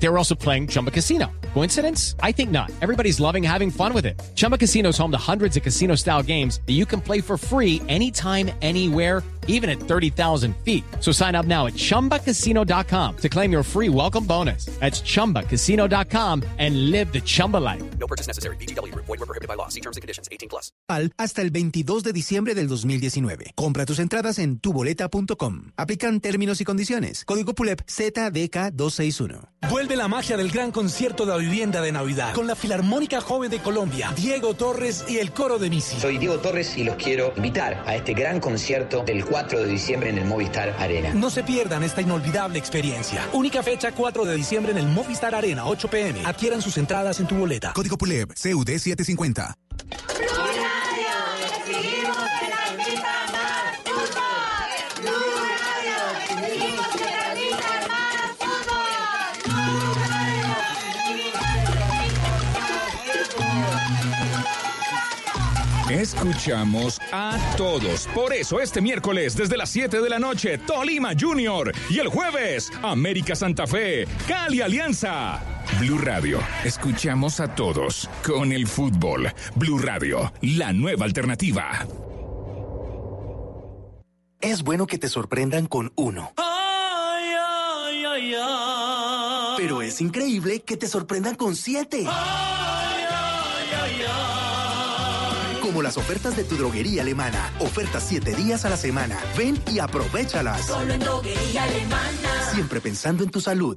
They were also playing Chumba Casino. Coincidence? I think not. Everybody's loving having fun with it. Chumba Casino is home to hundreds of casino style games that you can play for free anytime, anywhere, even at 30,000 feet. So sign up now at chumbacasino.com to claim your free welcome bonus. That's chumbacasino.com and live the Chumba life. No purchase necessary. BGW. Void were prohibited by law. See terms and conditions 18 plus. Hasta el 22 de diciembre del 2019. Compra tus entradas en tuboleta.com. Aplican términos y condiciones. Código PULEP ZDK261. Vuelve la magia del gran concierto de la vivienda de Navidad con la Filarmónica Joven de Colombia, Diego Torres y el coro de Misi. Soy Diego Torres y los quiero invitar a este gran concierto del 4 de diciembre en el Movistar Arena. No se pierdan esta inolvidable experiencia. Única fecha 4 de diciembre en el Movistar Arena, 8 pm. Adquieran sus entradas en tu boleta. Código PULEP CUD 750. Escuchamos a todos. Por eso este miércoles desde las 7 de la noche, Tolima Junior. Y el jueves, América Santa Fe, Cali Alianza. Blue Radio, escuchamos a todos con el fútbol. Blue Radio, la nueva alternativa. Es bueno que te sorprendan con uno. Pero es increíble que te sorprendan con siete. Como las ofertas de tu droguería alemana. Ofertas siete días a la semana. Ven y aprovechalas. Solo en droguería alemana. Siempre pensando en tu salud.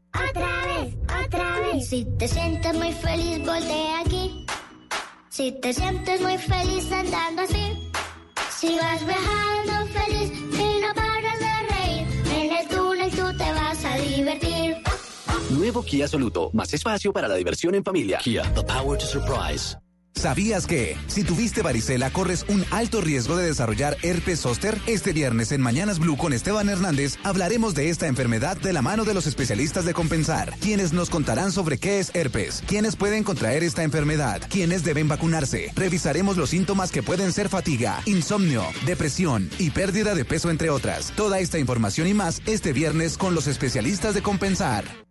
Otra vez, otra vez. Si te sientes muy feliz, voltea aquí. Si te sientes muy feliz andando así. Si vas viajando feliz y no paras de reír. En el túnel tú te vas a divertir. Nuevo Kia Soluto. Más espacio para la diversión en familia. Kia, the power to surprise. ¿Sabías que si tuviste varicela corres un alto riesgo de desarrollar herpes zóster? Este viernes en Mañanas Blue con Esteban Hernández hablaremos de esta enfermedad de la mano de los especialistas de Compensar, quienes nos contarán sobre qué es herpes, quiénes pueden contraer esta enfermedad, quiénes deben vacunarse. Revisaremos los síntomas que pueden ser fatiga, insomnio, depresión y pérdida de peso entre otras. Toda esta información y más este viernes con los especialistas de Compensar.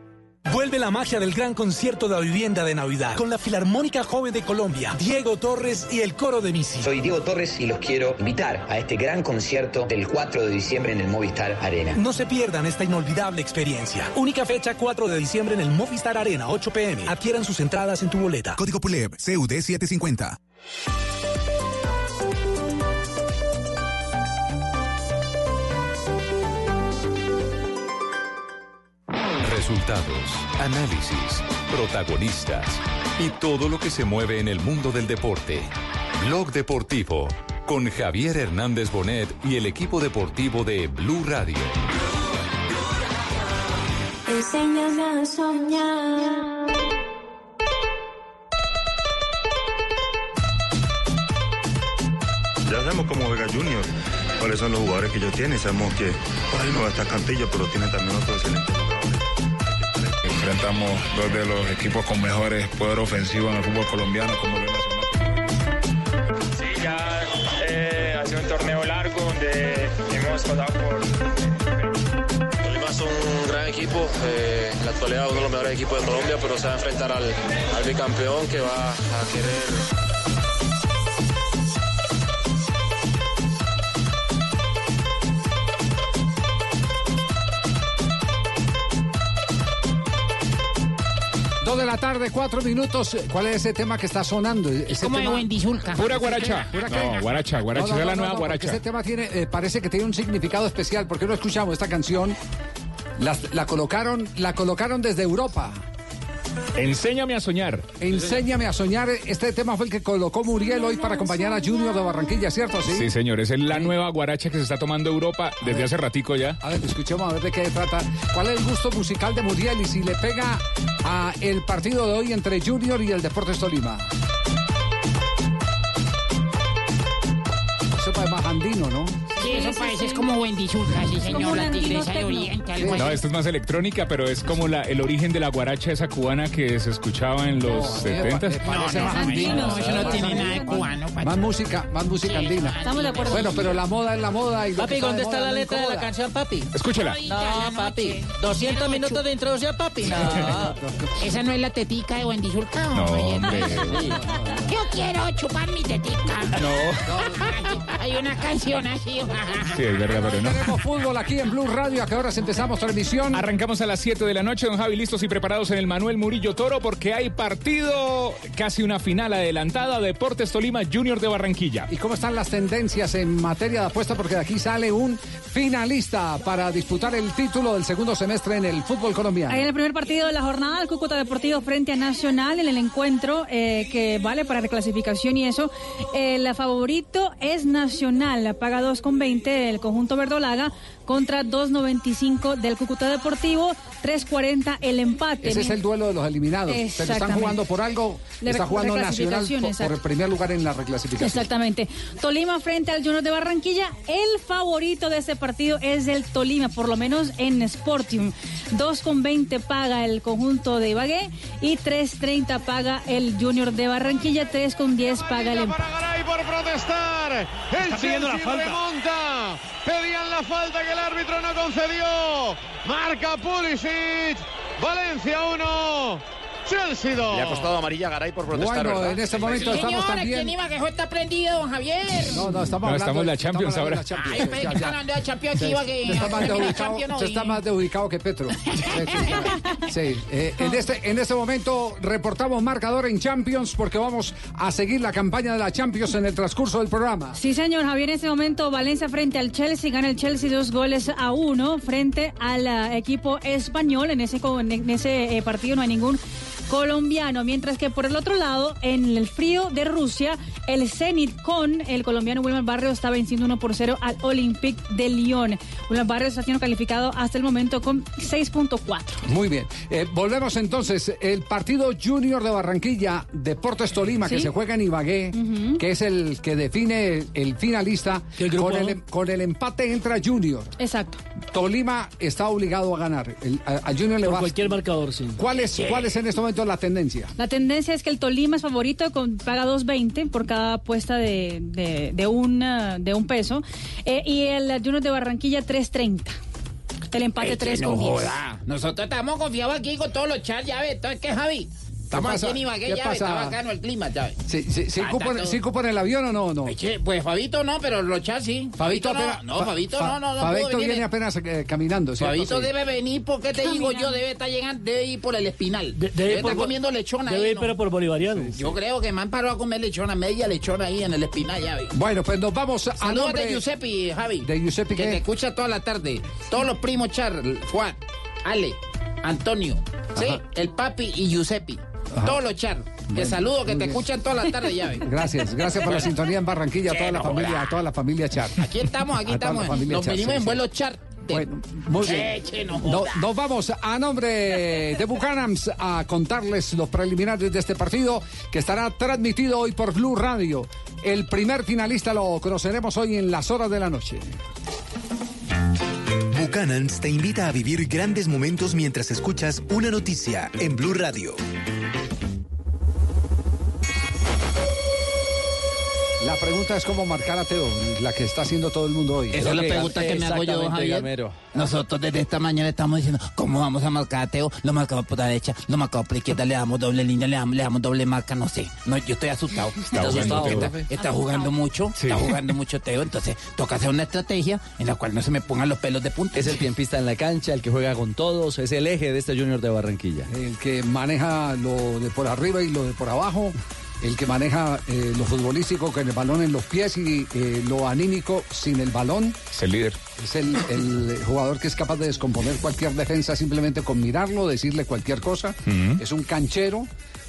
Vuelve la magia del gran concierto de la vivienda de Navidad con la Filarmónica Joven de Colombia, Diego Torres y el coro de Misi. Soy Diego Torres y los quiero invitar a este gran concierto del 4 de diciembre en el Movistar Arena. No se pierdan esta inolvidable experiencia. Única fecha 4 de diciembre en el Movistar Arena, 8 pm. Adquieran sus entradas en tu boleta. Código PULEP CUD 750. Resultados, análisis, protagonistas y todo lo que se mueve en el mundo del deporte. Blog Deportivo con Javier Hernández Bonet y el equipo deportivo de Blue Radio. Enséñame a soñar. Ya sabemos cómo juega Junior, cuáles son los jugadores que ellos tienen. Sabemos que por ahí no está Cantillo, pero tiene también otros excelentes jugadores. Enfrentamos dos de los equipos con mejores poder ofensivo en el fútbol colombiano, como el Nacional. Sí, ya eh, ha sido un torneo largo donde hemos pasado por Tolima es un gran equipo, eh, en la actualidad uno de los mejores equipos de Colombia, pero se va a enfrentar al, al bicampeón que va a querer la tarde, cuatro minutos. ¿Cuál es ese tema que está sonando? Ese como tema- Wendy Zulka. Pura guaracha. No, guaracha, guaracha. No, no, es la no, nueva no, porque guaracha. Ese tema tiene, eh, parece que tiene un significado especial. ¿Por qué no escuchamos esta canción? La colocaron, la colocaron desde Europa. Enséñame a soñar. Enséñame a soñar. Este tema fue el que colocó Muriel hoy para acompañar a Junior de Barranquilla, ¿cierto? Sí. Sí, señor, es la nueva guaracha que se está tomando Europa desde hace ratico ya. A ver, escuchemos a ver de qué trata. ¿Cuál es el gusto musical de Muriel y si le pega a el partido de hoy entre Junior y el Deportes Tolima? Eso más andino, ¿no? Sí, eso parece es como Wendy Zulka, sí, señor, la tigresa de Oriente, algo No, así. esto es más electrónica, pero es como la, el origen de la guaracha esa cubana que se escuchaba en los No, 70 me parece No, andino. no, eso no tiene nada de cubano, Más música, más música andina. Estamos de acuerdo. Bueno, pero la moda es la moda y Papi, ¿dónde está la letra de la canción, papi? Escúchela. No, papi. 200 minutos de introducción, papi. No. Esa no es la tetica de Wendy Zulka. No, hombre. Yo quiero chupar mi tetica. No. Hay una canción así. Sí, es verdad, pero no. Tenemos fútbol aquí en Blue Radio. ¿A qué horas empezamos transmisión? Arrancamos a las 7 de la noche, don Javi, listos y preparados en el Manuel Murillo Toro porque hay partido, casi una final adelantada, Deportes Tolima Junior de Barranquilla. ¿Y cómo están las tendencias en materia de apuesta? Porque de aquí sale un finalista para disputar el título del segundo semestre en el fútbol colombiano. Ahí en el primer partido de la jornada, el Cúcuta Deportivo frente a Nacional en el encuentro eh, que vale para reclasificación y eso. El favorito es Nacional, paga 2,20 el conjunto verdolaga contra 2,95 del Cúcuta Deportivo, 3,40 el empate. Ese es el duelo de los eliminados. Pero están jugando por algo. Está jugando Nacional por, el primer lugar en la reclasificación. Exactamente. Tolima frente al Junior de Barranquilla. El favorito de ese partido es el Tolima, por lo menos en Sportium. 2,20 paga el conjunto de Ibagué y 3,30 paga el Junior de Barranquilla. 3,10 paga el empate. Garay por protestar. El Está pidiendo la falta. remonta. Pedían la falta que el árbitro no concedió. Marca Pulisic. Valencia 1. Chelsea 2. Le ha costado amarilla a Garay por protestar, Bueno, ¿verdad? en este momento Sí, estamos también. ¿quién iba que está prendido, don Javier? No, no, estamos No, hablando estamos en la Champions ahora. la Champions. Ay, pensé que hablando de Champions, Sí, que iba que- usted está más la está más desubicado que Petro. Sí, eh, en, este, en este momento reportamos marcador en Champions porque vamos a seguir la campaña de la Champions en el transcurso del programa. Sí, señor Javier, en este momento Valencia frente al Chelsea, gana el Chelsea dos goles a uno frente al eh, equipo español. En ese, en ese eh, partido no hay ningún colombiano, mientras que por el otro lado, en el frío de Rusia, el Zenit con el colombiano Wilmer Barrios está venciendo 1 por 0 al Olympique de Lyon. Wilmer Barrios está siendo calificado hasta el momento con 6.4. Muy bien. Eh, volvemos entonces. El partido Junior de Barranquilla, Deportes Tolima, que se juega en Ibagué, que es el que define el finalista. grupo? Con el, con el empate entra Junior. Exacto. Tolima está obligado a ganar. El- a, a Junior le va cualquier marcador, sí. ¿Cuál es, ¿Cuál es en este momento la tendencia? La tendencia es que el Tolima es favorito, con, paga 2.20 por cada apuesta de, de, de un, ah, de un peso. Eh, y el Junior de Barranquilla 3.30. El empate 3 con 10. Nosotros estamos confiados aquí con todos los chats, ya ves. Entonces, ¿qué, Javi? Aquí en Ibagué, ¿Qué. Está pasa? bacano el clima, ya ves. ¿Sí, sí, sí Ah, cupo, está en- todo. sí cupo en el avión o no? no? Pues Fabito no, pero los chats sí. Fabito, no. apenas- No, Fa- Fabito Fa- no, no, no. Fabito venir. viene apenas eh, caminando. ¿cierto? Fabito Sí. debe venir, porque te digo yo? Debe estar llegando, debe ir por el espinal. debe, ir estar por- comiendo lechón ahí. Debe ir, ¿no? pero por bolivariano. Yo creo que me han parado a comer lechona, media lechona ahí en el espinal, ya. Bueno, pues nos vamos a Saludos nombre- de Giuseppe, Javi. ¿De Giuseppe Que qué? te escucha toda la tarde. Todos los primos Char, Juan, Ale, Antonio, ¿sí? El papi y Giuseppe. Ajá. Todos los Char. Te saludo, que te escuchan toda la tarde. Gracias, gracias por la sintonía en Barranquilla, a toda la familia, a toda la familia Char. Aquí estamos, aquí estamos. Nos Char, venimos sí, en vuelo Char. Bueno, muy Che, bien. no nos vamos a nombre de Bucanams a contarles los preliminares de este partido que estará transmitido hoy por Blue Radio. El primer finalista lo conoceremos hoy en las horas de la noche. Buchanan's te invita a vivir grandes momentos mientras escuchas una noticia en Blue Radio. Pregunta es cómo marcar a Teo, la que está haciendo todo el mundo hoy. Esa es la pregunta que me hago yo, Javier. Nosotros desde esta mañana estamos diciendo, ¿cómo vamos a marcar a Teo? Lo marcamos por la derecha, lo marcamos por la izquierda, le damos doble línea, le damos, le damos doble marca, no sé. No, yo estoy asustado. Está Entonces, jugando está, Teo. está jugando mucho, Sí. está jugando mucho Teo, entonces toca hacer una estrategia en la cual no se me pongan los pelos de punta. Es el tiempista en la cancha, el que juega con todos, es el eje de este Junior de Barranquilla. El que maneja lo de por arriba y lo de por abajo. El que maneja eh, lo futbolístico con el balón en los pies y eh, lo anímico sin el balón. Es el líder. Es el, el jugador que es capaz de descomponer cualquier defensa simplemente con mirarlo, decirle cualquier cosa. Es un canchero.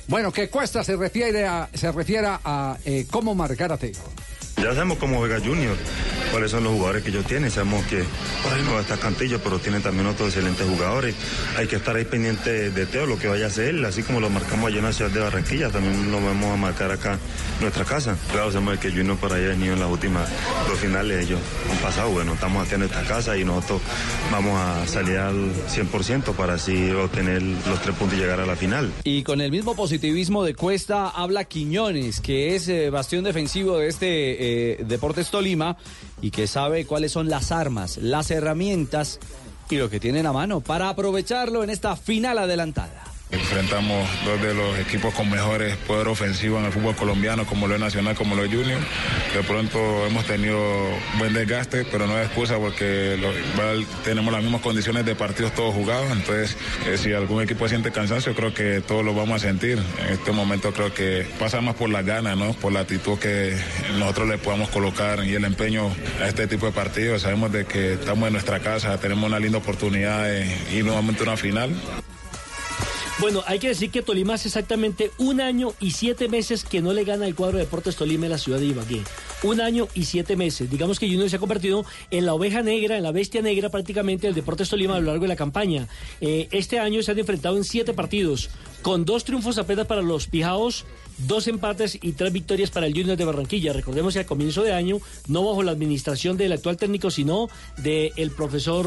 Bueno, que Cuesta se refiere a, se refiere a eh, cómo marcar a Teo. Ya sabemos cómo juega Junior, cuáles son los jugadores que ellos tienen. Sabemos que no va a estar Cantillo, pero tienen también otros excelentes jugadores. Hay que estar ahí pendiente de Teo, lo que vaya a hacer así como lo marcamos allá en la ciudad de Barranquilla, también lo vamos a marcar acá en nuestra casa. Claro, sabemos que Junior por ahí ha venido en las últimas dos finales, ellos han pasado, bueno, estamos aquí en nuestra casa y nosotros vamos a salir al 100% para así obtener los tres puntos y llegar a la final. Y con el mismo positivismo de Cuesta habla Quiñones, que es eh, bastión defensivo de este eh, Deportes Tolima y que sabe cuáles son las armas, las herramientas y lo que tienen a mano para aprovecharlo en esta final adelantada. Enfrentamos dos de los equipos con mejores poder ofensivo en el fútbol colombiano, como lo es Nacional, como lo es Junior. De pronto hemos tenido buen desgaste, pero no es excusa porque lo- igual tenemos las mismas condiciones de partidos todos jugados. Entonces, eh, si algún equipo siente cansancio, creo que todos lo vamos a sentir. En este momento creo que pasa más por la gana, ¿no? Por la actitud que nosotros le podamos colocar y el empeño a este tipo de partidos. Sabemos de que estamos en nuestra casa, tenemos una linda oportunidad de ir nuevamente a una final. Bueno, hay que decir que Tolima hace exactamente un año y siete meses que no le gana el cuadro de Deportes Tolima en la ciudad de Ibagué. Un año y siete meses. Digamos que Junior se ha convertido en la oveja negra, en la bestia negra prácticamente del Deportes Tolima a lo largo de la campaña. Eh, este año se han enfrentado en siete partidos, con dos triunfos apenas para los Pijaos, dos empates y tres victorias para el Junior de Barranquilla. Recordemos que a comienzo de año, no bajo la administración del actual técnico, sino del profesor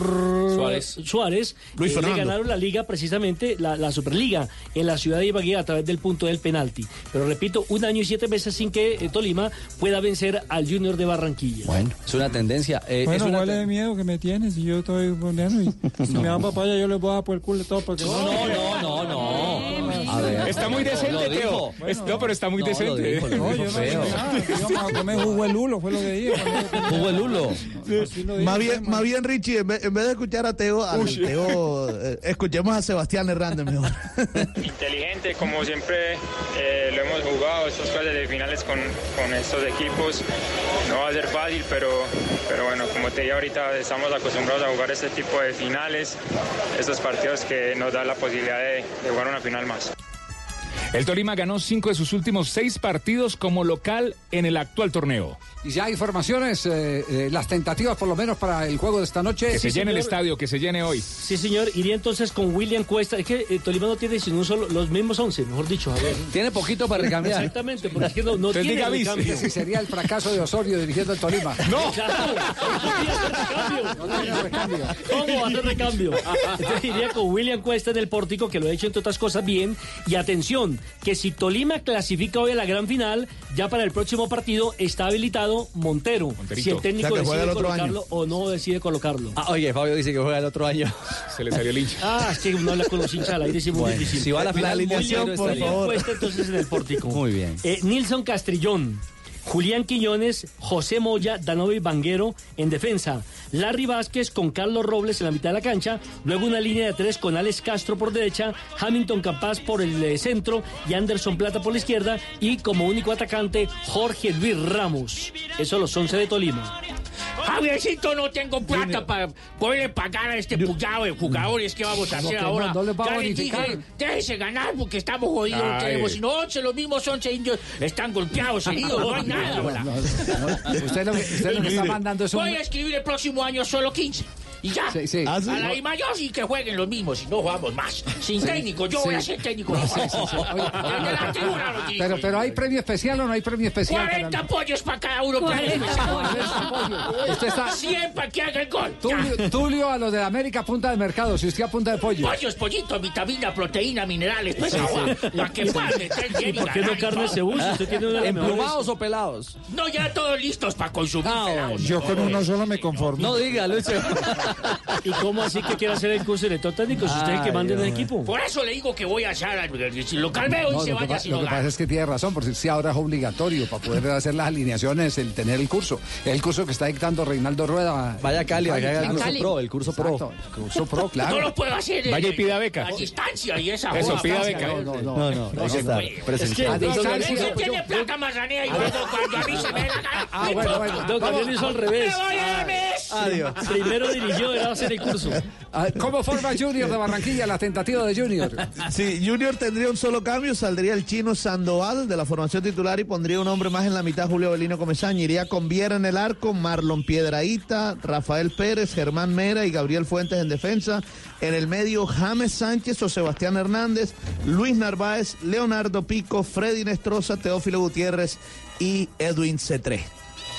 Suárez. Suárez Luis eh, le ganaron la liga precisamente, la, la Superliga, en la ciudad de Ibagué a través del punto del penalti. Pero repito, un año y siete meses sin que eh, Tolima pueda vencer al Junior de Barranquilla. Bueno, es una tendencia. eh, es Bueno, una te- de miedo que me tienes y yo estoy poniendo y si me dan papaya yo les voy a dar por el culo y todo porque No, no, no, no. A ver. Está muy decente, Teo. No, pero está muy No, lo decente. dijo, lo No, yo no feo. dije nada, que íbamos a comer jugo de lulo, fue lo que dije. Jugo de lulo. Más bien, más bien, Richie, en vez, en vez de escuchar a Teo, al Teo eh, escuchemos a Sebastián Hernández mejor. inteligente, como siempre eh, lo hemos jugado, estas fases de finales con, con estos equipos. No va a ser fácil, pero, pero bueno, como te dije ahorita, estamos acostumbrados a jugar este tipo de finales, estos partidos que nos dan la posibilidad de, de jugar una final más. El Tolima ganó cinco de sus últimos seis partidos como local en el actual torneo. Y ya hay informaciones, eh, eh, las tentativas por lo menos para el juego de esta noche. Que se llene el estadio, que se llene hoy. Sí, señor. Iría entonces con William Cuesta. Es que eh, Tolima no tiene sino un solo, los mismos 11, mejor dicho. A ver. Tiene poquito para recambiar. Exactamente, porque es que no, no tiene recambio. Sería el fracaso de Osorio dirigiendo el Tolima. ¡No! ¿Cómo va a hacer recambio? Entonces iría con William Cuesta en el pórtico, que lo ha hecho entre otras cosas bien. Y atención, que si Tolima clasifica hoy a la gran final, ya para el próximo partido está habilitado Montero. Si el técnico O sea, decide el otro año. colocarlo o no decide colocarlo. Ah, oye, Fabio dice que juega el otro año. Se le salió el hincha. Ah, es que uno habla con los hinchas al aire, muy Bueno, difícil. si va a la final, William alineación, por favor. Entonces en el pórtico. Muy bien. Eh, Nilson Castrillón, Julián Quiñones, José Moya, Danovi Banguero en defensa. Larry Vázquez con Carlos Robles en la mitad de la cancha. Luego una línea de tres con Alex Castro por derecha, Hamilton Capaz por el eh, centro y Anderson Plata por la izquierda. Y como único atacante, Jorge Luis Ramos. Eso los 11 de Tolima. Javiercito, no tengo plata para poderle pagar a este puñado de jugadores. ¿Qué vamos a ¿Cómo hacer que no? ahora? ¿No les va a ya les dije, déjese ganar porque estamos jodidos. Ay. Tenemos sino 11, los mismos 11 indios están golpeados, heridos, no hay nada. ahora. Usted lo que, usted lo que está mandando es un... Voy a escribir el próximo año solo 15. Y ya. Sí, sí. ¿Ah, sí? A la Imayos y que jueguen los mismos, si no jugamos más. Sin técnico, yo voy a Sí. ser técnico. Sí, sí, sí. Oye, la tribuna. Pero, pero hay premio especial o no hay premio especial. 40 pollos para cada uno. 40 Usted está- 100 para que haga el gol. Tulio, Tulio a los de América punta de mercado, si usted apunta de pollo. Pollos, pollitos, vitamina, proteína, minerales, pues agua. Para que ¿Y por qué no carne usted tiene una las mejores- ¿Emplumados o pelados? No, ya todos listos para consumir. pelados. Yo con uno solo me conformo. No diga, Lucho. ¿Y cómo así que quiere hacer el curso de director técnico si usted es el que manda en el equipo? Por eso le digo que voy a echar al si lo calmeo y No, se lo que, vaya pa- si lo no que pasa es que tiene razón, porque si ahora es obligatorio para poder hacer las alineaciones el tener el curso. El curso que está dictando Reinaldo Rueda. Vaya Cali, vaya al claro. curso pro, el curso pro. El curso pro, No claro. lo puedo hacer Vaya y pida beca. a distancia y esa Eso, joda. pida beca. no, No, no, No, no, se puede. presencial. A distancia. El que tiene plata manzanea y luego cuando a mí se me da. Ah, bueno, bueno. Don Gabriel hizo al revés. ¡Me voy a mes! Adiós. Primero dirigió, era hacer el curso. Ah, ¿Cómo forma Junior de Barranquilla la tentativa de Junior? Sí, Junior tendría un solo cambio, saldría el chino Sandoval de la formación titular y pondría un hombre más en la mitad, Julio Belino Comesaña. Iría con Viera en el arco, Marlon Piedraíta, Rafael Pérez, Germán Mera y Gabriel Fuentes en defensa. En el medio, James Sánchez o Sebastián Hernández, Luis Narváez, Leonardo Pico, Freddy Nestroza, Teófilo Gutiérrez y Edwin Cetré.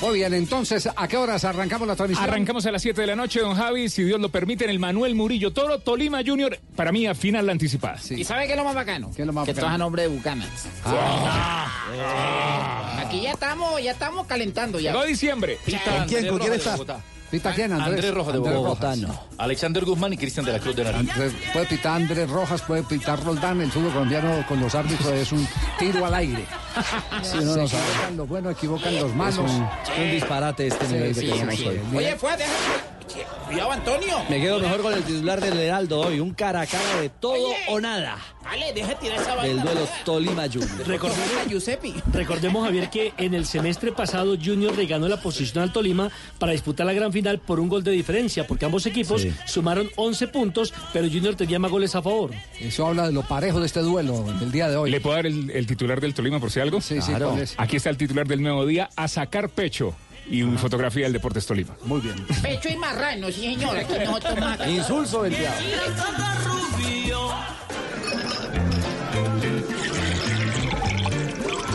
Muy bien, entonces, ¿a qué horas arrancamos la transmisión? Arrancamos a las 7 de la noche, don Javi, si Dios lo permite, en el Manuel Murillo Toro, Tolima Junior, para mí a final la anticipada. ¿Y sabe qué es lo más bacano? ¿Qué es lo más que bacano? esto es a nombre de Buchanan. Ah. Aquí ya estamos, ya estamos calentando ya. Llegó diciembre. ¿Con quién? ¿Con quién está? ¿Pita quién, Andrés? Andrés Rojas de Andrés Bogotá. Rojas. Alexander Guzmán y Cristian de la Cruz de. Andrés- puede pitar Andrés Rojas, puede pitar Roldán. El fútbol colombiano con los árbitros es un tiro al aire. Sí, uno Se no equivocan los buenos, equivocan los Es malos. un, un disparate este Sí, nivel de sí, que sí. Oye, fue, deja. Cuidado, Antonio. Me quedo mejor con el titular del Heraldo hoy, un cara a cara de todo Oye. o nada Dale, deja de tirar esa del vaina. duelo Tolima Junior. Recordemos, a Giuseppe. recordemos, Javier, que en el semestre pasado Junior le ganó la posición al Tolima para disputar la gran final por un gol de diferencia, porque ambos equipos Sí. sumaron 11 puntos, pero Junior tenía más goles a favor. Eso habla de lo parejo de este duelo del día de hoy. ¿Le puedo dar el, el titular del Tolima por si algo? Sí, sí, Claro. ¿cuál es? Aquí está el titular del Nuevo Día, a sacar pecho y una fotografía del Deportes Tolima. Muy bien. Pecho y marrano, sí, señor. Aquí más. Insulso venteado.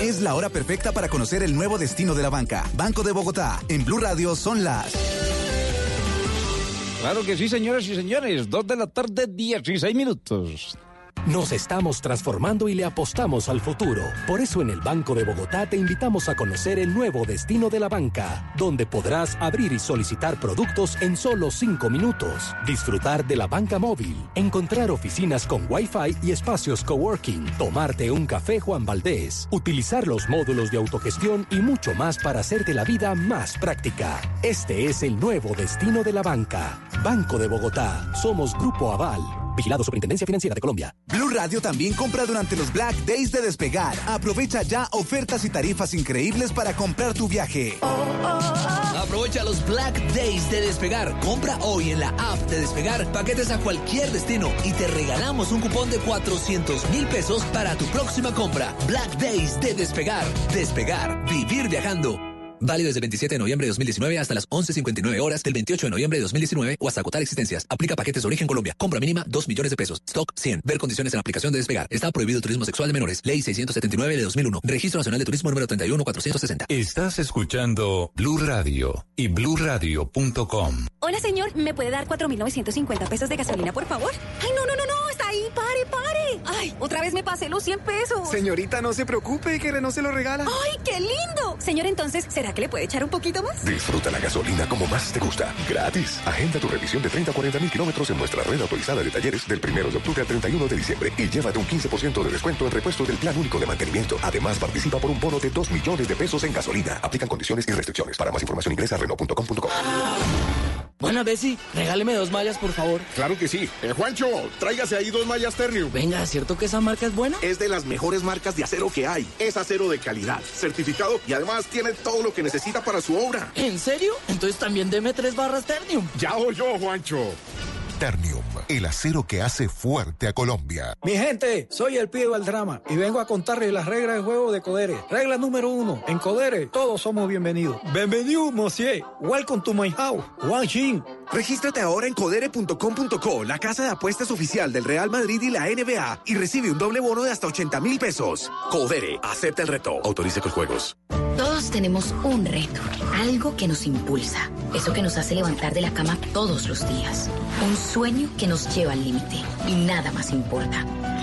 Es la hora perfecta para conocer el nuevo destino de la banca. Banco de Bogotá. En Blue Radio son las. Claro que sí, señoras y señores. Dos de la tarde, 16 minutos. Nos estamos transformando y le apostamos al futuro. Por eso en el Banco de Bogotá te invitamos a conocer el nuevo destino de la banca, donde podrás abrir y solicitar productos en solo cinco minutos, disfrutar de la banca móvil, encontrar oficinas con Wi-Fi y espacios coworking, tomarte un café Juan Valdés, utilizar los módulos de autogestión y mucho más para hacerte la vida más práctica. Este es el nuevo destino de la banca. Banco de Bogotá. Somos Grupo Aval. Vigilado Superintendencia Financiera de Colombia. Blue Radio también compra durante los Black Days de Despegar. Aprovecha ya ofertas y tarifas increíbles para comprar tu viaje. Aprovecha los Black Days de Despegar. Compra hoy en la app de Despegar paquetes a cualquier destino y te regalamos un cupón de 400 mil pesos para tu próxima compra. Black Days de Despegar. Despegar. Vivir viajando. Válido desde el 27 de noviembre de 2019 hasta las 11.59 horas del 28 de noviembre de 2019 o hasta agotar existencias. Aplica paquetes de origen Colombia. Compra mínima 2 millones de pesos. Stock 100. Ver condiciones en la aplicación de Despegar. Está prohibido el turismo sexual de menores. Ley 679 de 2001. Registro Nacional de Turismo número 31460. Estás escuchando Blue Radio y bluradio.com. Hola, señor. ¿Me puede dar 4.950 pesos de gasolina, por favor? Ay, no, no, no, no. Está ahí. Pare, pare. Ay, otra vez me pasé los 100 pesos. Señorita, no se preocupe, que Renault se lo regala. Ay, qué lindo. Señor, entonces, ¿será que le puede echar un poquito más? Disfruta la gasolina como más te gusta. Gratis. Agenda tu revisión de 30 a 40 mil kilómetros en nuestra red autorizada de talleres del 1 de octubre al 31 de diciembre y llévate un 15% de descuento en repuesto del plan único de mantenimiento. Además, participa por un bono de 2 millones de pesos en gasolina. Aplican condiciones y restricciones. Para más información ingresa a Renault.com.co. Buena, Bessie, regáleme dos mallas, por favor. Claro que sí. Eh, Juancho, tráigase ahí dos mallas Ternium. Venga, ¿cierto que esa marca es buena? Es de las mejores marcas de acero que hay. Es acero de calidad, certificado y además tiene todo lo que necesita para su obra. ¿En serio? Entonces también deme tres barras Ternium. Ya yo, Juancho. Ternium, el acero que hace fuerte a Colombia. Mi gente, soy el pibe del drama y vengo a contarles las reglas de juego de Codere. Regla número uno, en Codere todos somos bienvenidos. Bienvenido, monsieur. Welcome to my house. Wang Xin. Regístrate ahora en codere.com.co, la casa de apuestas oficial del Real Madrid y la NBA, y recibe un doble bono de hasta 80 mil pesos. Codere, acepta el reto. Autorice con juegos. Todos tenemos un reto, algo que nos impulsa, eso que nos hace levantar de la cama todos los días, un sueño que nos lleva al límite y nada más importa.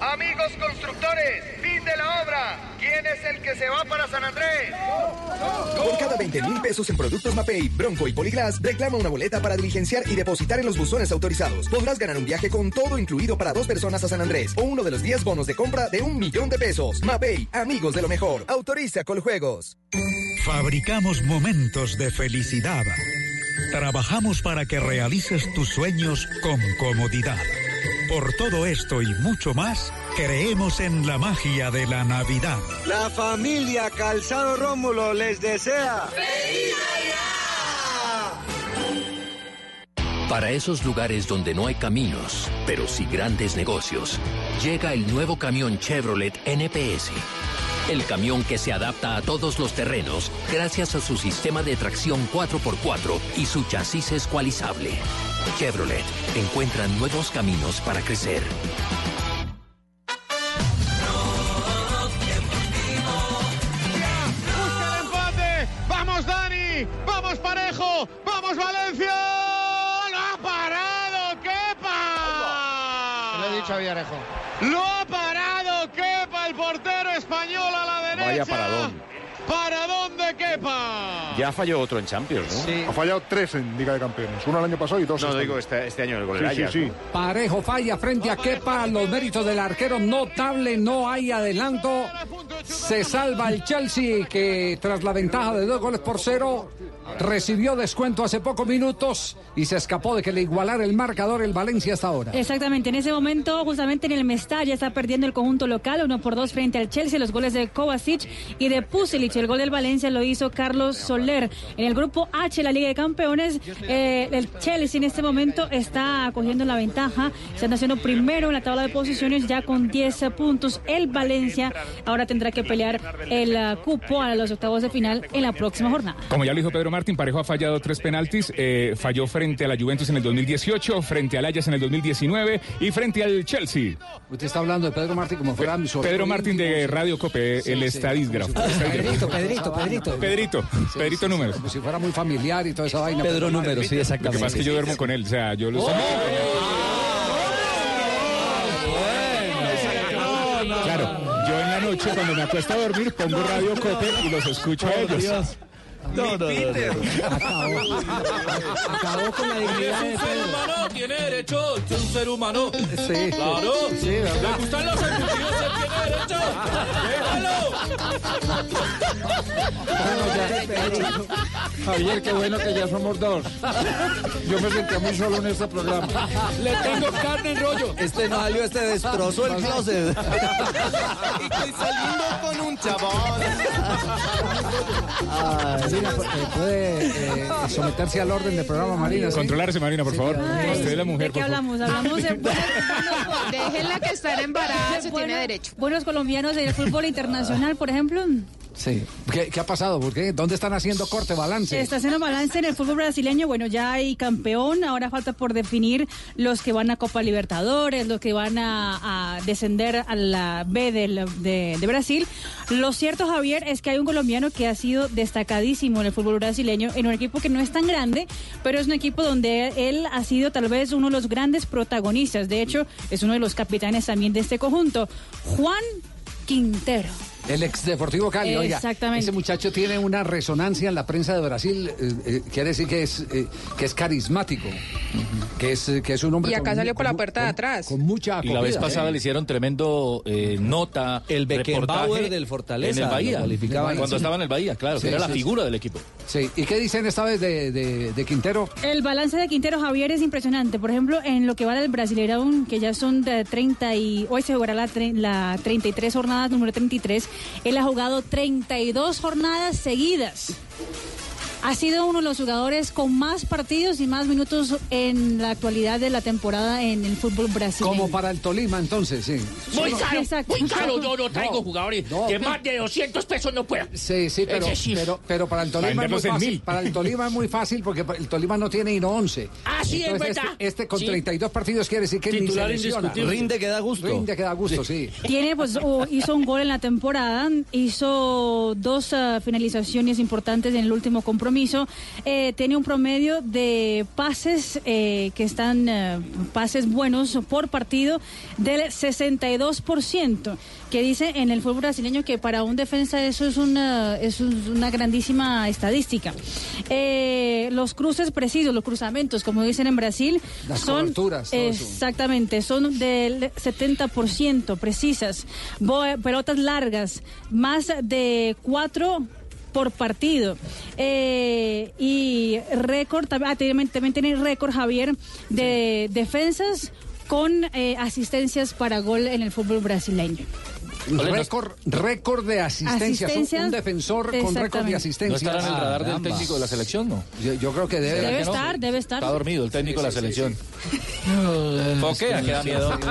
Amigos constructores, fin de la obra. ¿Quién es el que se va para San Andrés? Por cada 20 mil pesos en productos Mapei, Bronco y Poliglas, reclama una boleta para diligenciar y depositar en los buzones autorizados. Podrás ganar un viaje con todo incluido para dos personas a San Andrés o uno de los 10 bonos de compra de un millón de pesos. Mapei, amigos de lo mejor. Autoriza Coljuegos. Fabricamos momentos de felicidad. Trabajamos para que realices tus sueños con comodidad. Por todo esto y mucho más, creemos en la magia de la Navidad. La familia Calzado Rómulo les desea. Para esos lugares donde no hay caminos, pero sí grandes negocios, llega el nuevo camión Chevrolet NPS. El camión que se adapta a todos los terrenos gracias a su sistema de tracción 4x4 y su chasis escualizable. Chevrolet encuentra nuevos caminos para crecer. Busca el empate. Vamos Dani. Vamos Parejo. Vamos Valencia. Lo ha parado Kepa. Le he dicho a Villarejo. Lo ha parado Kepa, el portero español a la derecha. Vaya paradón. Paradón de Kepa. Ya falló otro en Champions, ¿no? Ha fallado tres en Liga de Campeones. Uno el año pasado y dos. No, este digo año. este, este año el gol. Parejo falla frente a Kepa, los méritos del arquero notable, no hay adelanto. Se salva el Chelsea que tras la ventaja de dos goles por cero recibió descuento hace pocos minutos y se escapó de que le igualara el marcador el Valencia hasta ahora. Exactamente, en ese momento, justamente en el Mestalla, está perdiendo el conjunto local, uno por dos frente al Chelsea, los goles de Kovacic y de Pusilic. El gol del Valencia lo hizo Carlos Soler. En el grupo H, la Liga de Campeones, eh, el Chelsea en este momento está cogiendo la ventaja, están haciendo primero en la tabla de posiciones ya con 10 puntos. El Valencia ahora tendrá que pelear el ah, cupo a los octavos de final en la próxima jornada. Como ya lo dijo Pedro Martín, Parejo ha fallado tres penaltis. eh, falló frente a la Juventus en el 2018, frente al Ajax en el 2019 y frente al Chelsea. Usted está hablando de Pedro Martín como fuera mi sobrino Pedro Martín de Radio Cope, el estadígrafo. Pedrito, Pedrito, Pedrito. Pedrito, Pedrito números. Como si fuera muy familiar y toda esa vaina. Pedro Número, sí, Lo que exactamente. pasa es que yo duermo con él, o sea, yo lo sé. Claro, yo en la noche cuando me acuesto a dormir pongo Radio Cope y los escucho a ellos. No, no, no, no. Acabó, acabó con la dignidad de Un ser Pedro. humano tiene derecho, es un ser humano. Sí. Claro. Sí, ¿verdad? ¿Le gustan los embutidos? Él tiene derecho. Déjalo. Javier, qué bueno que ya somos dos. Yo me sentía muy solo en este programa. Le tengo carne en rollo. Este no salió, este destrozó el closet. Estoy saliendo con un chabón. Marina, puede eh, someterse al orden del programa, Marina. ¿sí? Controlarse, Marina, por favor. Ay, Usted es la mujer, ¿De qué por favor. hablamos? Hablamos de buenos, Déjenla que está en embarazo, tiene buenos- derecho. buenos colombianos del fútbol internacional, por ejemplo. Sí. ¿Qué, qué ha pasado? ¿Por qué? ¿Dónde están haciendo corte, balance? Está haciendo balance en el fútbol brasileño. Bueno, ya hay campeón. Ahora falta por definir los que van a Copa Libertadores, los que van a, a descender a la B del- de, de Brasil. Lo cierto, Javier, es que hay un colombiano que ha sido destacadísimo en el fútbol brasileño, en un equipo que no es tan grande, pero es un equipo donde él ha sido tal vez uno de los grandes protagonistas. De hecho, es uno de los capitanes también de este conjunto. Juan Quintero. El ex Deportivo Cali, oiga, Exactamente. ese muchacho tiene una resonancia en la prensa de Brasil, eh, eh, quiere decir que es, eh, que es carismático, que es, que es un hombre Y acá con- salió por la con- puerta de atrás. Con mucha Y la vez acogida, pasada ¿eh? le hicieron tremendo eh, nota. El Beckenbauer reportaje del Fortaleza, En el Bahía. Cuando estaba en el Bahía, claro, Sí, que era la sí, figura del equipo. Sí, ¿y qué dicen esta vez de, de- de Quintero? El balance de Quintero Javier es impresionante. Por ejemplo, en lo que va del Brasileirão, que ya son de 30 y hoy se jugará la, tre- la 33 jornadas, número 33, él ha jugado 32 jornadas seguidas. Ha sido uno de los jugadores con más partidos y más minutos en la actualidad de la temporada en el fútbol brasileño. Como para el Tolima, entonces, sí. Muy caro, Exacto. muy caro. Yo no traigo No, jugadores no. de más de 200 pesos, no puedo. Sí, sí, pero, Es pero, pero para el Tolima es muy fácil. mil. Para el Tolima es muy fácil porque el Tolima no tiene ni 11. Ah, sí, es Entonces, verdad. Este, este con Sí. 32 partidos quiere decir que ni se Titular lesiona. indiscutible. Rinde que da gusto. Rinde que da gusto, sí. Tiene, pues, hizo un gol en la temporada, hizo dos ah, finalizaciones importantes en el último compromiso, eh, tiene un promedio de pases eh, que están, eh, pases buenos por partido del 62%, que dice en el fútbol brasileño que para un defensa eso es una, eso es una grandísima estadística. Los cruces precisos, los cruzamientos, como dicen en Brasil, Las son... coberturas. Exactamente, son del 70% precisas. Bo- pelotas largas, más de cuatro por partido. Eh, y récord, tam- ah, también, también tiene récord Javier de defensas con eh, asistencias para gol en el fútbol brasileño. Récord, récord de asistencias. Un- Asistencias, Un defensor con récord de exactamente. ¿No estará en el radar del técnico de la selección, no? Yo, yo creo que debe. ¿Será Debe que no? estar, debe estar. Está dormido el técnico de la selección. Foquea, que da miedo.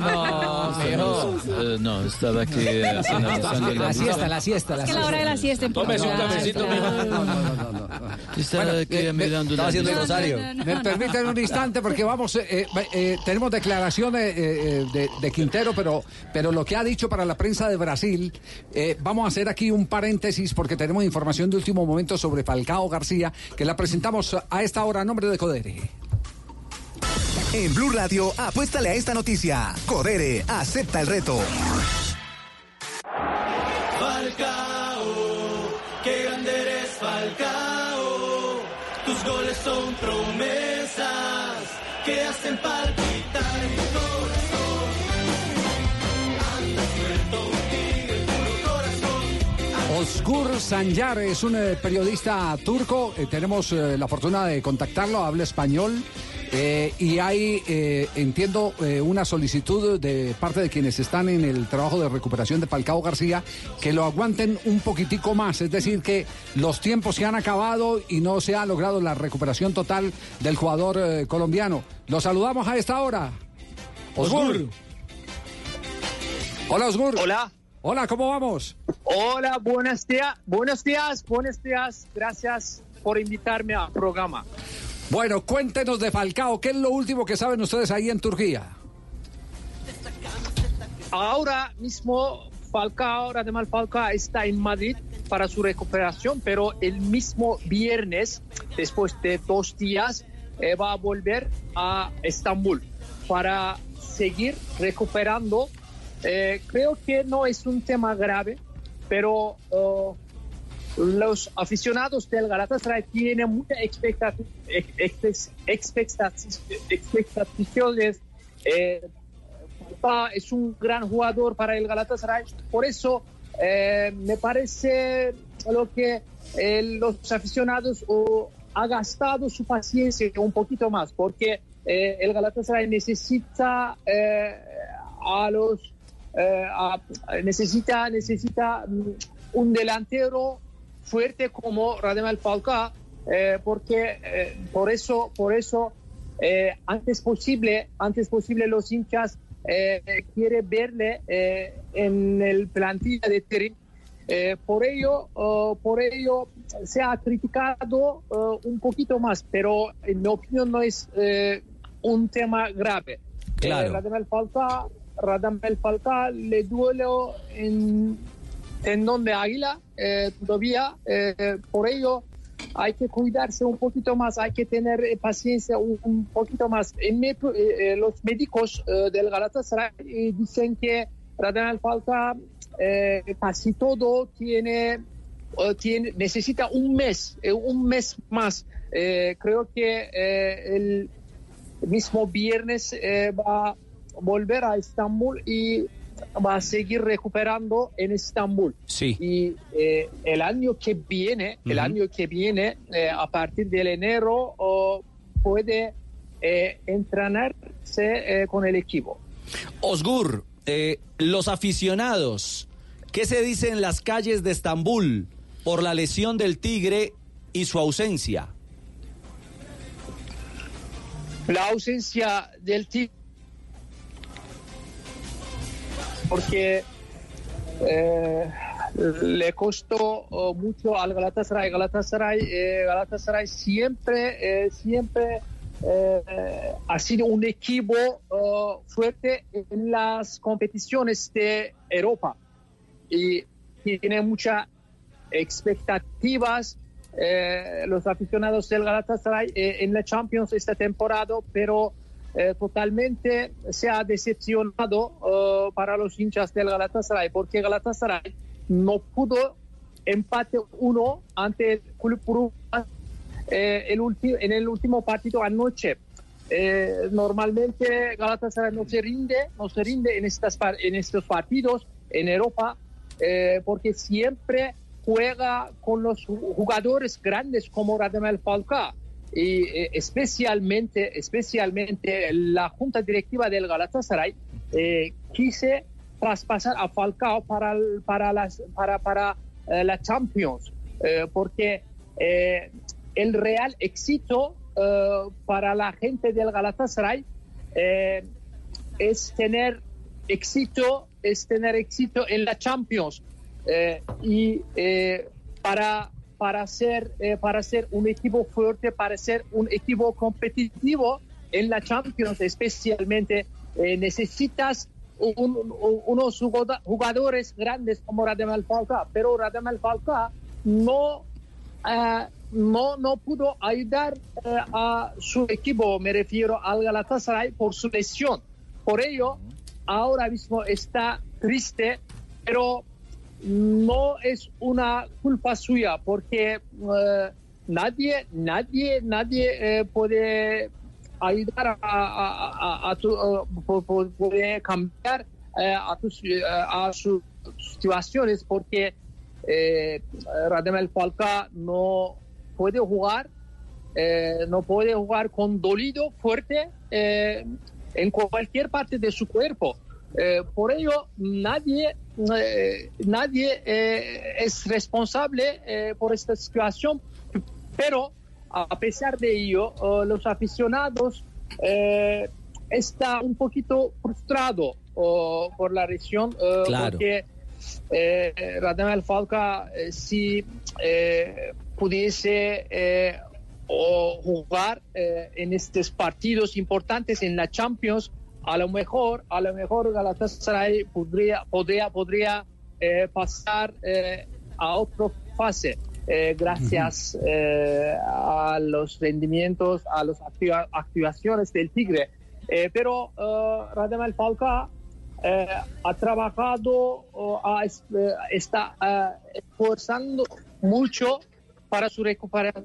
No, mijo. no, estaba aquí analizando La siesta, la siesta, la Es que la hora de la siesta en Tómese un cafecito, Estaba aquí eh, me- mirando Estaba la haciendo el rosario. Me permiten un instante porque vamos, eh, eh, eh, tenemos declaraciones eh, eh, de, de Quintero, pero, pero lo que ha dicho para la prensa de Brasil, eh, vamos a hacer aquí un paréntesis porque tenemos información de último momento sobre Falcao García, que la presentamos a esta hora a nombre de Codere. En Blue Radio, apuéstale a esta noticia. Codere, acepta el reto. Falcao, qué grande eres Falcao. Tus goles son promesas que hacen palpitar mi corazón. Osgur Sanjar es un eh, periodista turco, eh, tenemos eh, la fortuna de contactarlo, habla español. y hay, entiendo, una solicitud de parte de quienes están en el trabajo de recuperación de Falcao García que lo aguanten un poquitico más, es decir, que los tiempos se han acabado y no se ha logrado la recuperación total del jugador colombiano. Lo saludamos a esta hora. Osgur. Hola, Osgur. Hola. Hola, ¿cómo vamos? Hola, buenos días, buenos días, buenos días. Gracias por invitarme al programa. Bueno, cuéntenos de Falcao. ¿Qué es lo último que saben ustedes ahí en Turquía? Ahora mismo Falcao, Radamel Falcao está en Madrid para su recuperación, pero el mismo viernes, después de dos días, eh, va a volver a Estambul para seguir recuperando. Eh, creo que no es un tema grave, pero oh, los aficionados del Galatasaray tienen muchas expectativas, expectativas. Eh, Falcao es un gran jugador para el Galatasaray, por eso eh, me parece lo que eh, los aficionados oh, ha gastado su paciencia un poquito más, porque eh, el Galatasaray necesita eh, a los eh, a- necesita necesita mm, un delantero fuerte como Radamel Falcao eh, porque eh, por eso por eso eh, antes posible antes posible los hinchas eh, quiere verle eh, en el plantilla de Terim Eh, por ello oh, por ello se ha criticado oh, un poquito más pero en mi opinión no es eh, un tema grave Claro. Eh, Radamel Falcao Radamel Falcao le duele en tendón de águila eh, todavía. eh, por ello hay que cuidarse un poquito más, hay que tener eh, paciencia un, poquito más. En mi- los médicos del Galatasaray dicen que Radamel Falcao casi todo tiene, tiene necesita un mes, un mes más. Creo que el mismo viernes va volver a Estambul y va a seguir recuperando en Estambul. Sí. Y eh, el año que viene, el año que viene, eh, a partir del enero, oh, puede eh, entrenarse con el equipo. Osgur, los aficionados, ¿qué se dice en las calles de Estambul por la lesión del Tigre y su ausencia? la ausencia del Tigre porque eh, le costó oh, mucho al Galatasaray. Galatasaray, eh, Galatasaray siempre, eh, siempre eh, ha sido un equipo oh, fuerte en las competiciones de Europa y tiene muchas expectativas los aficionados del Galatasaray en la Champions esta temporada, pero eh, totalmente se ha decepcionado eh, para los hinchas del Galatasaray, porque Galatasaray no pudo empate uno ante el Club eh, en el último partido anoche. Eh, normalmente Galatasaray no se rinde, no se rinde en, en estos partidos en Europa, porque siempre juega con los ju- jugadores grandes como Radamel Falcao y eh, especialmente, especialmente la junta directiva del Galatasaray eh, quise traspasar a Falcao para, para, las, para, para eh, la Champions, eh, porque el real éxito para la gente del Galatasaray es tener éxito, es tener éxito en la Champions. Y para, para, ser, eh, para ser un equipo fuerte, para ser un equipo competitivo en la Champions, especialmente eh, necesitas un- un- unos jugadores grandes como Radamel Falcao, pero Radamel Falcao no, eh, no, no pudo ayudar eh, a su equipo, me refiero al Galatasaray, por su lesión. Por ello, ahora mismo está triste, pero no es una culpa suya porque eh, nadie, nadie, nadie eh, puede ayudar a, tu- eh, pu- pu- puede cambiar a, tus, a sus situaciones porque Radamel Falcao no puede jugar no puede jugar con dolido fuerte en cualquier parte de su cuerpo. Eh, por ello, nadie, eh, nadie eh, es responsable por esta situación, pero a pesar de ello, los aficionados están un poquito frustrados por la Claro. porque Radamel Falcao, eh, si pudiese o jugar en estos partidos importantes en la Champions, a lo mejor, a lo mejor Galatasaray podría, podría, podría eh, pasar eh, a otra fase. eh, gracias a los rendimientos, a las activa- activaciones del Tigre. Pero Radamel Falcao ha trabajado, ha es- está esforzando mucho para su recuperación.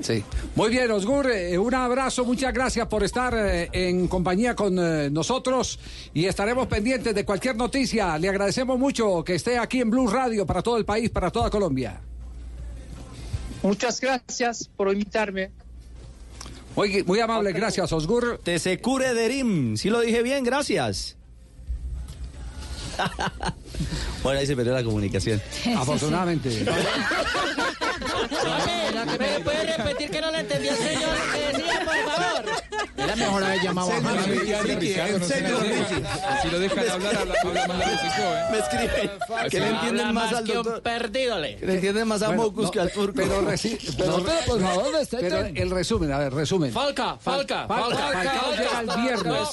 Sí. Muy bien, Osgur, eh, un abrazo, muchas gracias por estar eh, en compañía con eh, nosotros y estaremos pendientes de cualquier noticia. Le agradecemos mucho que esté aquí en Blue Radio para todo el país, para toda Colombia. Muchas gracias por invitarme. Muy, muy amable, gracias, Osgur. Te se cure Derim, sí lo dije bien, gracias. bueno, ahí se perdió la comunicación. Afortunadamente. ¿Me puede repetir que no le entendí al señor que decía, por favor? Era mejor haber llamado a deje. Si lo dejan hablar, habla, habla más largo que yo, ¿eh? Me escribe que le entienden más al doctor. le. Entienden más a Mocus que al turco. Pero, por favor, pero el resumen, a ver, resumen. Falca, Falca, Falca, llega el viernes.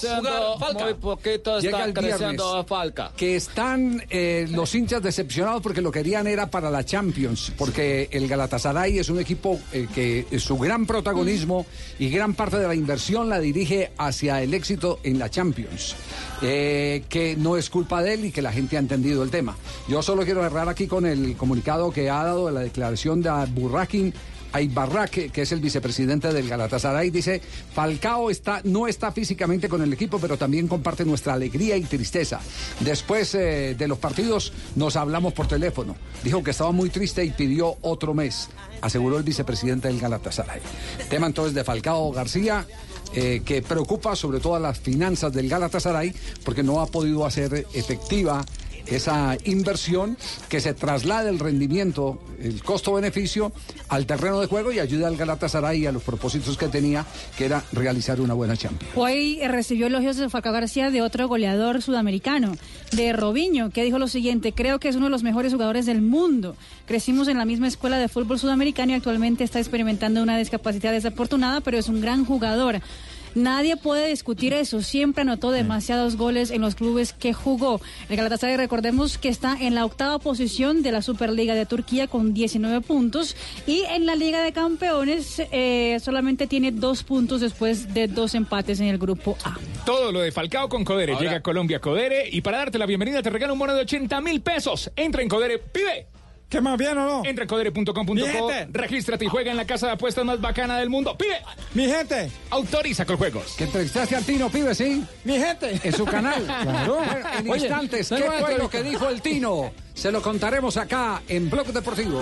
Muy poquito está creciendo Falca. Que están eh, los hinchas decepcionados porque lo querían era para la Champions, porque el Galatasaray es un equipo eh, que su gran protagonismo y gran parte de la inversión la dirige hacia el éxito en la Champions. eh, que no es culpa de él y que la gente ha entendido el tema. Yo solo quiero cerrar aquí con el comunicado que ha dado la declaración de Burrakin Aybarrak, que que es el vicepresidente del Galatasaray, dice, Falcao está, no está físicamente con el equipo, pero también comparte nuestra alegría y tristeza. Después eh, de los partidos nos hablamos por teléfono. Dijo que estaba muy triste y pidió otro mes, aseguró el vicepresidente del Galatasaray. Tema entonces de Falcao García. Eh, que preocupa sobre todo a las finanzas del Galatasaray porque no ha podido hacer efectiva esa inversión que se traslade el rendimiento, el costo-beneficio al terreno de juego y ayuda al Galatasaray a los propósitos que tenía, que era realizar una buena Champions. Hoy eh, recibió elogios de Falcao García de otro goleador sudamericano, de Robinho, que dijo lo siguiente, creo que es uno de los mejores jugadores del mundo. Crecimos en la misma escuela de fútbol sudamericano y actualmente está experimentando una discapacidad desafortunada, pero es un gran jugador. Nadie puede discutir eso. Siempre anotó demasiados goles en los clubes que jugó. El Galatasaray, recordemos que está en la octava posición de la Superliga de Turquía con 19 puntos y en la Liga de Campeones eh, solamente tiene dos puntos después de dos empates en el grupo A. Todo lo de Falcao con Codere. Ahora- Llega a Colombia Codere y para darte la bienvenida te regala un bono de 80 mil pesos. Entra en Codere, pide. ¿Qué más bien o no? Entra en codere.com.co, regístrate y juega en la casa de apuestas más bacana del mundo. Pide. Mi gente. Autoriza con juegos. Que entrevistaste al Tino, pibe, ¿sí? Mi gente. En su canal. Claro. Bueno, en Oye, instantes, ¿qué fue lo que dijo el Tino? Se lo contaremos acá en Blog Deportivo.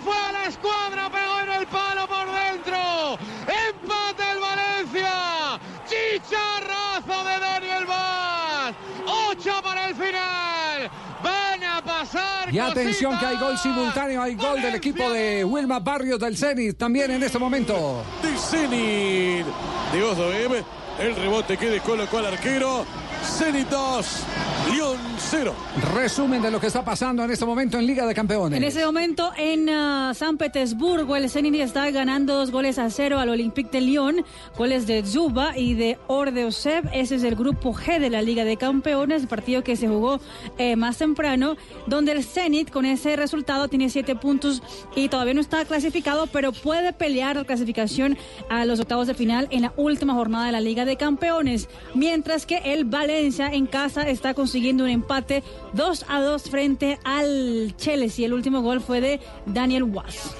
fue a la escuadra, pegó en el palo por dentro. Empate el Valencia. Chicharrazo de Daniel Vaz. Ocho para el final. Van a pasar. Y atención que hay gol simultáneo, hay gol del equipo de Wilma Barrios del Zenit también en este momento. de Zenit. De Gozo M. El rebote que descolocó al arquero. Zenit 2, León 0. Resumen de lo que está pasando en este momento en Liga de Campeones. En ese momento en ah, San Petersburgo el Zenit está ganando dos goles a cero al Olympique de Lyon, goles de Zuba y de Ordeosev. Ese es el grupo G de la Liga de Campeones, el partido que se jugó eh, más temprano, donde el Zenit con ese resultado tiene siete puntos y todavía no está clasificado, pero puede pelear la clasificación a los octavos de final en la última jornada de la Liga de Campeones, mientras que el Valencia en casa está consiguiendo un empate 2 a 2 frente al Chelsea. El último gol fue de Daniel Was.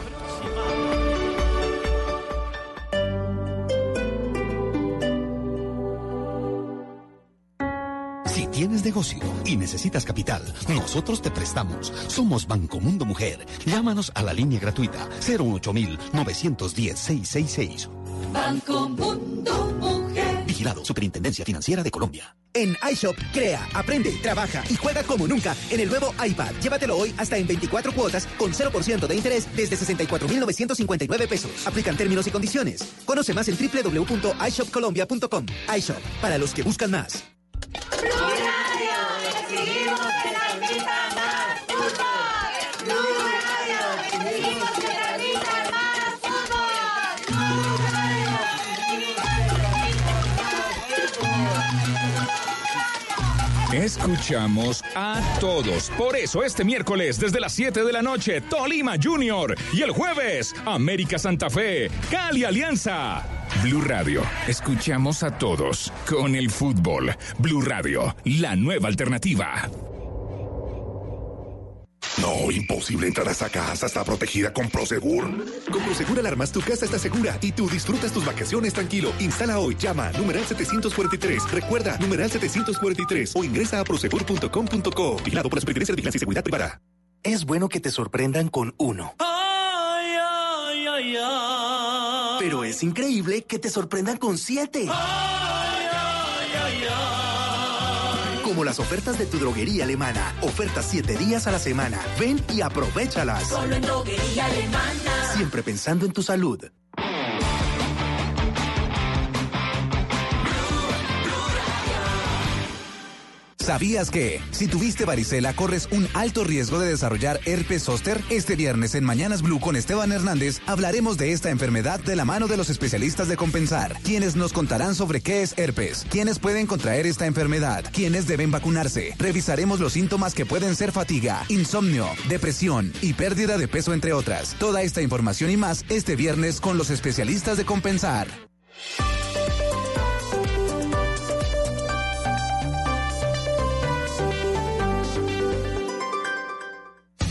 Si tienes negocio y necesitas capital, nosotros te prestamos. Somos Banco Mundo Mujer. Llámanos a la línea gratuita 018 910 666. Banco Mundo Mujer. Vigilado Superintendencia Financiera de Colombia. En iShop, crea, aprende, trabaja y juega como nunca en el nuevo iPad. Llévatelo hoy hasta en 24 cuotas con 0% de interés desde 64,959 pesos. Aplican términos y condiciones. Conoce más en www.ishopcolombia.com. iShop, para los que buscan más. Escuchamos a todos. Por eso este miércoles desde las 7 de la noche, Tolima Junior. Y el jueves, América Santa Fe, Cali Alianza. Blue Radio, escuchamos a todos con el fútbol. Blue Radio, la nueva alternativa. No, imposible entrar a esa casa. Está protegida con Prosegur. Con Prosegur Alarmas, tu casa está segura y tú disfrutas tus vacaciones tranquilo. Instala hoy, llama a numeral 743. Recuerda, numeral 743 o ingresa a prosegur.com.co. Vigilado por la Superintendencia de Vigilancia y Seguridad Privada. Es bueno que te sorprendan con uno. Ay, ay, ay, ay. Pero es increíble que te sorprendan con siete. Ay, como las ofertas de tu droguería alemana. Ofertas 7 días a la semana. Ven y aprovechalas. Solo en droguería alemana. Siempre pensando en tu salud. ¿Sabías que, si tuviste varicela, corres un alto riesgo de desarrollar herpes zóster? Este viernes en Mañanas Blue con Esteban Hernández hablaremos de esta enfermedad de la mano de los especialistas de Compensar, quienes nos contarán sobre qué es herpes, quiénes pueden contraer esta enfermedad, quiénes deben vacunarse. Revisaremos los síntomas que pueden ser fatiga, insomnio, depresión y pérdida de peso, entre otras. Toda esta información y más este viernes con los especialistas de Compensar.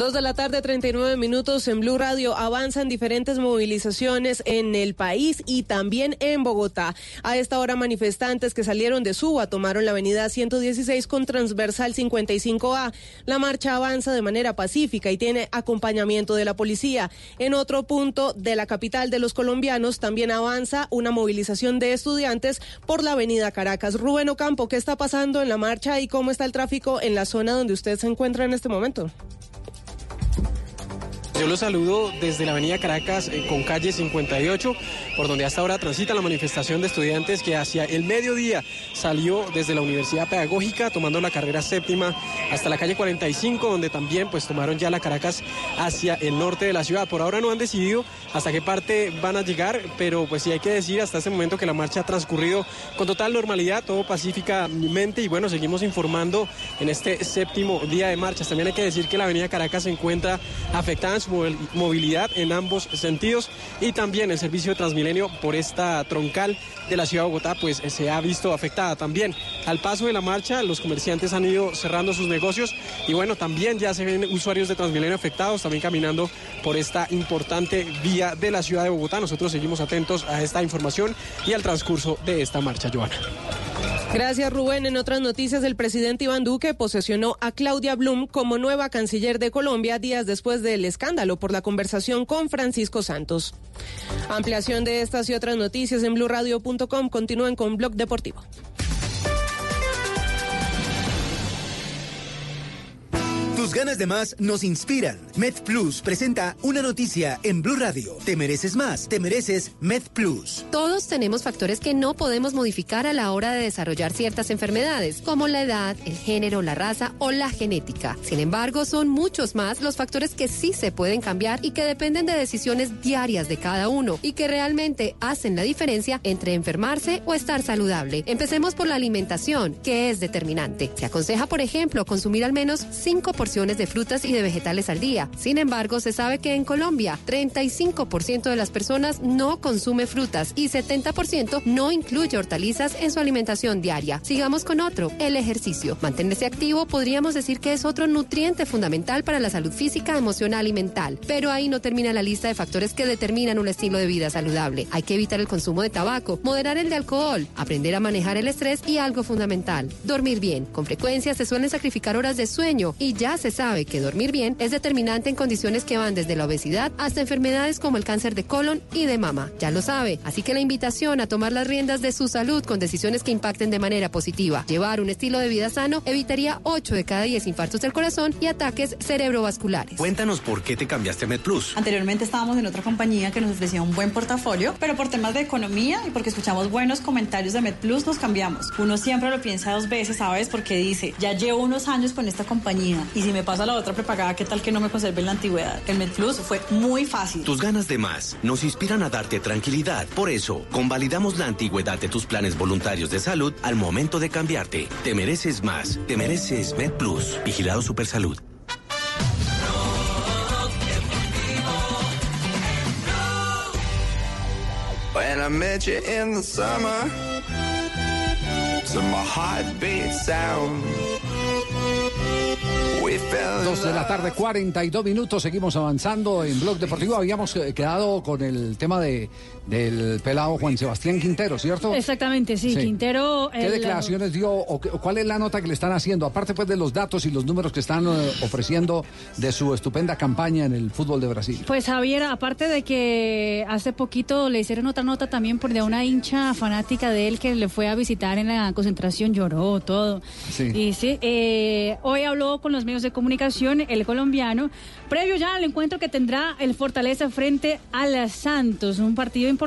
Dos de la tarde, 39 minutos en Blue Radio. Avanzan diferentes movilizaciones en el país y también en Bogotá. A esta hora, manifestantes que salieron de Suba tomaron la avenida 116 con transversal 55A. La marcha avanza de manera pacífica y tiene acompañamiento de la policía. En otro punto de la capital de los colombianos también avanza una movilización de estudiantes por la avenida Caracas. Rubén Ocampo, ¿qué está pasando en la marcha y cómo está el tráfico en la zona donde usted se encuentra en este momento? Yo los saludo desde la avenida Caracas eh, con calle 58, por donde hasta ahora transita la manifestación de estudiantes que hacia el mediodía salió desde la Universidad Pedagógica tomando la carrera séptima hasta la calle 45, donde también pues tomaron ya la Caracas hacia el norte de la ciudad. Por ahora no han decidido hasta qué parte van a llegar, pero pues sí hay que decir hasta este momento que la marcha ha transcurrido con total normalidad, todo pacíficamente y bueno, seguimos informando en este séptimo día de marchas. También hay que decir que la avenida Caracas se encuentra afectada en su movilidad en ambos sentidos y también el servicio de Transmilenio por esta troncal de la ciudad de Bogotá pues eh, se ha visto afectada también. Al paso de la marcha los comerciantes han ido cerrando sus negocios y bueno, también ya se ven usuarios de Transmilenio afectados, también caminando por esta importante vía de la ciudad de Bogotá. Nosotros seguimos atentos a esta información y al transcurso de esta marcha, Joana. Gracias, Rubén. En otras noticias, el presidente Iván Duque posesionó a Claudia Blum como nueva canciller de Colombia días después del escándalo por la conversación con Francisco Santos. Ampliación de estas y otras noticias en blurradio.com. Continúen con Blog Deportivo. Tus ganas de más nos inspiran. MedPlus presenta una noticia en Blue Radio. Te mereces más, te mereces MedPlus. Todos tenemos factores que no podemos modificar a la hora de desarrollar ciertas enfermedades, como la edad, el género, la raza o la genética. Sin embargo, son muchos más los factores que sí se pueden cambiar y que dependen de decisiones diarias de cada uno y que realmente hacen la diferencia entre enfermarse o estar saludable. Empecemos por la alimentación, que es determinante. Se aconseja, por ejemplo, consumir al menos 5 de frutas y de vegetales al día. Sin embargo, se sabe que en Colombia 35% de las personas no consume frutas y 70% no incluye hortalizas en su alimentación diaria. Sigamos con otro, el ejercicio. Mantenerse activo podríamos decir que es otro nutriente fundamental para la salud física, emocional y mental. Pero ahí no termina la lista de factores que determinan un estilo de vida saludable. Hay que evitar el consumo de tabaco, moderar el de alcohol, aprender a manejar el estrés y algo fundamental, dormir bien. Con frecuencia se suelen sacrificar horas de sueño y ya se sabe que dormir bien es determinante en condiciones que van desde la obesidad hasta enfermedades como el cáncer de colon y de mama. Ya lo sabe. Así que la invitación a tomar las riendas de su salud con decisiones que impacten de manera positiva. Llevar un estilo de vida sano evitaría 8 de cada 10 infartos del corazón y ataques cerebrovasculares. Cuéntanos por qué te cambiaste a MedPlus. Anteriormente estábamos en otra compañía que nos ofrecía un buen portafolio, pero por temas de economía y porque escuchamos buenos comentarios de MedPlus nos cambiamos. Uno siempre lo piensa dos veces, ¿sabes? Porque dice, ya llevo unos años con esta compañía y si me pasa la otra prepagada, ¿qué tal que no me conserve en la antigüedad? El MedPlus fue muy fácil. Tus ganas de más nos inspiran a darte tranquilidad. Por eso, convalidamos la antigüedad de tus planes voluntarios de salud al momento de cambiarte. Te mereces más. Te mereces MedPlus. Vigilado Supersalud. When I met you in the summer, to my heartbeat sound, Dos de la tarde, 42 minutos. Seguimos avanzando en Blog Deportivo. Habíamos eh, quedado con el tema de, del pelado Juan Sebastián Quintero, ¿cierto? Exactamente, sí. Sí. Quintero. ¿Qué el- declaraciones dio o, cuál es la nota que le están haciendo? Aparte pues de los datos y los números que están eh, ofreciendo de su estupenda campaña en el fútbol de Brasil. Pues Javier, aparte de que hace poquito le hicieron otra nota también por de una hincha fanática de él que le fue a visitar en la concentración, lloró todo. Sí. Y sí, eh, hoy habló con los medios de comunicación el colombiano, previo ya al encuentro que tendrá el Fortaleza frente al Santos, un partido importante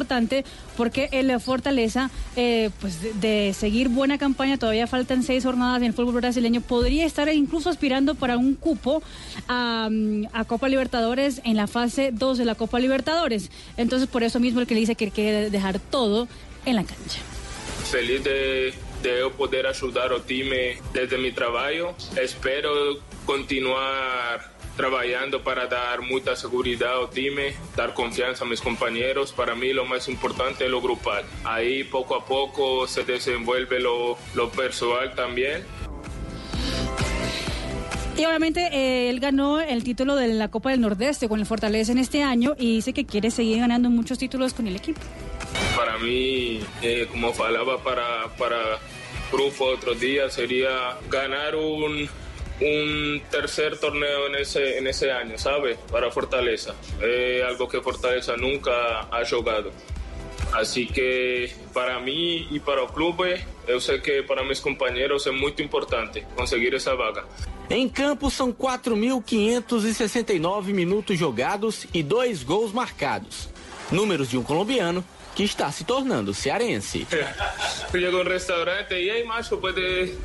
porque el Fortaleza, eh, pues de, seguir buena campaña, todavía faltan seis jornadas en el fútbol brasileño, podría estar incluso aspirando para un cupo a, Copa Libertadores en la fase 2 de la Copa Libertadores. Entonces, por eso mismo el que le dice que quiere dejar todo en la cancha. feliz de, de poder ajudar o time desde mi trabalho. Espero continuar trabalhando para dar muita seguridade ao time, dar confiança a meus companheiros. Para mim, o mais importante é o grupal. Aí, pouco a pouco, se desenvolve lo, lo pessoal também. Y obviamente eh, él ganó el título de la Copa del Nordeste con el Fortaleza en este año y dice que quiere seguir ganando muchos títulos con el equipo. Para mim, eh, como falava para para grupo outro dia, seria ganar um um terceiro torneio nesse nesse ano, sabe? Para Fortaleza. É algo que Fortaleza nunca ha jogado. Así que para mí y para el club, eu sei que para mis compañeros es muy importante conseguir esa vaga. Em campo são 4.569 minutos jogados e dois gols marcados. Números de um colombiano que está se tornando cearense. Llego a un restaurante y hey macho, puede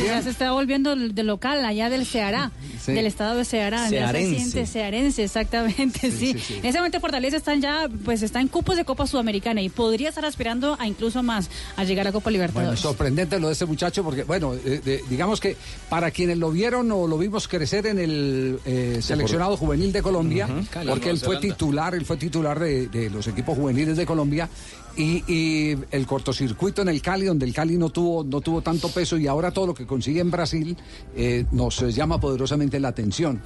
Y ya se está volviendo de local allá del Ceará, Sí. del estado de Ceará. Ya se Cearense. siente cearense, exactamente, sí. En ese momento Fortaleza están ya, pues está en cupos de Copa Sudamericana y podría estar aspirando a incluso más a llegar a Copa Bueno, Libertadores. sorprendente lo de este muchacho porque, bueno, eh, de- digamos que para quienes lo vieron o lo vimos crecer en el eh, seleccionado juvenil de Colombia, porque él fue titular, él fue titular de, de los equipos juveniles de Colombia y, el cortocircuito en el Cali, donde el Cali no tuvo, no tuvo tanto peso y ahora todo lo que consigue en Brasil eh, nos llama poderosamente la atención.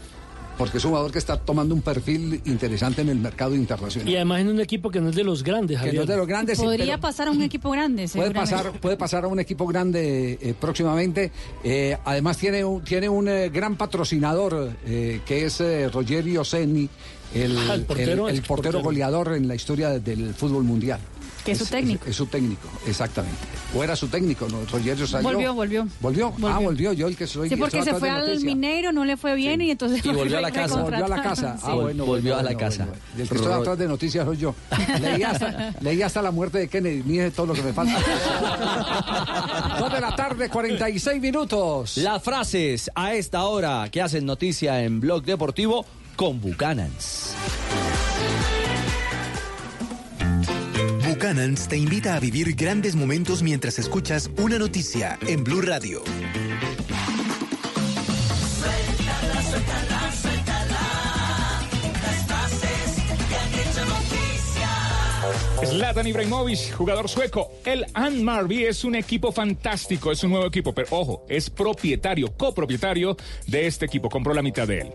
Porque es un jugador que está tomando un perfil interesante en el mercado internacional. Y además en un equipo que no es de los grandes, Que Javier. no es de los grandes, Podría pasar a un equipo grande, Puede pasar, puede pasar a un equipo grande eh, próximamente. Eh, además tiene un, tiene un eh, gran patrocinador eh, que es eh, Rogerio Senni, el, Ah, el portero, el- el el portero goleador en la historia de- del fútbol mundial. Que es su técnico. Es, su técnico, exactamente. O era su técnico, ¿no? Rogerio salió. Volvió, volvió. ¿Volvió? Ah, Volvió. volvió. Yo el que soy Sí, porque se fue al noticia. Mineiro, no le fue bien y entonces Y volvió a la casa. Volvió a la casa. Ah, sí. bueno, Volvió a la bueno, casa. bueno. El que estoy atrás de noticias soy yo. Leí hasta, leí hasta la muerte de Kennedy. Mire todo lo que me falta. Dos de la tarde, 46 minutos. Las frases a esta hora que hacen noticia en Blog Deportivo con Buchanans. Buchanans te invita a vivir grandes momentos mientras escuchas una noticia en Blue Radio. Suéltala, suéltala, suéltala. Las frases que han hecho noticia. Zlatan Ibrahimovic, jugador sueco. El Anmarby es un equipo fantástico, es un nuevo equipo, pero ojo, es propietario, copropietario de este equipo, compró la mitad de él.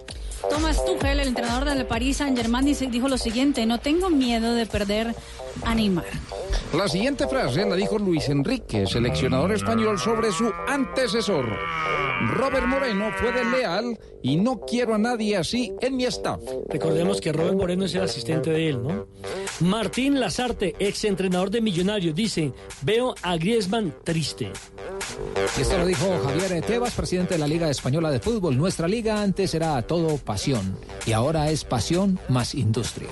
Thomas Tuchel, el entrenador del Paris Saint-Germain, dijo lo siguiente, no tengo miedo de perder a Neymar. La siguiente frase la dijo Luis Enrique, seleccionador español, sobre su antecesor. Robert Moreno fue desleal y no quiero a nadie así en mi staff. Recordemos que Robert Moreno es el asistente de él, ¿no? Martín Lazarte, ex entrenador de Millonarios, dice, veo a Griezmann triste. Esto lo dijo Javier Tebas, presidente de la Liga Española de Fútbol. Nuestra liga antes era todo pasión y ahora es pasión más industria.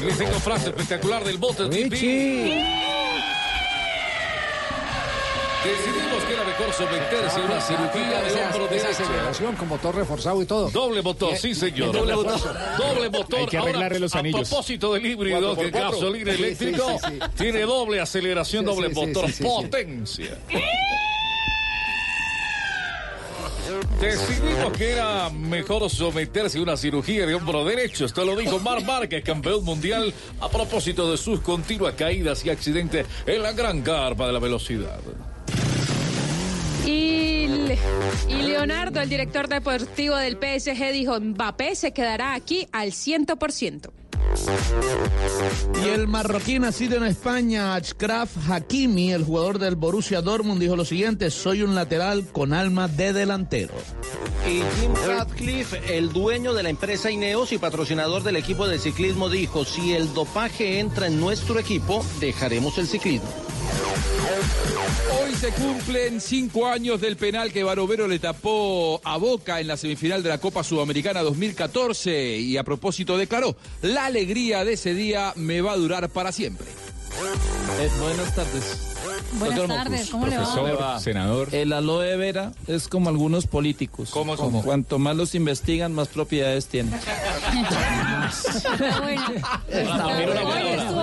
Magnífica frase espectacular del bote. Decidimos que era mejor someterse a una cirugía de Esa- hombro esa derecho. aceleración con motor reforzado y todo. Doble motor, sí señor. Doble motor. Doble motor. Hay que Ahora, arreglarle los a anillos. propósito del híbrido cuatro. gasolina sí, eléctrico, sí, sí. tiene doble aceleración, doble motor, potencia. Decidimos que era mejor someterse a una cirugía de hombro derecho. Esto lo dijo Mar Márquez, campeón mundial, a propósito de sus continuas caídas y accidentes en la gran carpa de la velocidad. Y, y Leonardo, el director deportivo del PSG, dijo, Mbappé se quedará aquí al 100%. Y el marroquí nacido en España, Achraf Hakimi, el jugador del Borussia Dortmund, dijo lo siguiente, soy un lateral con alma de delantero. Y Jim Radcliffe, el dueño de la empresa Ineos y patrocinador del equipo de ciclismo, dijo, si el dopaje entra en nuestro equipo, dejaremos el ciclismo. Hoy se cumplen cinco años del penal que Barovero le tapó a Boca en la semifinal de la Copa Sudamericana 2014 y a propósito declaró, la alegría de ese día me va a durar para siempre. Buenas tardes. Buenas Doctor tardes, Mocus. ¿cómo le va? Profesor, senador. El aloe vera es como algunos políticos. ¿Cómo, cómo? Cuanto más los investigan, más propiedades tienen. Está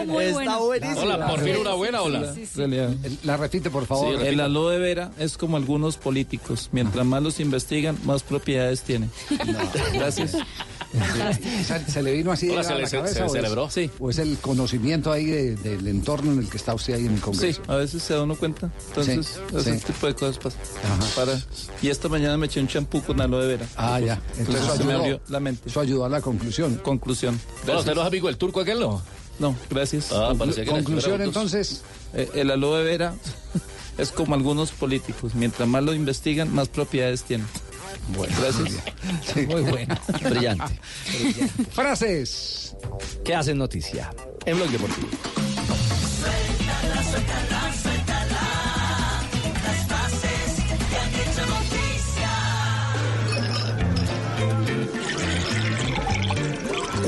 muy bueno. Hola, por fin una buena ola. Realidad. La repite, por favor. el aloe vera es como algunos políticos. Mientras más los investigan, más propiedades tienen. Gracias. ¿Se, le vino así Hola, se la le- se- cabeza, se le o es- celebró. Sí. ¿O es el conocimiento ahí de- del entorno en el que está usted ahí en el Sí, Congreso? a veces se da uno cuenta. Entonces, Sí, ese sí. tipo de cosas pasan. Para... Y esta mañana me eché un champú con aloe vera. Ah, ya. Entonces, eso se me abrió la mente. Eso ayudó a la conclusión. Conclusión. No, ¿Usted no es amigo del turco aquel, no? No, gracias. Ah, que Conclusión entonces. Eh, el aloe vera es como algunos políticos. Mientras más lo investigan, más propiedades tienen. Bueno, Gracias. Muy bueno. Brillante. Frases. ¿Qué hacen noticia? En Blog Deportivo. Suéltala, suéltala.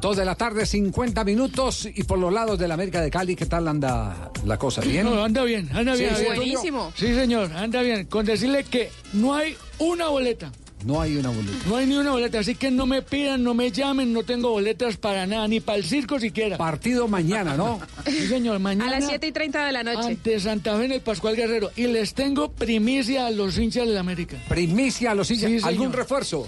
Dos de la tarde, 50 minutos. Y por los lados de la América de Cali, ¿qué tal anda la cosa? ¿Bien? No, anda bien, anda bien. sí. Buenísimo. Sí, señor, anda bien. Con decirle que no hay una boleta. No hay una boleta. No hay ni una boleta, así que no me pidan, no me llamen, no tengo boletas para nada, ni para el circo siquiera. Partido mañana, ¿no? Sí, señor, mañana. A las 7 y 30 de la noche. Ante Santa Fe en el Pascual Guerrero. Y les tengo primicia a los hinchas de la América. Primicia a los hinchas. Sí, ¿Algún refuerzo?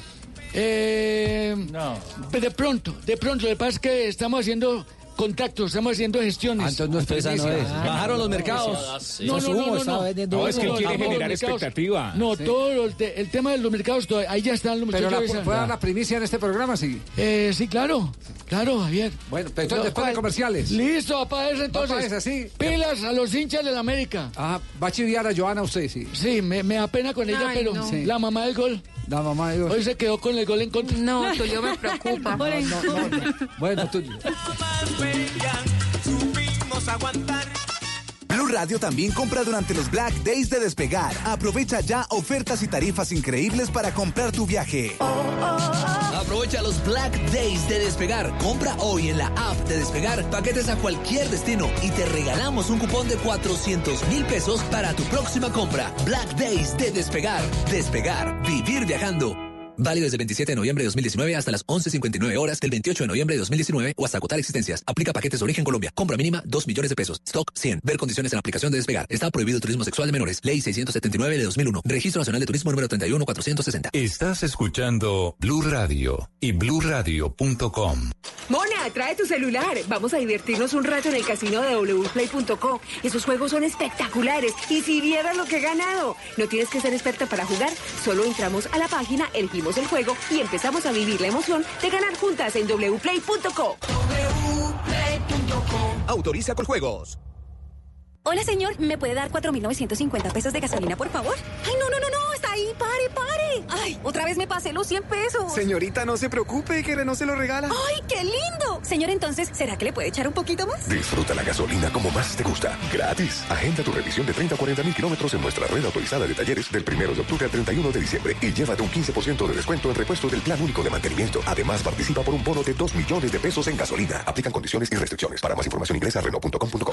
Eh, No. De pronto, de pronto. Lo que pasa es que estamos haciendo contactos, estamos haciendo gestiones. Ah, entonces no es Entonces, esa no es. Bajaron los mercados. No, no, no, no, es que quiere generar mercados. expectativa. No, Sí. todo el tema de los mercados, todo- ahí ya están los Pero muchachos. la, avisando. ¿puede dar la primicia en este programa? Sí. Eh, sí, claro, claro, Javier. Bueno, pero entonces después de comerciales. Listo, eso entonces. para eso, sí. Pilas a los hinchas de la América. Ah, va a chiviar a Joana usted, sí. Sí, me, me da pena con ella, Ay, pero no. Sí. la mamá del gol La mamá de Dios. hoy se quedó con el gol en contra. No, Tulio me preocupa. Bueno, tú. Supimos aguantar. Radio también compra durante los Black Days de Despegar. Aprovecha ya ofertas y tarifas increíbles para comprar tu viaje. Aprovecha los Black Days de Despegar. Compra hoy en la app de Despegar paquetes a cualquier destino y te regalamos un cupón de 400 mil pesos para tu próxima compra. Black Days de Despegar. Despegar. Vivir viajando. Válido desde el 27 de noviembre de 2019 hasta las 11.59 horas del 28 de noviembre de 2019 o hasta agotar existencias. Aplica paquetes de origen Colombia. Compra mínima 2 millones de pesos. Stock 100. Ver condiciones en la aplicación de Despegar. Está prohibido el turismo sexual de menores. Ley 679 de 2001. Registro Nacional de Turismo número 31460. Estás escuchando Blue Radio y bluradio.com. trae tu celular. Vamos a divertirnos un rato en el casino de wplay.co. Esos juegos son espectaculares. Y si vieras lo que he ganado. No tienes que ser experta para jugar. Solo entramos a la página, elegimos el juego y empezamos a vivir la emoción de ganar juntas en wplay.co. Autoriza con juegos. Hola, señor. ¿Me puede dar 4.950 pesos de gasolina, por favor? Ay, no, no, no, no. Ahí. Pare, pare. Ay, otra vez me pasé los 100 pesos. Señorita, no se preocupe, que Renault se lo regala. Ay, qué lindo. Señor, entonces, ¿será que le puede echar un poquito más? Disfruta la gasolina como más te gusta. Gratis. Agenda tu revisión de 30 a 40 mil kilómetros en nuestra red autorizada de talleres del 1 de octubre al 31 de diciembre y llévate un 15% de descuento en repuesto del plan único de mantenimiento. Además, participa por un bono de 2 millones de pesos en gasolina. Aplican condiciones y restricciones. Para más información ingresa a Renault.com.co.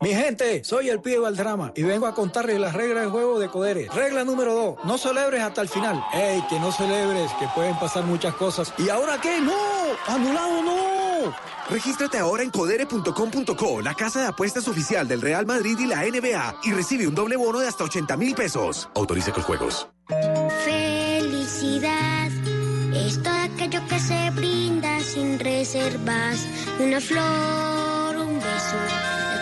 Mi gente, soy el pibe Valdrama y vengo a contarles las reglas del juego de Codere. Regla número dos, no celebres hasta el final. ¡Ey, que no celebres, que pueden pasar muchas cosas! ¿Y ahora qué? ¡No! ¡Anulado no! Regístrate ahora en codere.com.co, la casa de apuestas oficial del Real Madrid y la NBA, y recibe un doble bono de hasta 80 mil pesos. Autoriza con juegos. Felicidad es todo aquello que se brinda sin reservas. Una flor, un beso,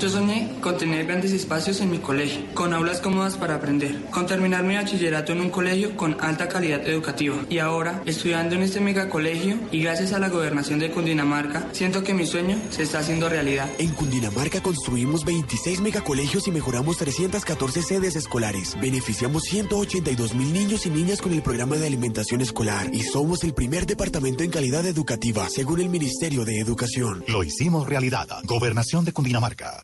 Yo soñé con tener grandes espacios en mi colegio, con aulas cómodas para aprender, con terminar mi bachillerato en un colegio con alta calidad educativa. Y ahora, estudiando en este megacolegio y gracias a la gobernación de Cundinamarca, siento que mi sueño se está haciendo realidad. En Cundinamarca construimos 26 megacolegios y mejoramos 314 sedes escolares. Beneficiamos 182 mil niños y niñas con el programa de alimentación escolar y somos el primer departamento en calidad educativa, según el Ministerio de Educación. Lo hicimos realidad. Gobernación de Cundinamarca.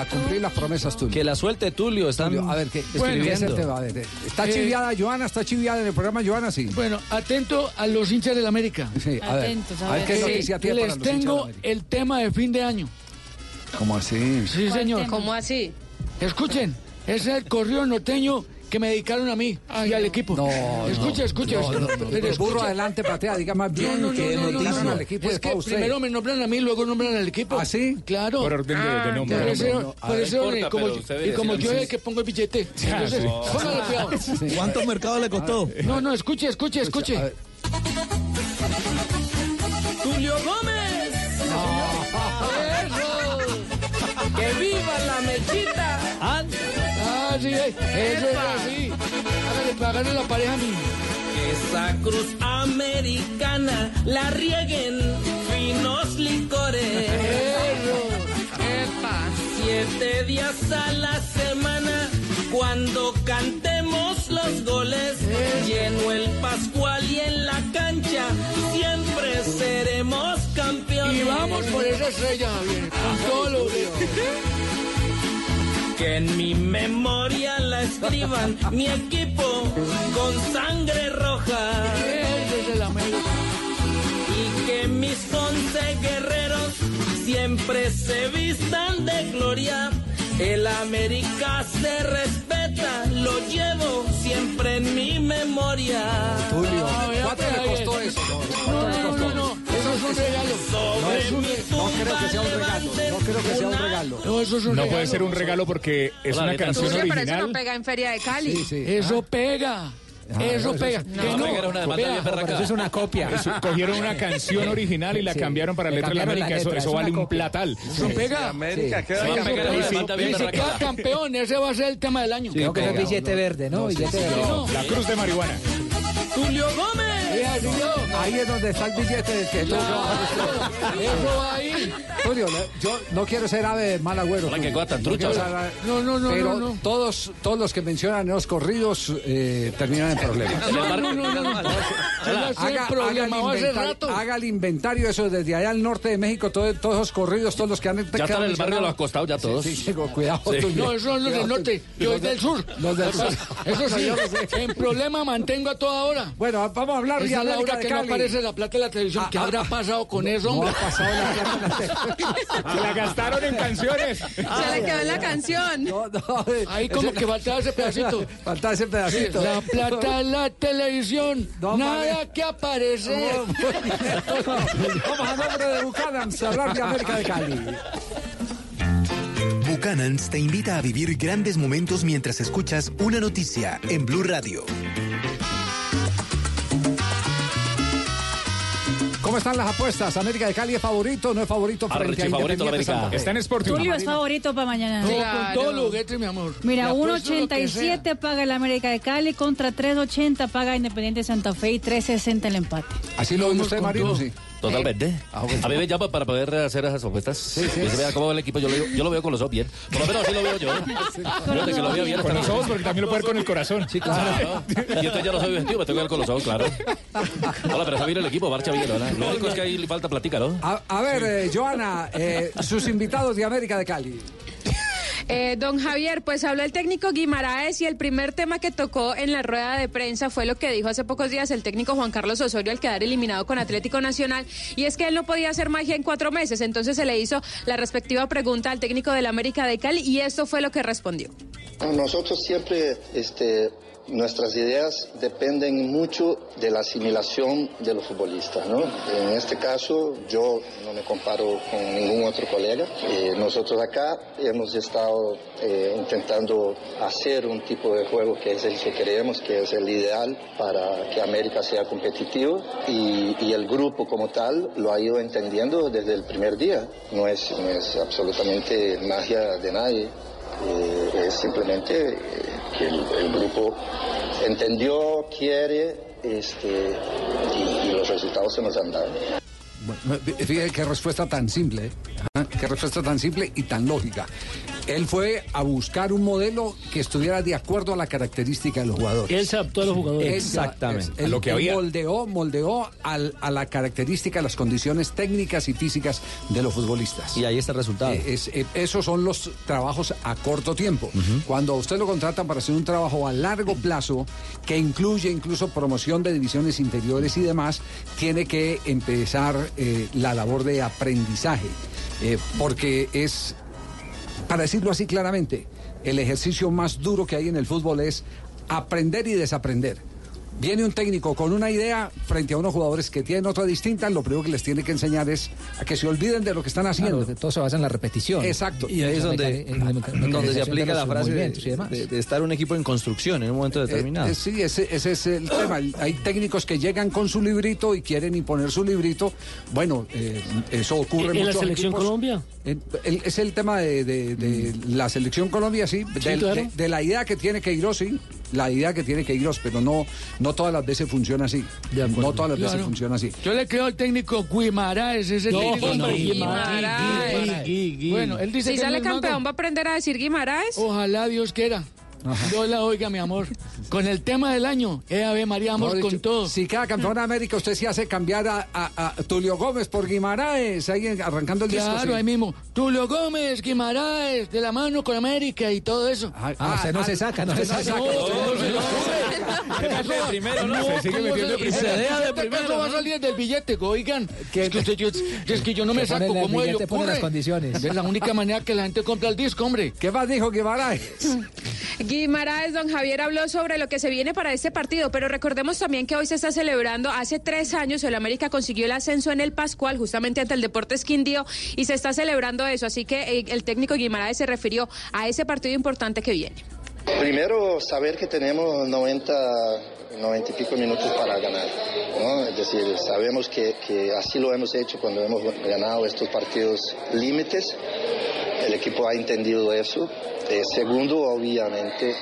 A cumplir las promesas tuyas. Que la suelte Tulio, están Tulio, a ver, ¿qué, escribiendo. ¿qué es el tema? Ver, ¿Está Eh, chiviada Joana? ¿Está chiviada en el programa Joana? Sí. Bueno, atento a los hinchas del América. Sí, a ver, Atentos, a a ver ver. qué noticia Que tiene para les los tengo el tema de fin de año. ¿Cómo así? Sí, señor. ¿Cómo así? Escuchen, ese es el corrido norteño que me dedicaron a mí y al equipo. No, escucha, no, escucha. no, escucha. no, no. Pero El burro adelante patea, diga más bien No, no, que no, no, no, noticia. no. al equipo Es que usted. primero me nombran a mí, luego nombran al equipo. ¿Ah, sí? Claro. Por orden de- de Ah, nombre. Por eso, No, no, por no eso, importa, y como, yo- es el que pongo el billete. Entonces, póngale cuidado. ¿Cuántos mercados le costó? No, no, escuche, escuche, escuche. Sí, eh, eso es así. Hágale, hágale la pareja a mí. Esa cruz americana la rieguen finos licores. Epa. Siete días a la semana cuando cantemos los goles. Lleno el Pascual y en la cancha siempre seremos campeones. Y vamos por esa estrella, Javier. Con todo lo Que en mi memoria la escriban mi equipo con sangre roja. Y que mis once guerreros siempre se vistan de gloria. El América se respeta, lo llevo siempre en mi memoria. Tulio, ¿cuánto le costó eso? No, no, no, no, eso es un regalo. No, es un- no creo que sea un regalo. No creo que sea un regalo. No, eso es un No regalo. puede ser un regalo porque es Hola, una canción pero eso original. no pega en Feria de Cali. Eso pega. Eso pega. no. Que no. Era una berraca. Pero eso es una copia. Eso, cogieron una canción original y la Sí. cambiaron para Le letra de la la América. Eso, letra, eso es vale una un copia. platal. Eso pega. América, Eso pega. berraca. queda campeón, ese va a ser el tema del año. Creo que es billete verde, ¿no? Billete verde. No. La cruz de marihuana. Tulio Gómez. Ahí es donde está el billete del que Eso va ahí. Tulio, yo no quiero ser ave de mal agüero. Hola, tan No trucha. ser No, no, no, Pero no, no. todos, todos los que mencionan en los corridos eh, terminan en problemas. No, no, no, no, Haga, el haga inventario, rato. haga el inventario eso desde allá al norte de México, todo- todos esos corridos, todos los que han Ya están en el barrio de los acostados, ya todos. Sí, sí, cuidado. Sí. No, esos son los del norte, yo del sur. Los del sur. Eso sí, en problema mantengo a toda hora. Bueno, vamos a hablar Esa ya es América Laura, de que no aparece la plata en la televisión. ¿Qué Ah, habrá ah, pasado con eso, hombre? ha pasado la plata en la televisión. Se la gastaron en canciones. Se le quedó en la canción. Ahí como que faltaba ese pedacito. Faltaba ese pedacito. La plata en la televisión. No, nada que aparece. Vamos a nombre de Buchanan a hablar de América de Cali. Buchanan's te invita a vivir grandes momentos mientras escuchas una noticia en Blue Radio. ¿Cómo están las apuestas? ¿América de Cali es favorito o no es favorito frente a Archifavorito la Independiente América. Santa Fe? Está en Sporting. Tulio es favorito para mañana. No, Claro. con todos los juguetes, mi amor. Mira, Le apuesto lo que 1.87 paga el América de Cali contra 3.80 paga Independiente Santa Fe y 3.60 el empate. ¿Así lo ve usted, Marino? Sí. Totalmente. Ah, bueno. A mí me llama para poder hacer esas ofertas. sí. Se vea cómo va el equipo. Yo lo, veo- yo lo veo con los ojos bien. Por lo menos así lo veo yo. Fíjate que lo veo bien. Con los ojos, porque también lo puede ver con el corazón. Sí, claro. Y entonces ya no soy objetivo, me tengo que ver con los ojos, claro. Hola, pero está bien el equipo, marcha bien, ¿verdad? Lo único es que ahí le falta platica, ¿no? A, a ver, eh, Joana, eh, sus invitados de América de Cali. Eh, don Javier, pues habló el técnico Guimaraes y el primer tema que tocó en la rueda de prensa fue lo que dijo hace pocos días el técnico Juan Carlos Osorio al quedar eliminado con Atlético Nacional y es que él no podía hacer magia en cuatro meses, entonces se le hizo la respectiva pregunta al técnico del América de Cali y esto fue lo que respondió. Nosotros siempre, este, nuestras ideas dependen mucho de la asimilación de los futbolistas, ¿no? En este caso, yo no me comparo con ningún otro colega. Eh, nosotros acá hemos estado eh, intentando hacer un tipo de juego que es el que creemos que es el ideal para que América sea competitivo y, y el grupo como tal lo ha ido entendiendo desde el primer día. No es, no es absolutamente magia de nadie. Eh, es simplemente eh, que el, grupo entendió, quiere, este, y, los resultados se nos han dado. Fíjate qué respuesta tan simple, ¿eh? Qué respuesta tan simple y tan lógica. Él fue a buscar un modelo que estuviera de acuerdo a la característica de los jugadores. Él se adaptó a los jugadores. Exactamente. él- A lo que él había. moldeó, moldeó al- a la característica, a las condiciones técnicas y físicas de los futbolistas. Y ahí está el resultado. Eh, es- eh, esos son los trabajos a corto tiempo. Cuando a usted lo contratan para hacer un trabajo a largo plazo, que incluye incluso promoción de divisiones interiores y demás, tiene que empezar eh, la labor de aprendizaje. Eh, porque es, para decirlo así claramente, el ejercicio más duro que hay en el fútbol es aprender y desaprender. Viene un técnico con una idea frente a unos jugadores que tienen otra distinta, lo primero que les tiene que enseñar es a que se olviden de lo que están haciendo. Claro, todo se basa en la repetición. Exacto. Y ahí es donde, En donde se aplica la frase de, movimientos y demás. de- de estar un equipo en construcción en un momento determinado. Eh, eh, sí, ese, ese es el tema. Hay técnicos que llegan con su librito y quieren imponer su librito. Bueno, eh, eso ocurre ¿En en la selección equipos. Colombia? Eh, el- es el tema de, de- de la selección Colombia, sí. del- claro. de, de la idea que tiene Queiroz, sí. La idea que tiene Queiroz, pero no, no todas las veces funciona así. No todas las veces Claro. funciona así. Yo le creo al técnico Guimaraes, ese No, técnico. no, Guimaraes. Bueno, él dice Si que sale no campeón, ¿va a aprender a decir Guimaraes? Ojalá Dios quiera. Dios la oiga, mi amor. Con el tema del año, eh, Ave María, amor con dicho, todo. Si cada campeón de América usted se hace cambiar a, a- a Tulio Gómez por Guimaraes, ahí arrancando el disco. Claro, sí. ahí mismo. Tulio Gómez, Guimaraes, de la mano con América y todo eso. Ah, usted no se saca, no se saca. primero, No, Se sigue ¿cómo metiendo se- primero. se deja va a salir del billete, oigan. Es que, usted, yo, es que yo no me saco como ellos billete, pone las condiciones. Es la única manera que la gente compra el disco, hombre. ¿Qué más dijo Guimaraes? Guimaraes, don Javier habló sobre lo que se viene para este partido, pero recordemos también que hoy se está celebrando, hace tres años el América consiguió el ascenso en el Pascual, justamente ante el Deportes Quindío, y se está celebrando eso, así que eh, el técnico Guimaraes se refirió a ese partido importante que viene. Primero, saber que tenemos 90, 90 y pico minutos para ganar. ¿no? Es decir, sabemos que, que así lo hemos hecho cuando hemos ganado estos partidos límites. El equipo ha entendido eso. Eh, segundo, obviamente,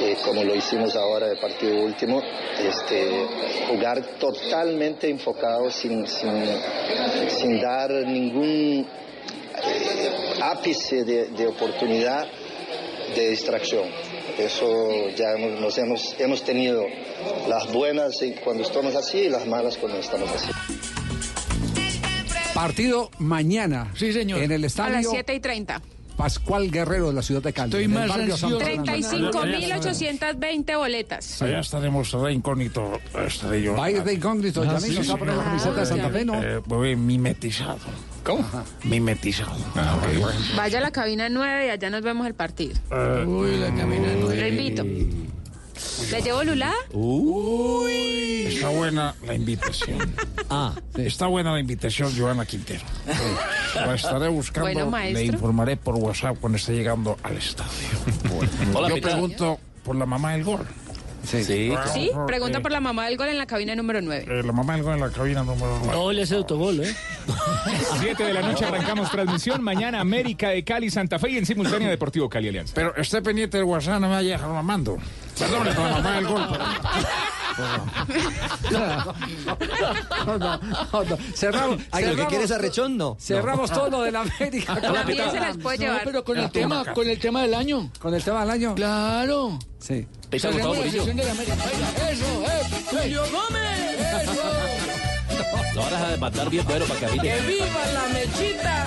eh, como lo hicimos ahora el partido último, este, jugar totalmente enfocado sin, sin, sin dar ningún eh, ápice de, de oportunidad de distracción. Eso ya hemos, nos hemos, hemos tenido las buenas cuando estamos así y las malas cuando estamos así. Partido mañana. Sí, señor. En el A las estadio. 7 y 30. Pascual Guerrero de la ciudad de Cali. Estoy más barrio San ansioso. Fernando. 35.820 boletas. Allá estaremos de incógnito. Estaré yo. Va a ir de incógnito, ya mismo se va a poner la camiseta de Santa Fe, ¿no? Eh, voy mimetizado. ¿Cómo? Mimetizado. Vaya a la cabina 9 y allá nos vemos el partido. Uy, la cabina Lo invito. ¿Le llevo Lula? Uy. Está buena la invitación. Ah, Está buena la invitación, Joana Quintero. La estaré buscando. Bueno, maestro. Le informaré por WhatsApp cuando esté llegando al estadio. Hola, Yo pregunto por la mamá del gol. Sí. Sí, pregunta por la mamá del gol en la cabina número 9. Eh, la mamá del gol en la cabina número 9. No le hace autogol, ¿eh? 7 de la noche arrancamos transmisión. Mañana América de Cali, Santa Fe y en simultánea Deportivo Cali Alianza. Pero esté pendiente del WhatsApp, no me vaya a dejar mamando. Perdón, la mamá del gol. No, no, no, no. Cerramos. Ay, lo que cerramos quieres arrechón, no. Cerramos todo lo de la América. También se las puede llevar. pero con el tema- con el tema del año. Con el tema del año. Claro. Sí. ¿Te está gustado, Murillo? de la América. Eso, eh. ¡Julio Gómez! No vas a demandar bien bueno para que ¡Que viva la mechita!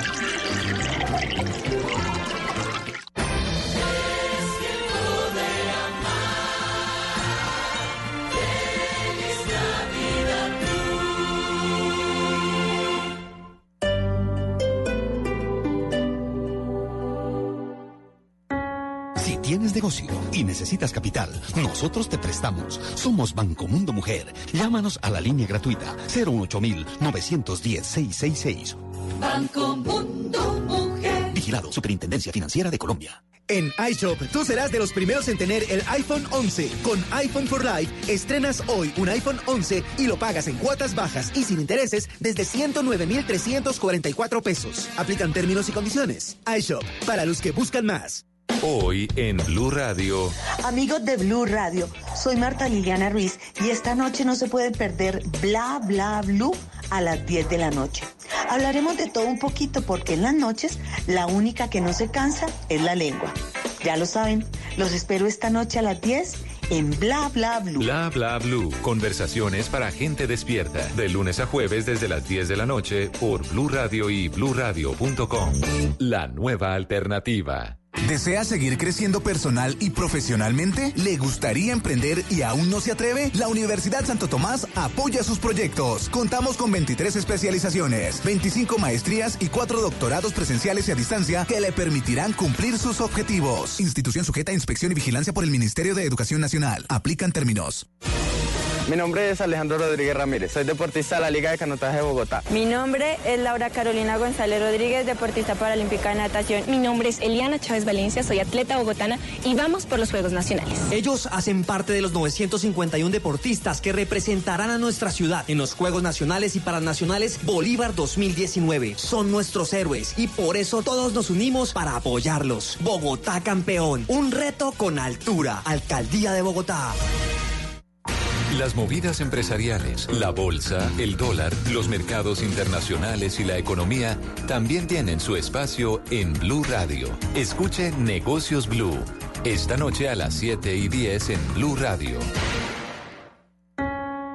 Negocio y necesitas capital, nosotros te prestamos. Somos Banco Mundo Mujer. Llámanos a la línea gratuita 08910-666. Banco Mundo Mujer. Vigilado Superintendencia Financiera de Colombia. En iShop, tú serás de los primeros en tener el iPhone 11. Con iPhone for Life, estrenas hoy un iPhone 11 y lo pagas en cuotas bajas y sin intereses desde 109,344 pesos. Aplican términos y condiciones. iShop, para los que buscan más. Hoy en Blue Radio. Amigos de Blue Radio, soy Marta Liliana Ruiz y esta noche no se pueden perder Bla Bla Blue a las 10 de la noche. Hablaremos de todo un poquito porque en las noches la única que no se cansa es la lengua. Ya lo saben, los espero esta noche a las 10 en Bla Bla Blue. Bla Bla Blue. Conversaciones para gente despierta. De lunes a jueves desde las 10 de la noche por Blue Radio y bluradio.com. La nueva alternativa. ¿Desea seguir creciendo personal y profesionalmente? ¿Le gustaría emprender y aún no se atreve? La Universidad Santo Tomás apoya sus proyectos. Contamos con 23 especializaciones, 25 maestrías y 4 doctorados presenciales y a distancia que le permitirán cumplir sus objetivos. Institución sujeta a inspección y vigilancia por el Ministerio de Educación Nacional. Aplican términos. Mi nombre es Alejandro Rodríguez Ramírez, soy deportista de la Liga de Canotaje de Bogotá. Mi nombre es Laura Carolina González Rodríguez, deportista paralímpica de natación. Mi nombre es Eliana Chávez Valencia, soy atleta bogotana y vamos por los Juegos Nacionales. Ellos hacen parte de los 951 deportistas que representarán a nuestra ciudad en los Juegos Nacionales y Paranacionales Bolívar 2019. Son nuestros héroes y por eso todos nos unimos para apoyarlos. Bogotá campeón, un reto con altura. Alcaldía de Bogotá. Las movidas empresariales, la bolsa, el dólar, los mercados internacionales y la economía también tienen su espacio en Blue Radio. Escuche Negocios Blue. Esta noche a las 7 y 10 en Blue Radio.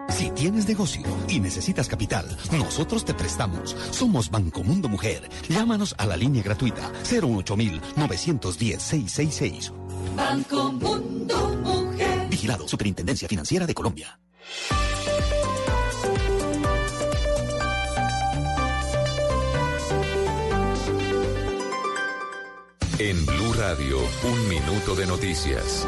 Si tienes negocio y necesitas capital, nosotros te prestamos. Somos Banco Mundo Mujer. Llámanos a la línea gratuita 08910-666. Banco Mundo Mujer. Vigilado Superintendencia Financiera de Colombia. En Blue Radio, un minuto de noticias.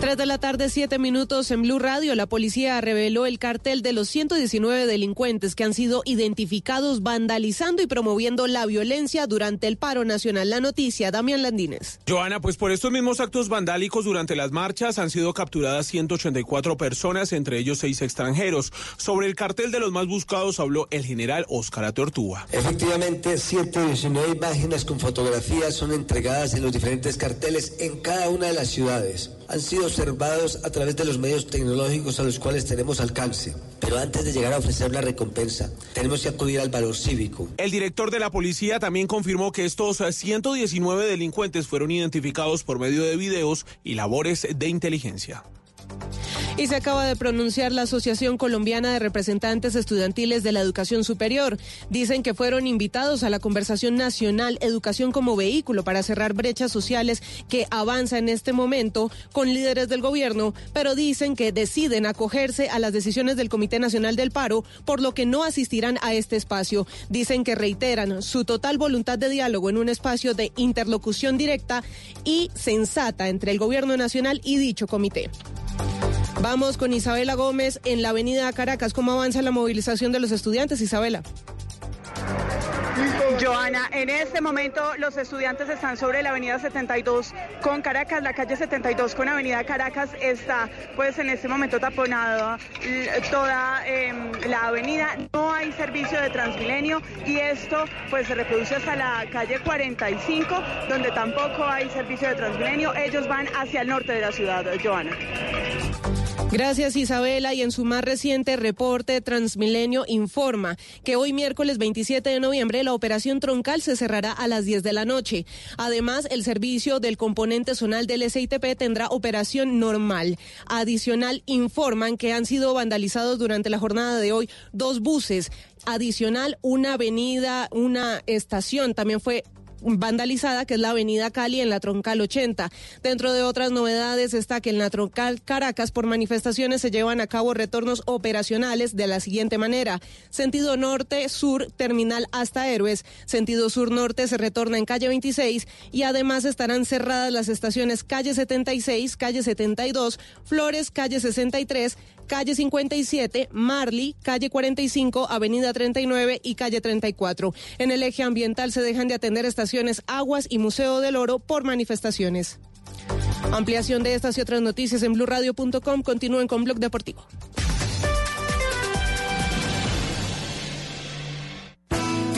Tres de la tarde, siete minutos en Blue Radio. La policía reveló el cartel de los 119 delincuentes que han sido identificados vandalizando y promoviendo la violencia durante el paro nacional. La noticia, Damián Landines. Joana, pues por estos mismos actos vandálicos durante las marchas han sido capturadas 184 personas, entre ellos seis extranjeros. Sobre el cartel de los más buscados habló el general Óscar Atortúa. Efectivamente, 119 imágenes con fotografías son entregadas en los diferentes carteles en cada una de las ciudades. Han sido observados a través de los medios tecnológicos a los cuales tenemos alcance. Pero antes de llegar a ofrecer la recompensa, tenemos que acudir al valor cívico. El director de la policía también confirmó que estos 119 delincuentes fueron identificados por medio de videos y labores de inteligencia. Y se acaba de pronunciar la Asociación Colombiana de Representantes Estudiantiles de la Educación Superior. Dicen que fueron invitados a la conversación nacional Educación como vehículo para cerrar brechas sociales que avanza en este momento con líderes del gobierno, pero dicen que deciden acogerse a las decisiones del Comité Nacional del Paro, por lo que no asistirán a este espacio. Dicen que reiteran su total voluntad de diálogo en un espacio de interlocución directa y sensata entre el gobierno nacional y dicho comité. Vamos con Isabela Gómez en la avenida Caracas. ¿Cómo avanza la movilización de los estudiantes, Isabela? Joana, en este momento los estudiantes están sobre la avenida 72 con Caracas, la calle 72 con avenida Caracas está pues en este momento taponada toda em, la avenida, no hay servicio de Transmilenio y esto pues se reproduce hasta la calle 45 donde tampoco hay servicio de Transmilenio, ellos van hacia el norte de la ciudad, Joana. Gracias Isabela y en su más reciente reporte Transmilenio informa que hoy miércoles 27 de noviembre la operación troncal se cerrará a las 10 de la noche. Además, el servicio del componente zonal del SITP tendrá operación normal. Adicional informan que han sido vandalizados durante la jornada de hoy dos buses. Adicional, una avenida, una estación también fue vandalizada, que es la avenida Cali en la Troncal 80. Dentro de otras novedades está que en la Troncal Caracas por manifestaciones se llevan a cabo retornos operacionales de la siguiente manera. Sentido norte-sur, terminal hasta Héroes. Sentido sur-norte se retorna en calle 26 y además estarán cerradas las estaciones calle 76, calle 72, Flores, calle 63, calle 57, Marley, calle 45, avenida 39 y calle 34. En el eje ambiental se dejan de atender estaciones Aguas y Museo del Oro por manifestaciones. Ampliación de estas y otras noticias en blurradio.com. Continúen con Blog Deportivo.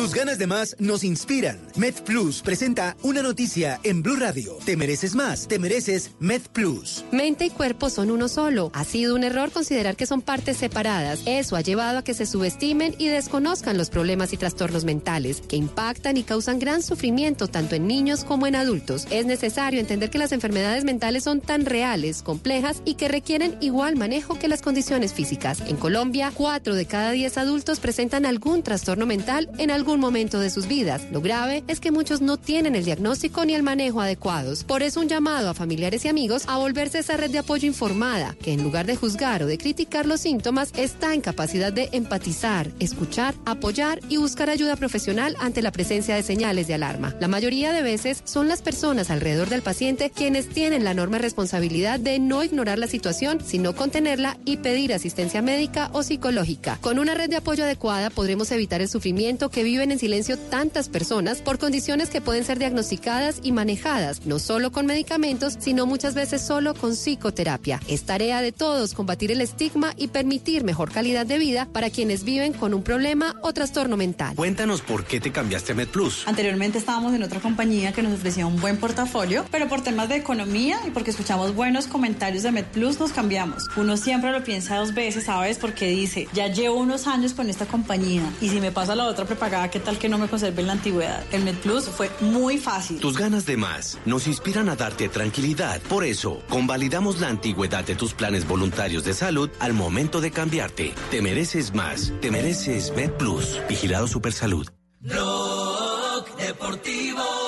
Tus ganas de más nos inspiran. MedPlus presenta una noticia en Blue Radio. Te mereces más, te mereces MedPlus. Mente y cuerpo son uno solo. Ha sido un error considerar que son partes separadas. Eso ha llevado a que se subestimen y desconozcan los problemas y trastornos mentales que impactan y causan gran sufrimiento tanto en niños como en adultos. Es necesario entender que las enfermedades mentales son tan reales, complejas y que requieren igual manejo que las condiciones físicas. En Colombia, 4 de cada 10 adultos presentan algún trastorno mental en algún momento de sus vidas. Lo grave es que muchos no tienen el diagnóstico ni el manejo adecuados. Por eso un llamado a familiares y amigos a volverse esa red de apoyo informada, que en lugar de juzgar o de criticar los síntomas, está en capacidad de empatizar, escuchar, apoyar y buscar ayuda profesional ante la presencia de señales de alarma. La mayoría de veces son las personas alrededor del paciente quienes tienen la enorme responsabilidad de no ignorar la situación, sino contenerla y pedir asistencia médica o psicológica. Con una red de apoyo adecuada podremos evitar el sufrimiento que viven en silencio tantas personas por condiciones que pueden ser diagnosticadas y manejadas, no solo con medicamentos, sino muchas veces solo con psicoterapia. Es tarea de todos combatir el estigma y permitir mejor calidad de vida para quienes viven con un problema o trastorno mental. Cuéntanos por qué te cambiaste a MedPlus. Anteriormente estábamos en otra compañía que nos ofrecía un buen portafolio, pero por temas de economía y porque escuchamos buenos comentarios de MedPlus nos cambiamos. Uno siempre lo piensa dos veces, ¿sabes? Porque dice, ya llevo unos años con esta compañía y si me pasa la otra prepagada, ¿qué tal que no me conserve en la antigüedad? El MedPlus fue muy fácil. Tus ganas de más nos inspiran a darte tranquilidad. Por eso, convalidamos la antigüedad de tus planes voluntarios de salud al momento de cambiarte. Te mereces más. Te mereces MedPlus. Vigilado Supersalud. Blog Deportivo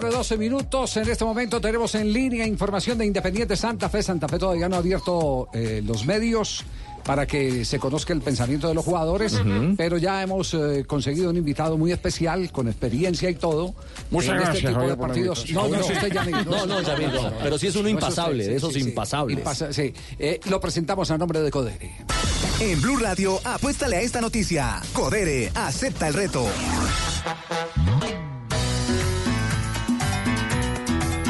tarde, 12 minutos. En este momento tenemos en línea información de Independiente Santa Fe. Santa Fe todavía no ha abierto eh, los medios. para que se conozca el pensamiento de los jugadores. Pero ya hemos eh, conseguido un invitado muy especial, con experiencia y todo. Muchas en gracias, este tipo de partidos. invitación. No, no es usted, Yamil. No, no, Yamil, no. Pero sí es uno No impasable, usted, de esos impasables. Impasa- sí. Eh, lo presentamos a nombre de Codere. En Blue Radio, apuéstale a esta noticia. Codere, acepta el reto.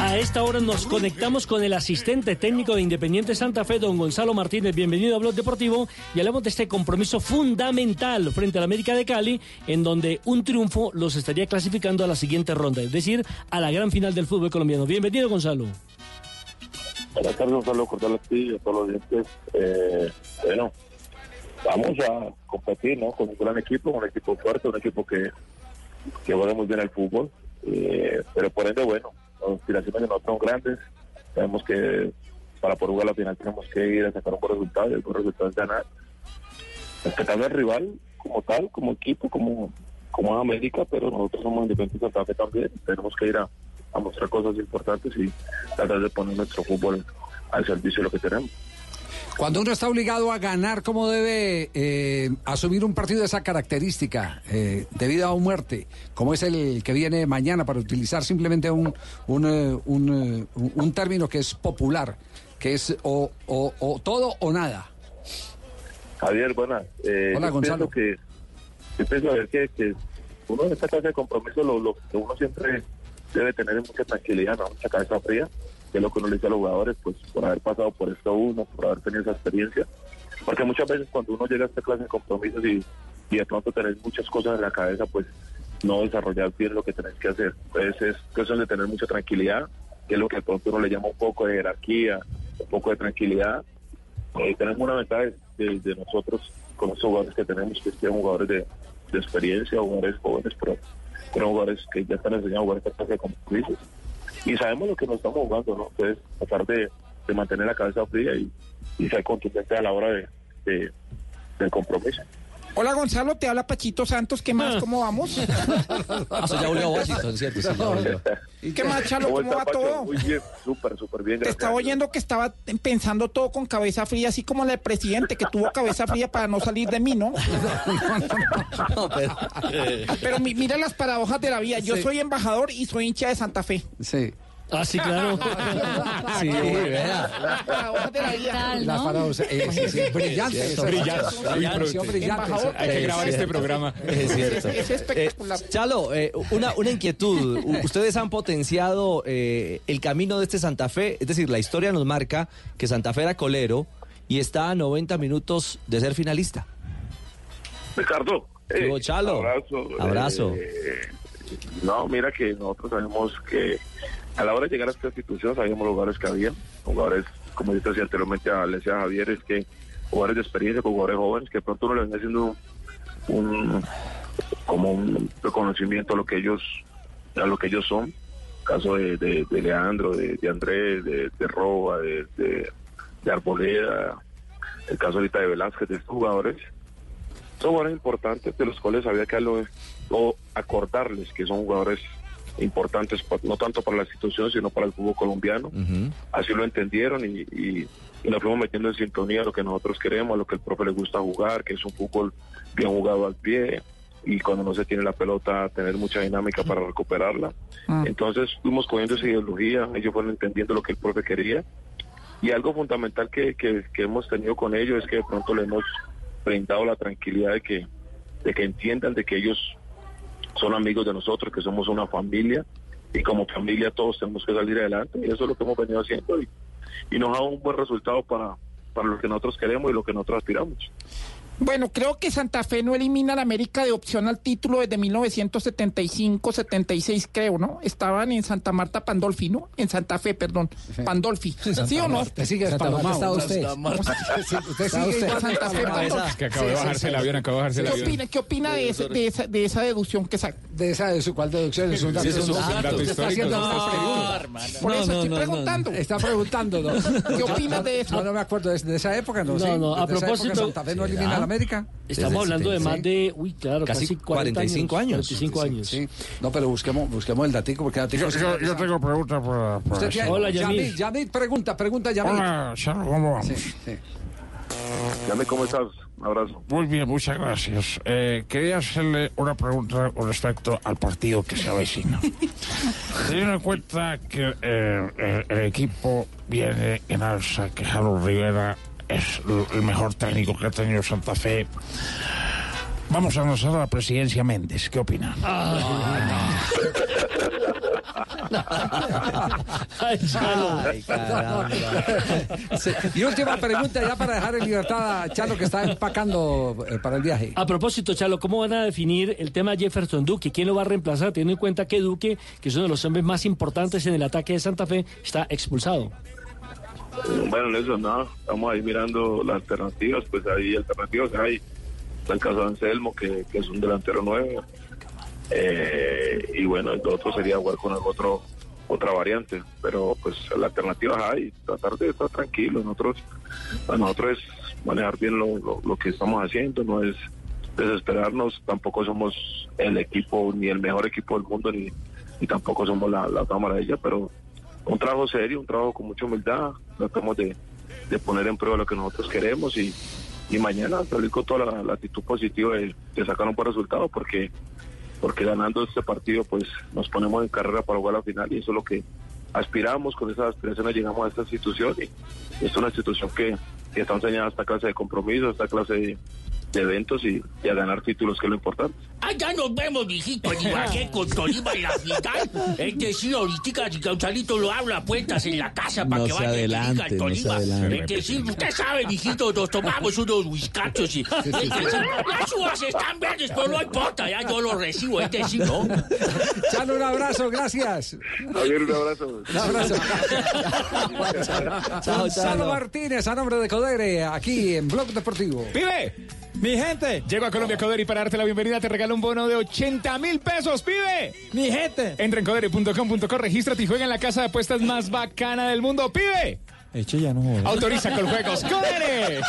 A esta hora nos conectamos con el asistente técnico de Independiente Santa Fe, don Gonzalo Martínez. Bienvenido a Blog Deportivo y hablamos de este compromiso fundamental frente al América de Cali, en donde un triunfo los estaría clasificando a la siguiente ronda, es decir, a la gran final del fútbol colombiano. Bienvenido, Gonzalo. Buenas tardes, saludo cordial a ti y a todos los oyentes. Eh, bueno, vamos a competir ¿no? con un gran equipo, un equipo fuerte, un equipo que, que juega muy bien el fútbol, eh, pero por ende, bueno, las aspiraciones de nosotros son grandes. Sabemos que para poder jugar la final tenemos que ir a sacar un buen resultado y el buen resultado es ganar. Respetando al rival como tal, como equipo, como, como América, pero nosotros somos independientes de Santa Fe también. Tenemos que ir a, a mostrar cosas importantes y tratar de poner nuestro fútbol al servicio de lo que tenemos. Cuando uno está obligado a ganar, ¿cómo debe eh, asumir un partido de esa característica, eh, de vida o muerte, como es el que viene mañana, para utilizar simplemente un, un, eh, un, eh, un- término que es popular, que es o, o- o todo o nada? Javier, buenas. Hola, yo Gonzalo. Pienso que, yo pienso a ver que, que uno en esta clase de compromiso lo, lo que uno siempre debe tener es mucha tranquilidad, ¿no? mucha cabeza fría, que es lo que uno le dice a los jugadores, pues por haber pasado por esto uno, por haber tenido esa experiencia. Porque muchas veces cuando uno llega a esta clase de compromisos y, y de pronto tenés muchas cosas en la cabeza, pues no desarrollar bien lo que tenés que hacer. Pues es cuestión de tener mucha tranquilidad, que es lo que de pronto uno le llama un poco de jerarquía, un poco de tranquilidad. Eh, tenemos una ventaja de, de- de nosotros con los jugadores que tenemos, que son jugadores de, de experiencia, jugadores jóvenes, pero, pero jugadores que ya están enseñando a jugar esta clase de compromisos. Y sabemos lo que nos estamos jugando, ¿no? Entonces, tratar de, mantener la cabeza fría y, ser contundente a la hora de- del compromiso. Hola Gonzalo, te habla Pachito Santos, ¿qué más? ¿Cómo vamos? Eso ya volvió a Washington, ¿cierto? Sí, ya volvió. ¿Qué más, Chalo? ¿Cómo está, va Pacho? todo? Muy bien, súper, súper bien. Te estaba oyendo que estaba pensando todo con cabeza fría, así como el presidente que tuvo cabeza fría para no salir de mí, ¿no? Pero mi- mira las paradojas de la vida. Yo Sí. soy embajador y soy hincha de Santa Fe. Sí. Ah, sí, claro. Sí, vea. La vida. Las paradojas, eh, sí, sí, brillante. Esa- Brillante. esa- brillante. Embajador, Hay que grabar este programa. Es cierto. Es espectacular. Eh, Chalo, eh, una, una inquietud. U- Ustedes han potenciado eh, el camino de este Santa Fe. Es decir, la historia nos marca que Santa Fe era colero y está a 90 minutos de ser finalista. Ricardo. ¿Qué hubo, Chalo? Abrazo. Abrazo. Eh, no, mira que nosotros sabemos que a la hora de llegar a esta institución sabíamos los jugadores que había. Jugadores, como yo anteriormente, a- le decía a Javier, es que jugadores de experiencia, jugadores jóvenes, que pronto uno les venía haciendo un, como un reconocimiento a lo que ellos, a lo que ellos son. Caso de, de- de Leandro, de, Andrés, de, de Roba, de, de, Arboleda, el caso ahorita de Velázquez, de estos jugadores son jugadores importantes de los cuales había que o acordarles que son jugadores importantes no tanto para la institución sino para el fútbol colombiano. Así lo entendieron y, y, y nos fuimos metiendo en sintonía a lo que nosotros queremos a lo que el profe le gusta jugar que es un fútbol bien jugado al pie y cuando no se tiene la pelota tener mucha dinámica para recuperarla. Entonces fuimos cogiendo esa ideología ellos fueron entendiendo lo que el profe quería. Y algo fundamental que, que, que hemos tenido con ellos es que de pronto le hemos brindado la tranquilidad de que, de que entiendan de que ellos son amigos de nosotros, que somos una familia y como familia todos tenemos que salir adelante y eso es lo que hemos venido haciendo y, y nos ha dado un buen resultado para, para lo que nosotros queremos y lo que nosotros aspiramos. Bueno, creo que Santa Fe no elimina a la América de opción al título desde 1975-76, creo, ¿no? Estaban en Santa Marta Pandolfi, ¿no? En Santa Fe, perdón. Pandolfi. ¿Sí o no? Usted sigue Santa. Marta está usted. usted. Sigue. Santa Fe, Pandolfi. Que acabo de bajarse el avión, acabo de bajarse el ¿Qué avión. opina, qué opina de, ese- de esa, de esa deducción que saca? De esa, de su, ¿cuál deducción? Es un dato, es un dato está histórico. haciendo una pregunta. hermano. Por eso estoy preguntando. Está preguntando, ¿no? ¿Qué opina de eso? No, no me acuerdo de, esa época, ¿no? No, Sí, no, a propósito- Santa Fe no elimina ah. América. Estamos hablando de más de, uy, claro, Casi casi, 40 45 años. 45 Sí, años. sí. No, pero busquemos, busquemos el datico porque el datico Yo, yo, yo tengo preguntas para, para Usted tiene- Hola, Yamil. Yamil. Pregunta, pregunta, Yamil. Hola, ¿cómo vamos? Sí, sí. ¿cómo estás? Un abrazo. Muy bien, muchas gracias. Eh, quería hacerle una pregunta con respecto al partido que se avecina. Teniendo en cuenta que eh, el, el equipo viene en alza, que Harold Rivera es el mejor técnico que ha tenido Santa Fe. Vamos a anunciar a la presidencia Méndez. ¿Qué opina? Ay, Chalo. Sí. Y última pregunta ya para dejar en libertad a Chalo que está empacando eh, para el viaje. A propósito, Chalo, ¿cómo van a definir el tema Jefferson Duque? ¿Quién lo va a reemplazar? Teniendo en cuenta que Duque, que es uno de los hombres más importantes en el ataque de Santa Fe, está expulsado. Bueno, Nelson, nada, estamos ahí mirando las alternativas, pues hay alternativas, hay. El caso de Anselmo, que, es un delantero nuevo, eh, y bueno, el otro sería jugar con el otro, otra variante, pero pues las alternativas hay, tratar de estar tranquilos, nosotros, para nosotros es manejar bien lo, lo, lo que estamos haciendo, no es desesperarnos, tampoco somos el equipo, ni el mejor equipo del mundo, ni, ni tampoco somos la, la cámara de ella, pero un trabajo serio, un trabajo con mucha humildad, tratamos de, de poner en prueba lo que nosotros queremos y, y mañana salir con toda la, actitud positiva de, de sacar un buen resultado porque porque ganando este partido pues nos ponemos en carrera para jugar la final y eso es lo que aspiramos, con esas aspiraciones llegamos a esta institución y es una institución que, que está enseñando esta clase de compromiso, esta clase de, de eventos y, y a ganar títulos que es lo importante. Ah, ya nos vemos, mijito, en Ibagué con Tolima en la final. Es decir, ahorita si Gonzalito lo habla a puertas en la casa para No que vaya y diga adelante, no se Tolima. adelante. Es decir, usted sabe, mijito, nos tomamos unos whiskachos y... es decir, las uvas están verdes, pero no importa, ya yo lo recibo, es decir, ¿no? Chalo, un abrazo, gracias. Javier, un abrazo. Un abrazo. Gonzalo. Martínez, a nombre de Codere, aquí en Blog Deportivo. ¡Pibe! Mi gente, Llego a Colombia Codere y para darte la bienvenida te regalo un bono de 80 mil pesos, pibe. mi gente. Entra en codere.com.co, regístrate y juega en la casa de apuestas más bacana del mundo, pibe. Hecho ya no. Autoriza con juegos. ¡Codere!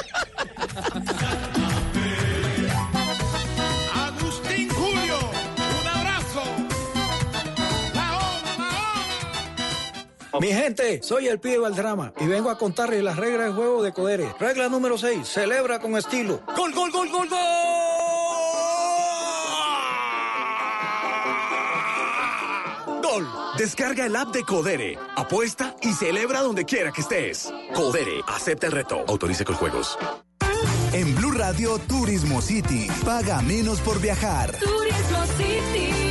Mi gente, soy el pibe Valdrama y vengo a contarles las reglas del juego de Codere. Regla número 6, celebra con estilo. ¡Gol, gol, gol, gol, gol! Gol. Descarga el app de Codere, apuesta y celebra donde quiera que estés. Codere, acepta el reto. Autorice con juegos. En Blue Radio Turismo City. Paga menos por viajar. Turismo City,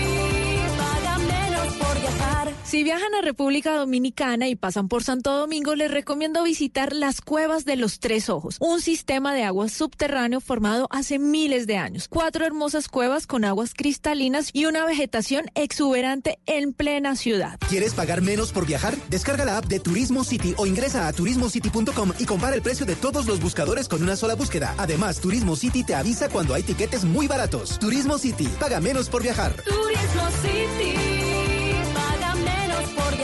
por viajar. Si viajan a República Dominicana y pasan por Santo Domingo, les recomiendo visitar las Cuevas de los Tres Ojos, un sistema de agua subterráneo formado hace miles de años. Cuatro hermosas cuevas con aguas cristalinas y una vegetación exuberante en plena ciudad. ¿Quieres pagar menos por viajar? Descarga la app de Turismo City o ingresa a turismocity.com y compara el precio de todos los buscadores con una sola búsqueda. Además, Turismo City te avisa cuando hay tiquetes muy baratos. Turismo City, paga menos por viajar. Turismo City,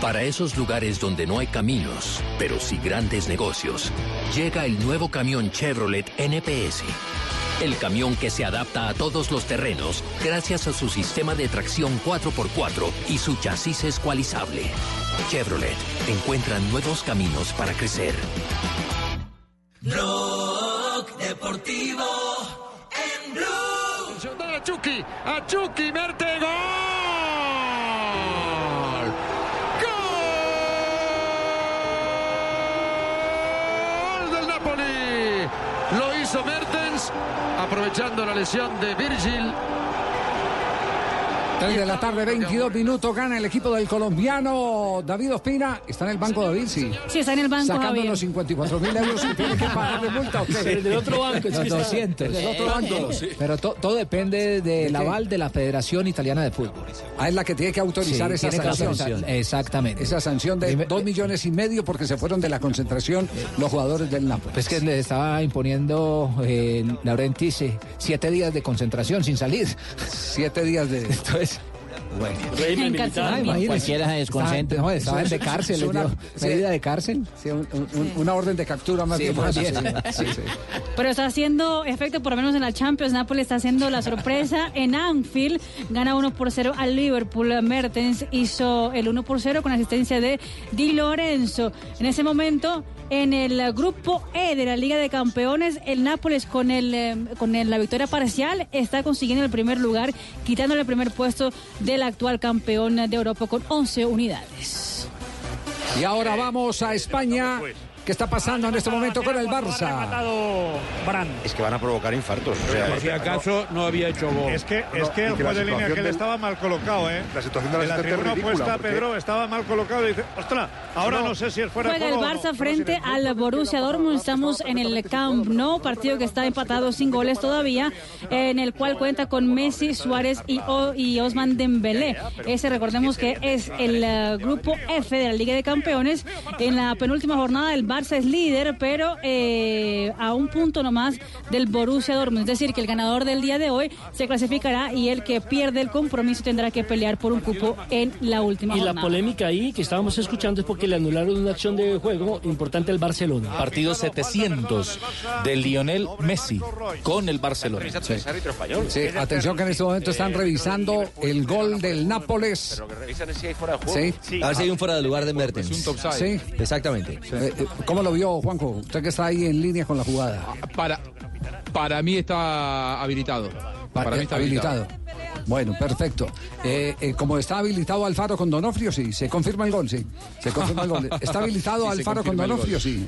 Para esos lugares donde no hay caminos, pero sí grandes negocios, llega el nuevo camión Chevrolet NPS. El camión que se adapta a todos los terrenos gracias a su sistema de tracción 4x4 y su chasis escualizable. Chevrolet encuentra nuevos caminos para crecer. Rock Deportivo en Blue. A Chucky, a Chucky, gol. Gol del Napoli. Lo hizo Mertens, aprovechando la lesión de Virgil. 3 de la tarde, 22 minutos, gana el equipo del colombiano David Ospina. ¿Está en el banco David? Sí. Sí, está en el banco, Sacando Javier. los 54 mil euros que tiene que pagar de multa. ¿o qué? Sí, del otro banco, Los 200. Del otro banco. Pero to- todo depende del qué? aval de la Federación Italiana de Fútbol. Ah, es la que tiene que autorizar Sí, esa sanción. autorizar, Exactamente. Esa sanción de dos millones y medio porque se fueron de la concentración los jugadores del Nápoles. Pues que le estaba imponiendo eh, Laurentiis eh, siete días de concentración sin salir. Siete días de. Entonces. Bueno. Régimen militar. Ah. Cualquiera se desconcentra. No, estaba Eso de es- cárcel, una- medida de cárcel. Sí, un- un- Una orden de captura más Sí, bien. más por bien. eso, sí. Sí, sí. Pero está haciendo efecto, por lo menos en la Champions. Napoli está haciendo la sorpresa en Anfield. Gana 1 por 0 al Liverpool. Mertens hizo el 1 por 0 con asistencia de Di Lorenzo. En ese momento, en el grupo E de la Liga de Campeones, el Nápoles con, el, eh, con el- la victoria parcial está consiguiendo el primer lugar, quitándole el primer puesto del actual campeón de Europa con 11 unidades. Y ahora vamos a España. ¿Qué está pasando en este momento con el Barça? Es que van a provocar infartos. O sea, Por si acaso no había hecho gol. Es que, es que el juez de línea que él del- estaba mal colocado, ¿eh? La situación de la tribuna ridícula, opuesta, porque- Pedro, estaba mal colocado y dice, ostras, ahora no, sé si es fuera de Juega el juego o no". Barça frente al Borussia Dortmund. Estamos en el Camp Nou, partido que está empatado sin goles todavía, en el cual cuenta con Messi, Suárez y, O- y Osman Dembélé. Ese recordemos que es el eh, grupo F de la Liga de Campeones. En la penúltima jornada el Barça es líder, pero eh, a un punto nomás del Borussia Dortmund. Es decir, que el ganador del día de hoy se clasificará y el que pierde el compromiso tendrá que pelear por un cupo en la última Y la jornada. polémica ahí que estábamos escuchando es porque le anularon una acción de juego importante al Barcelona. Partido 700 de Lionel Messi con el Barcelona. Sí, atención que en este momento están revisando el gol del Nápoles. Sí. A ver si hay un fuera de lugar de Mertens. Sí, exactamente. Eh, eh, ¿Cómo lo vio, Juanjo? Usted que está ahí en línea con la jugada. Para, para mí está habilitado. Para mí está habilitado. Bueno, perfecto. Eh, eh, como está habilitado Alfaro con Donofrio, sí. Se confirma el gol, sí. Se confirma el gol. ¿Está habilitado Sí, Alfaro con Donofrio? Sí.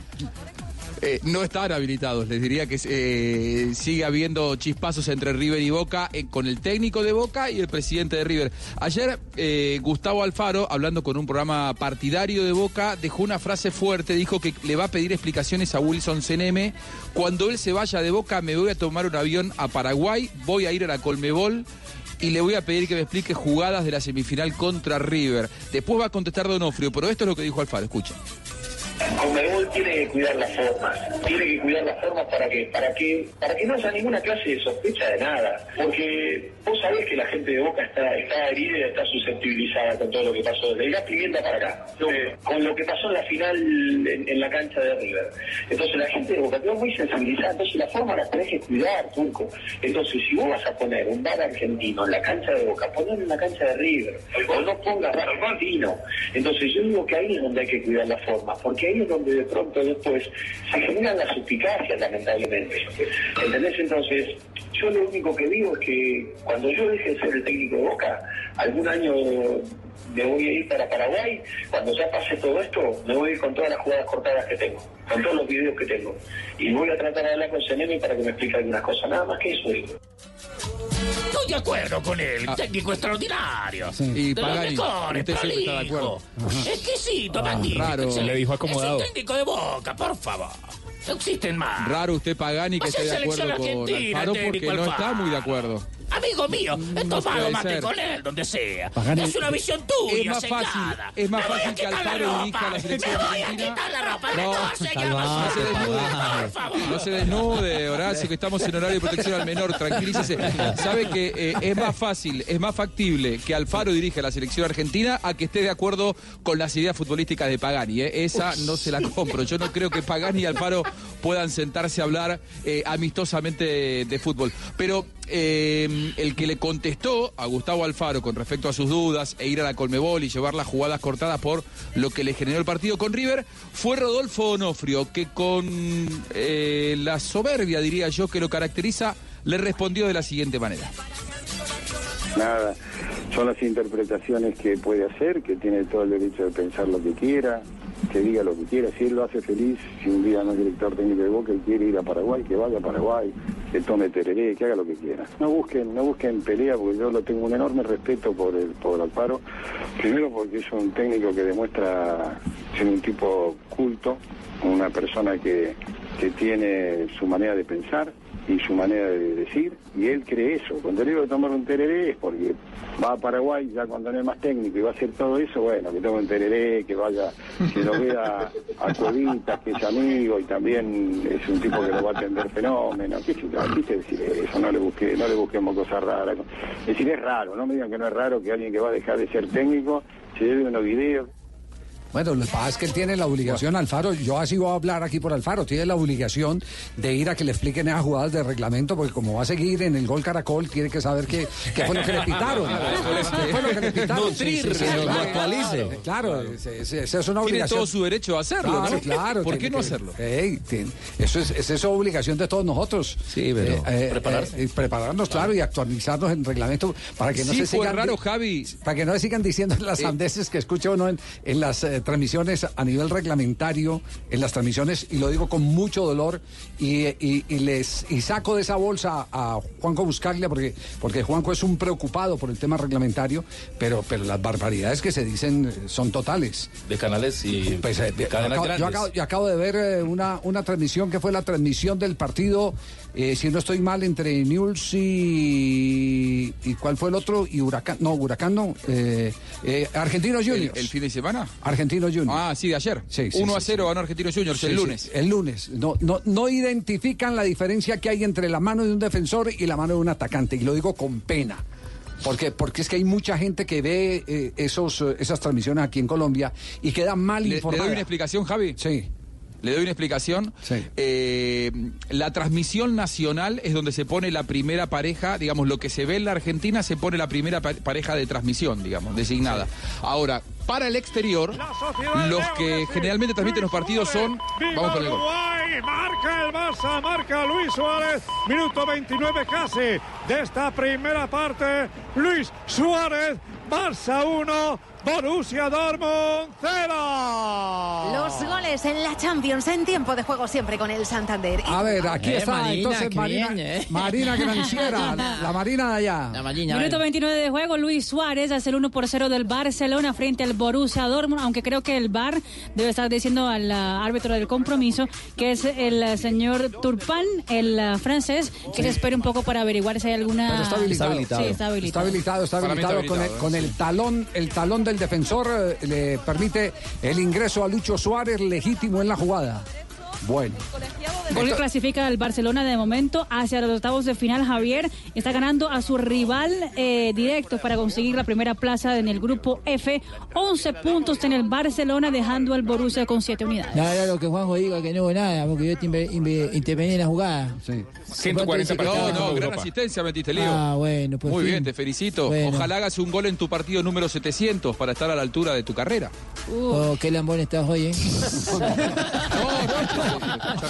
Eh, no están habilitados, les diría que eh, sigue habiendo chispazos entre River y Boca eh, con el técnico de Boca y el presidente de River. Ayer Gustavo Alfaro, hablando con un programa partidario de Boca, dejó una frase fuerte, dijo que le va a pedir explicaciones a Wilson CNM. Cuando él se vaya de Boca me voy a tomar un avión a Paraguay, voy a ir a la Colmebol y le voy a pedir que me explique jugadas de la semifinal contra River. Después va a contestar Donofrio, pero esto es lo que dijo Alfaro, escucha. Conmebol tiene que cuidar las formas, tiene que cuidar las formas para que, para que, para que no haya ninguna clase de sospecha de nada, porque vos sabés que la gente de Boca está, está herida y está susceptibilizada con todo lo que pasó, desde gas pimienta para acá, eh, con lo que pasó en la final en, en la cancha de River. Entonces la gente de Boca quedó muy sensibilizada, entonces la forma la tenés que cuidar, Turco. Entonces si vos vas a poner un bar argentino en la cancha de Boca, ponelo en la cancha de River, o no pongas bar argentino. Entonces yo digo que ahí es donde hay que cuidar la forma, porque ahí es donde de pronto después se generan las suspicacias, lamentablemente. ¿Entendés? Entonces, yo lo único que digo es que cuando yo deje de ser el técnico de Boca, algún año me voy a ir para Paraguay, cuando ya pase todo esto, me voy a ir con todas las jugadas cortadas que tengo, con todos los videos que tengo. Y voy a tratar de hablar con CNM para que me explique algunas cosas, nada más que eso digo. Estoy de acuerdo con él, técnico extraordinario. Y de los Pagani, mejores, usted siempre está de acuerdo. prolijo. Exquisito, magnífico. raro. Le dijo acomodado. Es un técnico de boca, por favor. No existen más. Raro usted Pagani que esté es de acuerdo con Alfaro no está muy de acuerdo. Amigo mío, he No tomado mate ser. con él, donde sea. Pagani, es una visión tuya, es más fácil- es más a fácil que Alfaro ropa. dirija la selección Me voy a quitar la ropa. No, No, se desnude, por favor. no se desnude, Horacio, que estamos en horario de protección al menor, tranquilícese. Sabe que eh, es más fácil, es más factible que Alfaro dirija la selección argentina a que esté de acuerdo con las ideas futbolísticas de Pagani. eh. Esa no se la compro. Yo no creo que Pagani y Alfaro puedan sentarse a hablar eh, amistosamente de, de fútbol. Pero eh, el que le contestó a Gustavo Alfaro con respecto a sus dudas e ir a la Colmebol y llevar las jugadas cortadas por lo que le generó el partido con River fue Rodolfo Onofrio, que con eh, la soberbia, diría yo, que lo caracteriza, le respondió de la siguiente manera. Nada, son las interpretaciones que puede hacer, que tiene todo el derecho de pensar lo que quiera, que diga lo que quiera. Si él lo hace feliz, si un día no es director técnico de Boca y quiere ir a Paraguay, que vaya a Paraguay. que tome tereré, que haga lo que quiera. No busquen, no busquen pelea porque yo lo tengo un enorme respeto por el por Alfaro. Primero porque es un técnico que demuestra ser un tipo culto, una persona que, que tiene su manera de pensar y su manera de decir, y él cree eso. Cuando le digo tomar un tereré porque va a Paraguay ya cuando no es más técnico y va a hacer todo eso, bueno, que tome un tereré, que vaya, que lo vea a Cuevitas, que es amigo y también es un tipo que lo va a atender fenómeno, qué quise decir eso, no le busque, no le busquemos cosas raras. Es decir, es raro, no me digan que no es raro que alguien que va a dejar de ser técnico se lleve unos videos Bueno, lo que pasa es que él tiene la obligación, Alfaro, yo así voy a hablar aquí por Alfaro, tiene la obligación de ir a que le expliquen esas jugadas de reglamento, porque como va a seguir en el gol Caracol, tiene que saber qué, qué fue lo que le pitaron. ¿Qué fue lo que le pitaron? Nutrir, Sí, sí, sí, que lo claro, actualice. Claro, es, es- es- es una Tiene obligación. todo su derecho a hacerlo, Claro, ¿no? claro. ¿Por tiene qué no que- hacerlo? Ey, tiene- eso es, es eso obligación de todos nosotros. Sí, pero prepararse. eh, prepararnos, claro, y actualizarnos en reglamento para que no Sí se sigan raro, Javi. para que no se sigan diciendo las Eh. sandeces que escucha uno en, en las eh, transmisiones a nivel reglamentario, en las transmisiones, y lo digo con mucho dolor, y, y- y les y saco de esa bolsa a Juanco Buscaglia, porque, porque Juanco es un preocupado por el tema reglamentario, pero, pero las barbaridades que se dicen eh, son totales. De canales y Pues, eh, de yo, cadenas acabo, yo acabo- yo acabo de ver eh, una, una transmisión que fue la transmisión del partido, eh, si no estoy mal, entre News y, y ¿cuál fue el otro? Y Huracán, no, Huracán no, eh, eh, Argentinos ¿El, Juniors. el fin de semana? Argentinos Juniors. Ah, sí, de ayer. Sí, sí, 1 a sí, 0 sí. ganó Argentinos Juniors el lunes. el lunes. No, no, no identifican la diferencia que hay entre la mano de un defensor y la mano de un atacante. Y lo digo con pena. Porque, porque es que hay mucha gente que ve eh, esos, eh, esas transmisiones aquí en Colombia y queda mal ¿Le, le informada. doy una explicación, Javi? Sí. Le doy una explicación. Sí. Eh, la transmisión nacional es donde se pone la primera pareja, digamos, lo que se ve en la Argentina se pone la primera pa- pareja de transmisión, digamos, designada. Ahora, para el exterior, los que generalmente transmiten los partidos son... Vamos con el gol. Uruguay, marca el Barça, marca Luis Suárez, minuto 29 casi de esta primera parte. Luis Suárez, Barça 1, Borussia Dortmund 0. Los goles en la Champions en tiempo de juego siempre con el Santander. A ver, aquí Eh, está Marina, entonces Marina, bien, ¿eh? Marina Granciera, la Marina de allá. Minuto 29 de juego, Luis Suárez hace el 1 por 0 del Barcelona frente al Borussia Dortmund, aunque creo que el VAR debe estar diciendo al ah, árbitro del compromiso, que es el ah, señor Turpin, el francés, que se espere un poco para averiguar si hay alguna... Pero está habilitado. Sí, está habilitado. Está habilitado, está Para mí está habilitado, con, el, habilitado, con el talón, el talón del defensor eh, le permite el ingreso a Lucho Suárez legítimo en la jugada. Bueno. Gol que clasifica al Barcelona de momento hacia los octavos de final. Javier está ganando a su rival eh, directo para conseguir la primera plaza en el grupo F. 11 puntos en el Barcelona, dejando al Borussia con 7 unidades. Nada, lo que Juanjo diga que no hubo nada, porque yo inve- intervení en la jugada. Sí. 140 ¿Cuánto dice que No, no, gran asistencia metiste, Leo. Ah, bueno, pues Muy fin. bien, te felicito. Bueno. Ojalá hagas un gol en tu partido número 700 para estar a la altura de tu carrera. Oh, qué lambón estás hoy, ¿eh?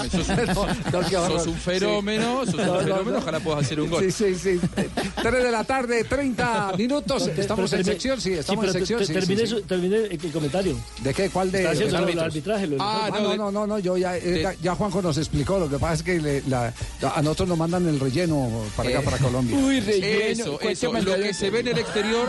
Escúchame, sos, un fenómeno, sos un No, no, fenómeno, no. ojalá puedas hacer un gol. Sí, sí, sí. 3 de la tarde, 30 minutos. Estamos en sección, sí, estamos en sección. te- sí, terminé, sí, sí. su- terminé el, comentario. ¿De qué? ¿Cuál de de arbitraje, lo- Ah, no, no, no, no, yo ya, eh, ya, ya Juanjo nos explicó. Lo que pasa es que le- la- a nosotros nos mandan el relleno para acá, Eh, para Colombia. Uy, relleno. Eso, ¿cuánto eso. Lo que se ve en el exterior,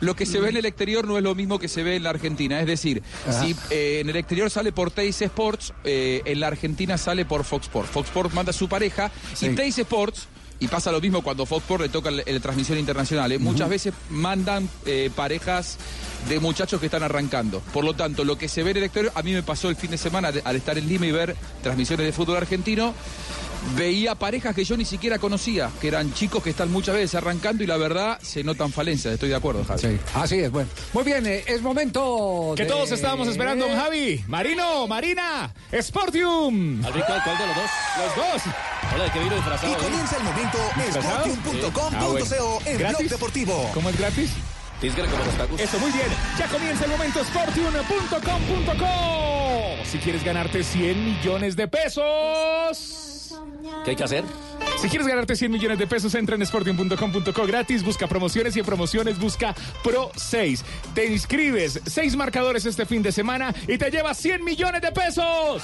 lo que se ve en el exterior no es lo mismo que se ve en la Argentina. Es decir, Ajá. si eh, en el exterior sale por Teis Sports, eh, en la Argentina sale por Fox Sports. Fox Sports manda a su pareja Sí. y Teis Sports. Y pasa lo mismo cuando Fox Sports le toca la transmisión internacional. ¿eh? Muchas veces mandan eh, parejas de muchachos que están arrancando. Por lo tanto, lo que se ve en el exterior, a mí me pasó el fin de semana al estar en Lima y ver transmisiones de fútbol argentino. Veía parejas que yo ni siquiera conocía, que eran chicos que están muchas veces arrancando y la verdad se notan falencias. Estoy de acuerdo, Javi. Sí, así es, bueno. Muy bien, eh, es momento. Que de- todos estábamos esperando, don Javi. Marino, Marina, Sportium. Al rico, ¿cuál de los dos? Los dos. Hola, ¿de qué vino Y disfrazado? hoy? comienza el momento sportium.com.co Ah, bueno. en ¿Gratis? Blog Deportivo. ¿Cómo es gratis? Eso, muy bien. Ya comienza el momento sportium.com.co. Si quieres ganarte 100 millones de pesos. ¿Qué hay que hacer? Si quieres ganarte 100 millones de pesos, entra en sportium.com.co gratis, busca promociones y en promociones busca Pro 6. Te inscribes, seis marcadores este fin de semana y te llevas 100 millones de pesos.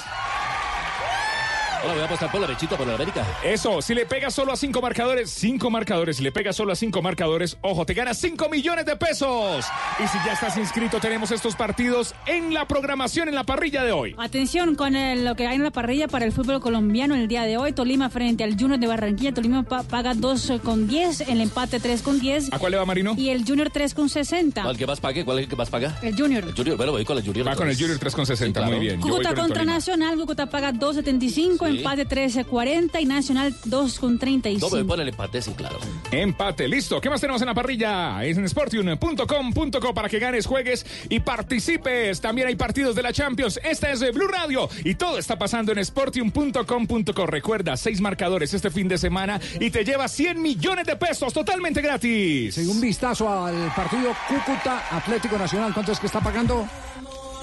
Ahora voy a apostar por la derechita por la América. Eso, si le pegas solo a cinco marcadores, cinco marcadores, si le pegas solo a cinco marcadores, ojo, te ganas 5 millones de pesos. Y si ya estás inscrito, tenemos estos partidos en la programación, en la parrilla de hoy. Atención con el- lo que hay en la parrilla para el fútbol colombiano el día de hoy. Tolima frente al Junior de Barranquilla. Tolima pa- paga 2 con 10, el empate 3 con 10. ¿A cuál le va Marino? Y el Junior 3 con 60. ¿Cuál que más pague? ¿Cuál es el que más paga? El Junior. El Junior, bueno, voy con el Junior. Va con el Junior 3,60, muy bien. Yo voy Cúcuta con el contra. Nacional, Cúcuta paga 2.75, Sí. Empate 13.40 y Nacional 2.35. No, me voy por el empate, sí, claro. Empate, listo. ¿Qué más tenemos en la parrilla? Es en sportium.com.co para que ganes, juegues y participes. También hay partidos de la Champions. Esta es de Blue Radio y todo está pasando en sportium.com.co. Recuerda, seis marcadores este fin de semana y te lleva 100 millones de pesos totalmente gratis. Un vistazo al partido Cúcuta Atlético Nacional. ¿Cuánto es que está pagando?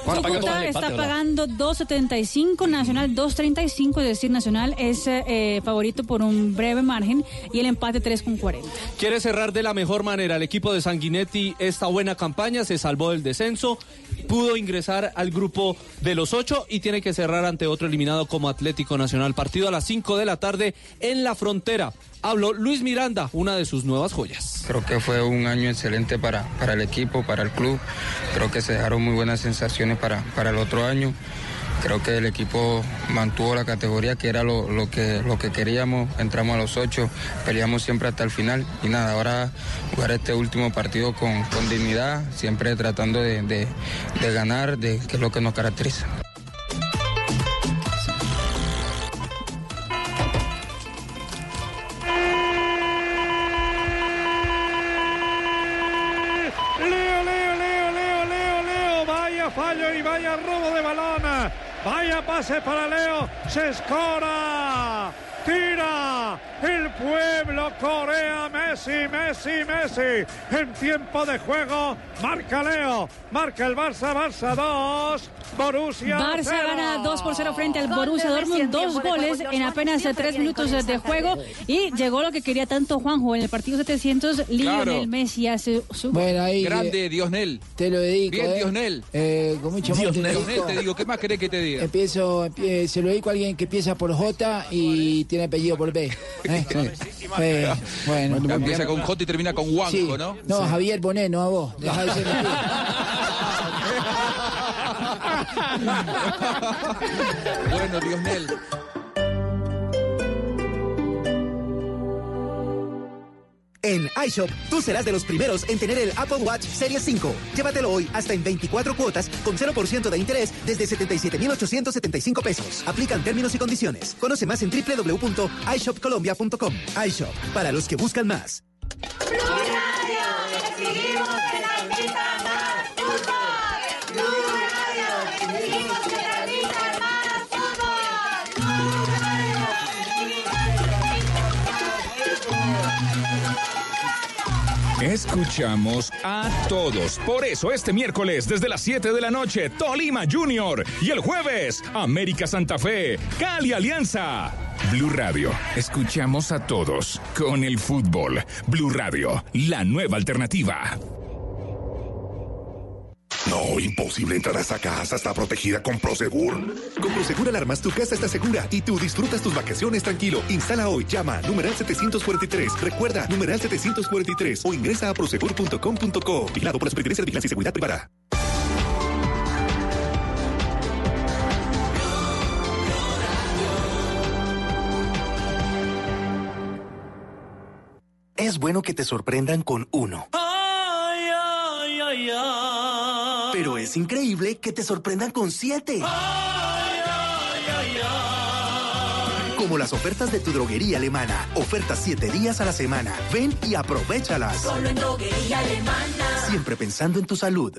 Cúcuta está pagando 2.75, Nacional 2.35, es decir, Nacional es eh, favorito por un breve margen y el empate 3.40. Quiere cerrar de la mejor manera. El equipo de Sanguinetti esta buena campaña se salvó del descenso, pudo ingresar al grupo de los ocho y tiene que cerrar ante otro eliminado como Atlético Nacional. Partido a las 5 de la tarde en la frontera. Habló Luis Miranda, una de sus nuevas joyas. Creo que fue un año excelente para, para el equipo, para el club. Creo que se dejaron muy buenas sensaciones para, para el otro año. Creo que el equipo mantuvo la categoría que era lo, lo que, lo que queríamos. Entramos a los ocho, peleamos siempre hasta el final. Y nada, ahora jugar este último partido con, con dignidad, siempre tratando de, de- ganar, de, que es lo que nos caracteriza. Vaya robo de balón. Vaya pase para Leo. Se escora. Tira el pueblo Corea. Messi, Messi, Messi. En tiempo de juego. Marca Leo. Marca el Barça. Barça 2. Borussia Barça cero. gana 2 por 0 frente al Gol Borussia Dortmund, dos de goles juego. en apenas siempre 3 vienen minutos de juego y llegó lo que quería tanto Juanjo en el partido 700, Lionel Messi hace su Bueno, ahí. Grande, eh, Diosnel. Te lo dedico. Bien, eh. Diosnel. Eh, con mucho amor te Diosnel, dedico. te digo, ¿qué más querés que te diga? Empiezo, empie- se lo dedico a alguien que empieza por J y tiene apellido por B. ¿eh? Eh, bueno. Empieza con J y termina con Juanjo, Sí. ¿no? No, Javier Bonet, no a vos. Deja de ser bueno, Diosnel. En iShop, tú serás de los primeros en tener el Apple Watch Series 5. Llévatelo hoy hasta en 24 cuotas con 0% de interés desde 77,875 pesos. Aplican términos y condiciones. Conoce más en www.ishopcolombia.com. iShop, para los que buscan más. Escuchamos a todos. Por eso este miércoles desde las 7 de la noche, Tolima Junior. Y el jueves, América Santa Fe, Cali Alianza. Blue Radio, escuchamos a todos con el fútbol. Blue Radio, la nueva alternativa. No, imposible entrar a esa casa. Está protegida con Prosegur. Con Prosegur Alarmas tu casa está segura y tú disfrutas tus vacaciones tranquilo. Instala hoy, llama numeral 743. Recuerda, numeral 743 o ingresa a prosegur.com.co. Vigilado por la Superintendencia de Vigilancia y Seguridad Privada. Es bueno que te sorprendan con uno. Ay, ay, ay, ay. Pero es increíble que te sorprendan con siete. Como las ofertas de tu droguería alemana. Ofertas siete días a la semana. Ven y aprovechalas. Solo en droguería alemana. Siempre pensando en tu salud.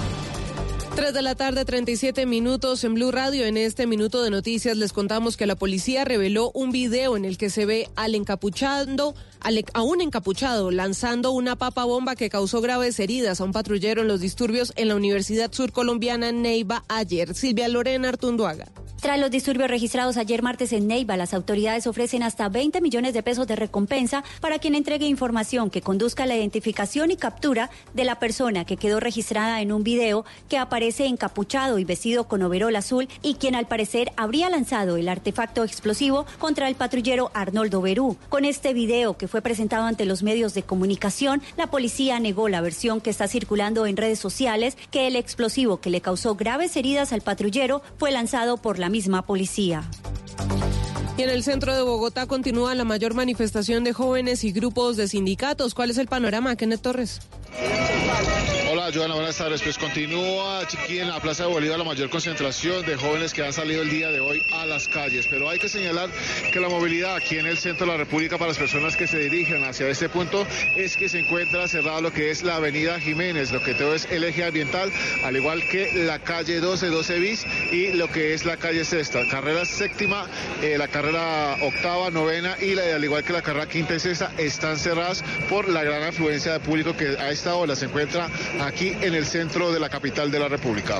3 de la tarde, 37 minutos en Blue Radio. En este minuto de noticias les contamos que la policía reveló un video en el que se ve al encapuchando, a un encapuchado lanzando una papa bomba que causó graves heridas a un patrullero en los disturbios en la Universidad Surcolombiana Neiva ayer. Silvia Lorena Artunduaga. Tras los disturbios registrados ayer martes en Neiva, las autoridades ofrecen hasta 20 millones de pesos de recompensa para quien entregue información que conduzca a la identificación y captura de la persona que quedó registrada en un video que aparece encapuchado y vestido con overol azul y quien al parecer habría lanzado el artefacto explosivo contra el patrullero Arnoldo Berú. Con este video que fue presentado ante los medios de comunicación, la policía negó la versión que está circulando en redes sociales que el explosivo que le causó graves heridas al patrullero fue lanzado por la misma policía. Y en el centro de Bogotá continúa la mayor manifestación de jóvenes y grupos de sindicatos. ¿Cuál es el panorama, Kenneth Torres? Hola, Joana, buenas tardes. Pues continúa aquí en la Plaza de Bolívar la mayor concentración de jóvenes que han salido el día de hoy a las calles. Pero hay que señalar que la movilidad aquí en el centro de la República para las personas que se dirigen hacia este punto es que se encuentra cerrado lo que es la avenida Jiménez, lo que todo es el eje ambiental, al igual que la calle 12, 12 bis y lo que es la calle sexta. Carrera séptima, eh, la carrera octava, novena y la, al igual que la carrera quinta y sexta están cerradas por la gran afluencia de público que a esta hora se encuentra aquí en el centro de la capital de la República.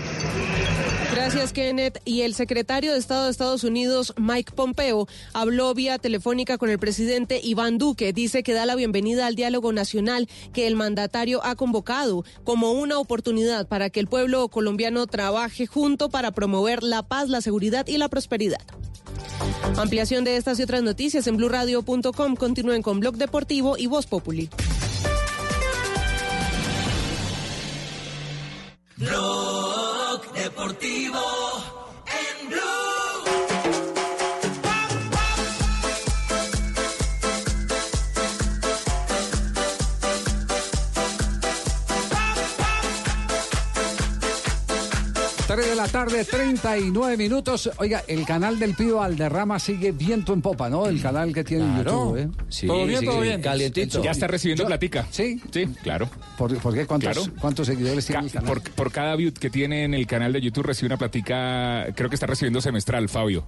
Gracias, Kenneth. Y el secretario de Estado de Estados Unidos, Mike Pompeo, habló vía telefónica con el presidente Iván Duque. Dice que da la bienvenida al diálogo nacional que el mandatario ha convocado como una oportunidad para que el pueblo colombiano trabaje junto para promover la paz, la seguridad y la prosperidad. Ampliación de estas y otras noticias en blurradio.com. Continúen con Blog Deportivo y Voz Populi. 3 de la tarde, 39 minutos. Oiga, el canal del Pío Alderrama sigue viento en popa, ¿no? El canal que tiene. YouTube. ¿eh? Sí, todo bien, todo bien. Calientito. Ya está recibiendo Yo, platica. Sí. Sí, claro. ¿Por, qué? ¿Cuántos, ¿Cuántos, seguidores tiene el canal? Por, por, cada view que tiene en el canal de YouTube recibe una platica, creo que está recibiendo semestral, Fabio.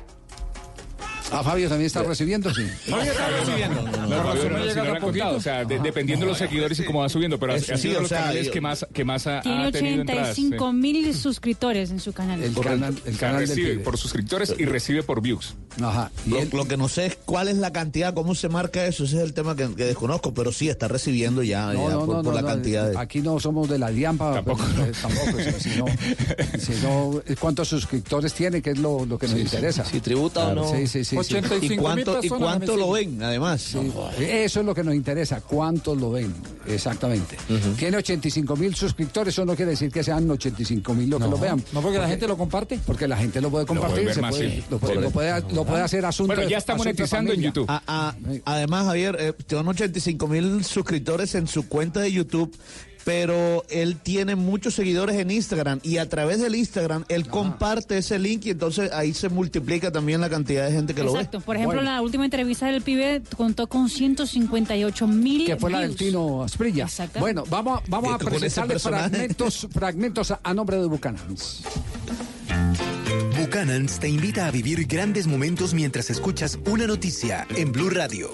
Ah, Fabio también está recibiendo, sí. Fabio está recibiendo. O sea, de- dependiendo de los seguidores y cómo va subiendo, pero ha, sido o los sea, canales yo- que más, que más ha, Tiene ha tenido entradas. sí. 85 mil suscriptores en su canal. El canal, el recibe por suscriptores y recibe por views. Ajá. Lo, lo que no sé es cuál es la cantidad, cómo se marca eso, ese es el tema que, que desconozco, pero sí está recibiendo ya, No, ya no, por, no, por no, la no, cantidad de... Aquí no somos de la Diampa. Tampoco. tampoco si- si no- si no, ¿Cuántos suscriptores tiene? Que es lo, lo que nos interesa. si tributa o no. Sí, sí, sí. Sí. 85.000 ¿Y cuánto- y personas cuánto lo ven, además? Sí, Eso es lo que nos interesa. ¿Cuántos lo ven? Exactamente. Tiene 85 mil suscriptores. Eso no quiere decir que sean 85 mil los que lo vean. no, porque la gente lo comparte. Porque la gente lo puede compartir. ver se más, puede- sí. lo, puede, lo puede- lo puede hacer asunto de- asunto de familia. A- a- además, Javier, eh, tiene 85 mil suscriptores en su cuenta de YouTube. Pero él tiene muchos seguidores en Instagram y a través del Instagram él comparte ese link y entonces ahí se multiplica también la cantidad de gente que Exacto. Por ejemplo, la última entrevista del pibe contó con 158 mil. que fue la del Tino Asprilla. Exacto. Bueno, vamos, vamos a presentarle fragmentos, fragmentos a, a nombre de Bucanans. Buchanan's te invita a vivir grandes momentos mientras escuchas una noticia en Blue Radio.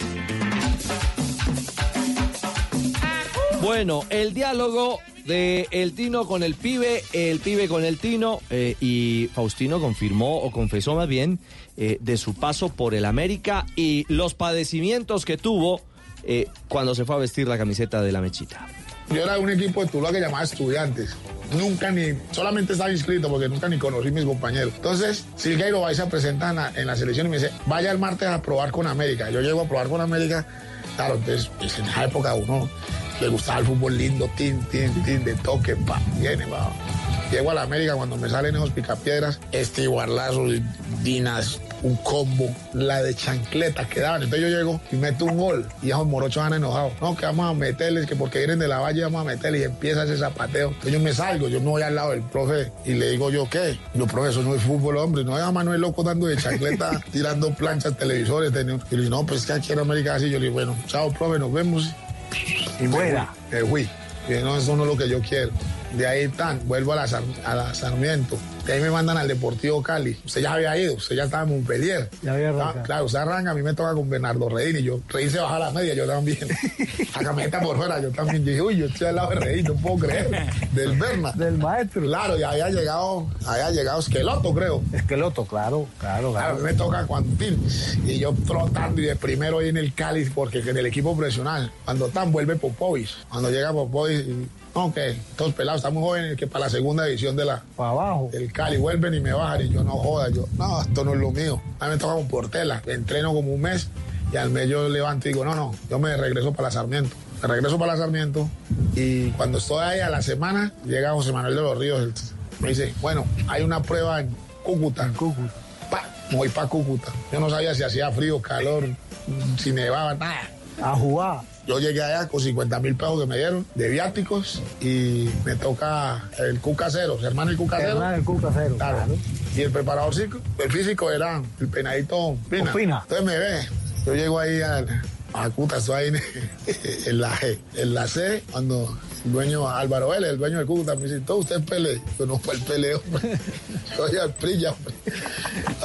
Bueno, el diálogo de el Tino con el pibe, el pibe con el Tino, eh, y Faustino confirmó o confesó más bien eh, de su paso por el América y los padecimientos que tuvo eh, cuando se fue a vestir la camiseta de la mechita. Yo era de un equipo de Tuluá que llamaba Estudiantes. Nunca ni, solamente estaba inscrito porque nunca ni conocí mis compañeros. Entonces, Silgueiro va y se presenta en la, en la selección y me dice, vaya el martes a probar con América. Yo llego a probar con América. Claro, entonces, pues, en esa época uno le gustaba el fútbol lindo, tin, tin, tin, de toque, pa, viene, va. Llego a la América cuando me salen esos picapiedras, este guarlazo, dinas, un combo, la de chancletas que daban. Entonces yo llego y meto un gol y esos morochos van enojados. No, que vamos a meterles, que porque vienen de la valle vamos a meterles y empieza ese zapateo. Entonces yo me salgo, yo me voy al lado del profe y le digo yo, ¿qué? Yo, profe, eso no es fútbol, hombre. No es Manuel Loco dando de chancleta, tirando planchas, televisores. tenía- Y le digo, no, pues es que aquí en América así. Yo le digo, bueno, chao, profe, nos vemos. Y fuera. Me fui. Y no, eso no es lo que yo quiero. De ahí tan, vuelvo a la, a la Sarmiento. De ahí me mandan al Deportivo Cali. Usted ya había ido, usted ya estaba en Montpellier. Ya había arrancado. claro, usted arranca, a mí me toca con Bernardo Reín y yo, Reín se baja la media, yo también. La camioneta por fuera, yo también. Dije, uy, yo estoy al lado de Reín, no puedo creer. Del Berna. Del maestro. Claro, y había llegado, había llegado Esqueloto, creo. Esqueloto, claro, claro, Claro, a mí me toca cuando tin, y yo trotando y de primero ahí en el Cali, porque en el equipo profesional, cuando tan vuelve Popovic, cuando llega Popovic, y, no, que todos pelados, estamos jóvenes, que para la segunda división de la, Para abajo. del Cali vuelven y me bajan y yo no joda, yo, no, esto no es lo mío. A mí me toca con Portela, entreno como un mes y al mes yo levanto y digo, no, no, yo me regreso para la Sarmiento. Me regreso para la Sarmiento y cuando estoy ahí a la semana, llega José Manuel de los Ríos, el- me dice, bueno, hay una prueba en Cúcuta. Cúcuta. Pa, voy para Cúcuta. Yo no sabía si hacía frío, calor, si nevaba, nada. A jugar. Yo llegué allá con 50 mil pesos que me dieron de viáticos y me toca el cucacero, hermano el cucacero. Hernán el Cuca cero. Claro. Y el preparador físico, el físico era el penadito Pina. Entonces me ve. Yo llego ahí al, a Cuta, estoy ahí en, en la G. En la C, cuando el dueño Álvaro Vélez, el dueño del Cúcuta, me dice, todo usted es Pele. Yo no fue el Pele, hombre. Yo soy al Prilla, hombre.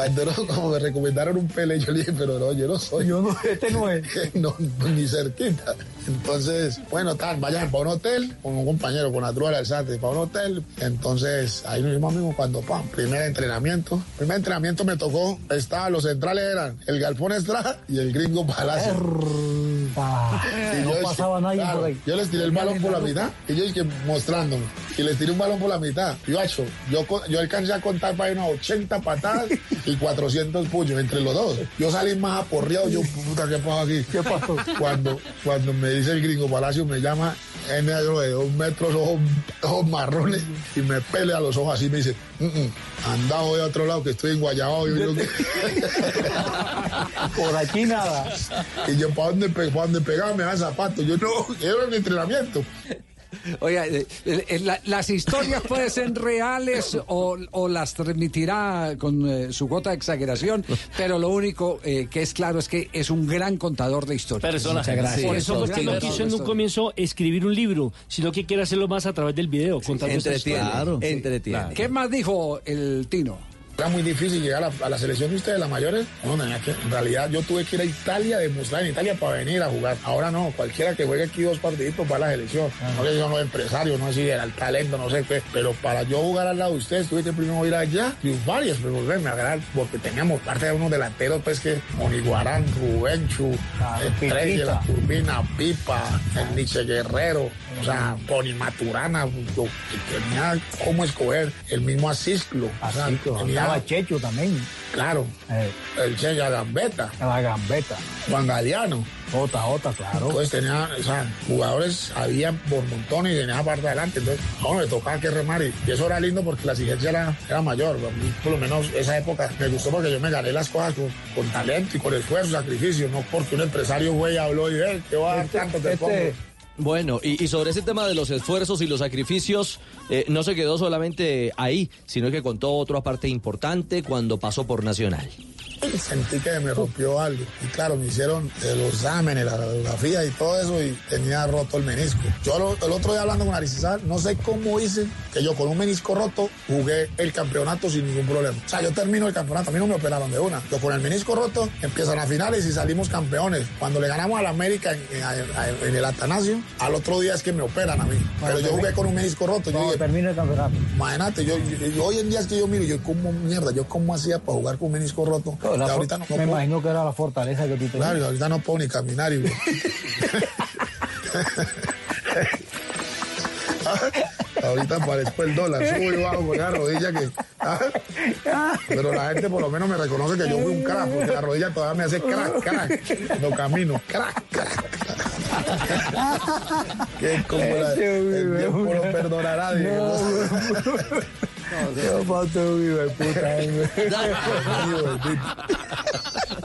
Entonces, como me recomendaron un Pele, yo le dije, pero no, yo no soy. Yo no, este no es. no, ni cerquita. Entonces, bueno, tal, vayan para un hotel con un compañero, con Adruel Alzate, para un hotel. Entonces, ahí nos vimos amigos cuando, pam, primer entrenamiento. Primer entrenamiento me tocó, estaba, los centrales eran el Galpón Estrada y el Gringo Palacio. Y no yo, pasaba nadie claro, por ahí. Yo les tiré el balón por la mitad y yo dije mostrándome. Y les tiré un balón por la mitad. Y macho, yo, yo alcancé a contar para unas 80 patadas y 400 puños entre los dos. Yo salí más aporreado. Yo, puta, ¿qué pasó aquí? ¿Qué pasó? Cuando, cuando me dice el gringo Palacio, me llama en negro de dos metros, ojos, ojos marrones, y me pelea los ojos así. Me dice, "Mm, mm, anda hoy a otro lado que estoy en Guayabao. Yo, Por aquí nada. y yo, ¿para dónde, pe- pa' dónde pegaba? Me dan zapatos. Yo no, era mi entrenamiento. Oiga, eh, eh, la- las historias pueden ser reales o, o las transmitirá con eh, su gota de exageración, pero lo único eh, que es claro es que es un gran contador de historias. Personaje. Muchas gracias. Por eso fue que no quiso en un comienzo escribir un libro, sino que quiere hacerlo más a través del video, contando Entretiene, entretiene. ¿Qué más dijo el Tino? Era muy difícil llegar a la, a la selección de ustedes, la mayores. No, en realidad yo tuve que ir a Italia, demostrar en Italia para venir a jugar. Ahora no, cualquiera que juegue aquí dos partiditos para la selección. No sé si son los empresarios, no sé si era el talento, no sé qué. Pero para yo jugar al lado de ustedes, tuve que primero ir allá, triunfar y después volverme a ganar, porque teníamos parte de unos delanteros, pues que Moniguarán, Rubenchu, Estrella, la Turbina, Pipa, el Nietzsche Guerrero, o sea, Tony Maturana, yo tenía cómo escoger el mismo Asisclo. o sea, tenía- Estaba Checho también. Claro. El Che Gambeta. La gambeta. Juan Galeano. Jota, Jota, claro. Entonces tenía, o sea, jugadores había por montones y tenía parte adelante. Entonces, bueno, le tocaba que remar y, eso era lindo porque la exigencia era, era mayor. A mí, por lo menos esa época me gustó porque yo me gané las cosas con, con talento y con esfuerzo, sacrificio, no porque un empresario fue y habló y eh, te voy a dar tanto, te pongo. Bueno, y, sobre ese tema de los esfuerzos y los sacrificios, eh, no se quedó solamente ahí, sino que contó otra parte importante cuando pasó por Nacional. Sentí que me rompió algo. Y claro, me hicieron los exámenes, la radiografía y todo eso y tenía roto el menisco. Yo lo- el otro día hablando con Aricizal, no sé cómo hice que yo con un menisco roto jugué el campeonato sin ningún problema. O sea, yo termino el campeonato, a mí no me operaron de una. Yo con el menisco roto empiezan las finales y salimos campeones. Cuando le ganamos a la América en, en- en el Atanasio, al otro día es que me operan a mí. Pero yo jugué con un menisco roto. Yo dije, el campeonato. Imagínate, yo, yo- yo- hoy en día es que yo miro, yo como mierda, yo cómo hacía para jugar con un menisco roto. No, la Y for- ahorita no, no me puedo- imagino que era la fortaleza que tú tenías. Claro, ahorita no puedo ni caminar. Y... ahorita parezco el dólar, subo y bajo con la rodilla que... ah, Pero la gente por lo menos me reconoce que yo fui un crack, porque la rodilla todavía me hace crack, crack, no camino, crack, crack. Qué como la- el tiempo lo perdonará. Qué falta de un hijo de puta, hombre.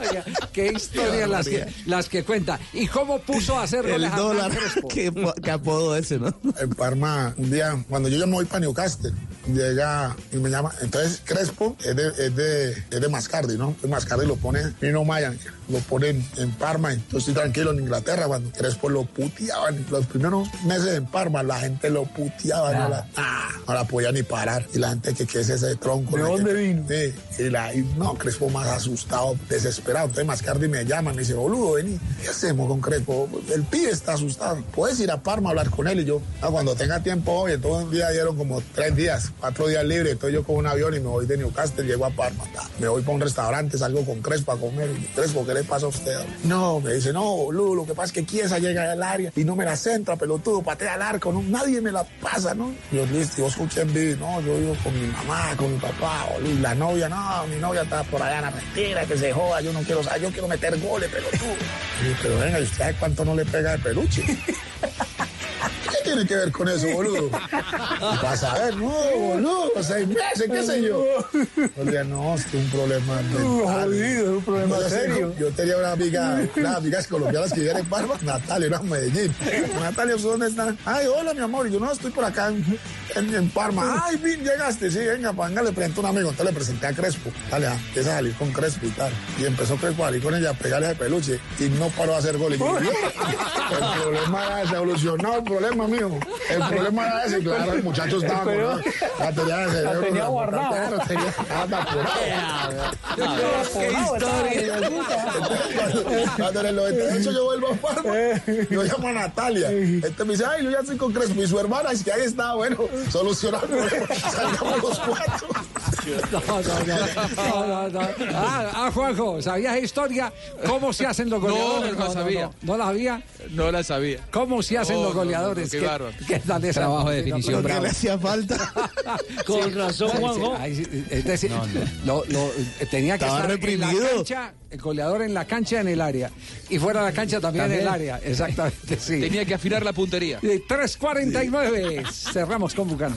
Oiga, Qué historias las que, las que cuenta. ¿Y cómo puso a hacer goles a Hernán Crespo? qué, apodo ese, ¿no? En Parma, un día, cuando yo ya me voy para Newcastle, llega y me llama. Entonces, Crespo es de, es de, es de Mascardi, ¿no? De Mascardi lo pone Nino Mayan, lo pone en, en Parma. Entonces, estoy tranquilo en Inglaterra cuando Crespo lo puteaban. Los primeros meses en Parma, la gente lo puteaba, no la, ah, no la podía ni parar. Y la gente que, ¿qué es ese tronco? ¿De dónde vino? Sí, y, la, y no, Crespo más asustado, desesperado. Entonces, Mascardi me llama, me dice, boludo, vení, ¿qué hacemos con Crespo? El pibe está asustado. Puedes ir a Parma a hablar con él y yo, ah, cuando tenga tiempo hoy, entonces un día dieron como tres días, cuatro días libres, entonces yo con un avión y me voy de Newcastle, llego a Parma, me voy para un restaurante, salgo con Crespo a comer, Crespo, ¿qué le pasa a usted? No, me dice, no, boludo, lo que pasa es que Chiesa llega al área y no me la centra, pelotudo, patea al arco, no, nadie me la pasa, ¿no? Yo, listo, yo en vivo, no, yo vivo con mi mamá, con mi papá, boludo, la novia, no, mi novia está por allá en la mentira, que se joda, yo no quiero, saber, yo quiero meter goles, pelotudo. Y pero venga, ¿y usted cuánto no le pega de peluche? ¿Qué tiene que ver con eso, boludo? Vas a ver, no, boludo, seis meses, qué sé yo. Dije, no, es que un problema jodido, un problema serio. Yo tenía una amiga, unas amigas colombianas que vivían en Parma, Natalia, era en Medellín. Natalia, ¿usted ¿dónde está? Ay, hola, mi amor. Y yo, no, estoy por acá en, en- en Parma. Ay, bien, llegaste. Sí, venga, venga, le presento a un amigo. Entonces le presenté a Crespo. Dale, ah, empieza a salir con Crespo y tal. Y empezó Crespo a salir con ella, a pegarle de peluche. Y no paró a hacer goles. Y yo, el problema era ese, evolucionó el problema mío. El problema era ese, claro, el muchacho estaba con la tenía de cerebro. tenía la- guardada. la tenía- estaba apurado. Qué Cuando en el 98 yo vuelvo a Parma, yo llamo a Natalia. Este me dice, ay, yo ya estoy con Crespo. Y su hermana es que ahí está, bueno, problema. Salgamos los cuatro. No, no, no, no, no, no. Ah, ah, Juanjo, ¿sabías historia? ¿Cómo se hacen los No, goleadores? no sabía. No, no la había. No la sabía. ¿Cómo se hacen No, los no, no, goleadores? qué bárbaro. ¿Qué tal esa? Trabajo de definición No, bravo. le hacía falta. Con razón, Juanjo. es decir, lo- lo- eh, tenía que Estaba estar reprimido. en la cancha, el goleador en la cancha en el área. Y fuera de la cancha también, en el área. Exactamente, sí. Tenía que afinar la puntería. Eh, 3.49. Cerramos con Buchanan.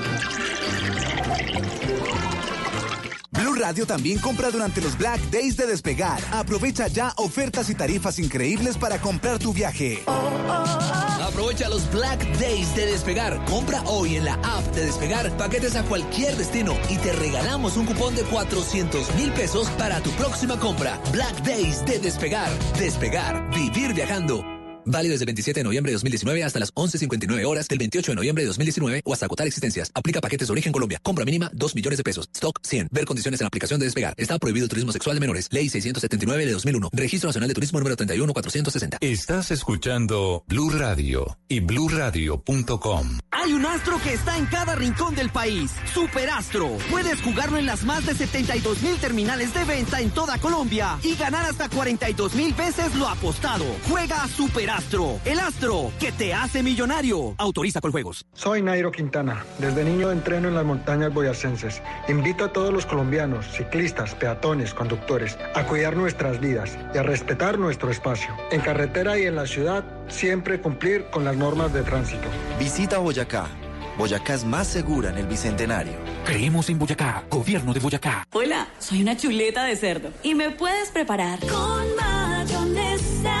También compra durante los Black Days de Despegar. Aprovecha ya ofertas y tarifas increíbles para comprar tu viaje. Aprovecha los Black Days de Despegar. Compra hoy en la app de Despegar paquetes a cualquier destino y te regalamos un cupón de 400 mil pesos para tu próxima compra. Black Days de Despegar. Despegar. Vivir viajando. Válido desde el 27 de noviembre de 2019 hasta las 11.59 horas del 28 de noviembre de 2019 o hasta agotar existencias. Aplica paquetes de origen Colombia. Compra mínima 2 millones de pesos. Stock 100. Ver condiciones en la aplicación de Despegar. Está prohibido el turismo sexual de menores. Ley 679 de 2001. Registro Nacional de Turismo número 31460. Estás escuchando Blue Radio y bluradio.com. Hay un astro que está en cada rincón del país. Superastro. Puedes jugarlo en las más de 72 mil terminales de venta en toda Colombia y ganar hasta 42 mil veces lo apostado. Juega Superastro. El astro que te hace millonario. Autoriza con juegos. Soy Nairo Quintana. Desde niño entreno en las montañas boyacenses. Invito a todos los colombianos, ciclistas, peatones, conductores, a cuidar nuestras vidas y a respetar nuestro espacio. En carretera y en la ciudad, siempre cumplir con las normas de tránsito. Visita Boyacá. Boyacá es más segura en el Bicentenario. Creemos en Boyacá, gobierno de Boyacá. Hola, soy una chuleta de cerdo y me puedes preparar Con mayonesa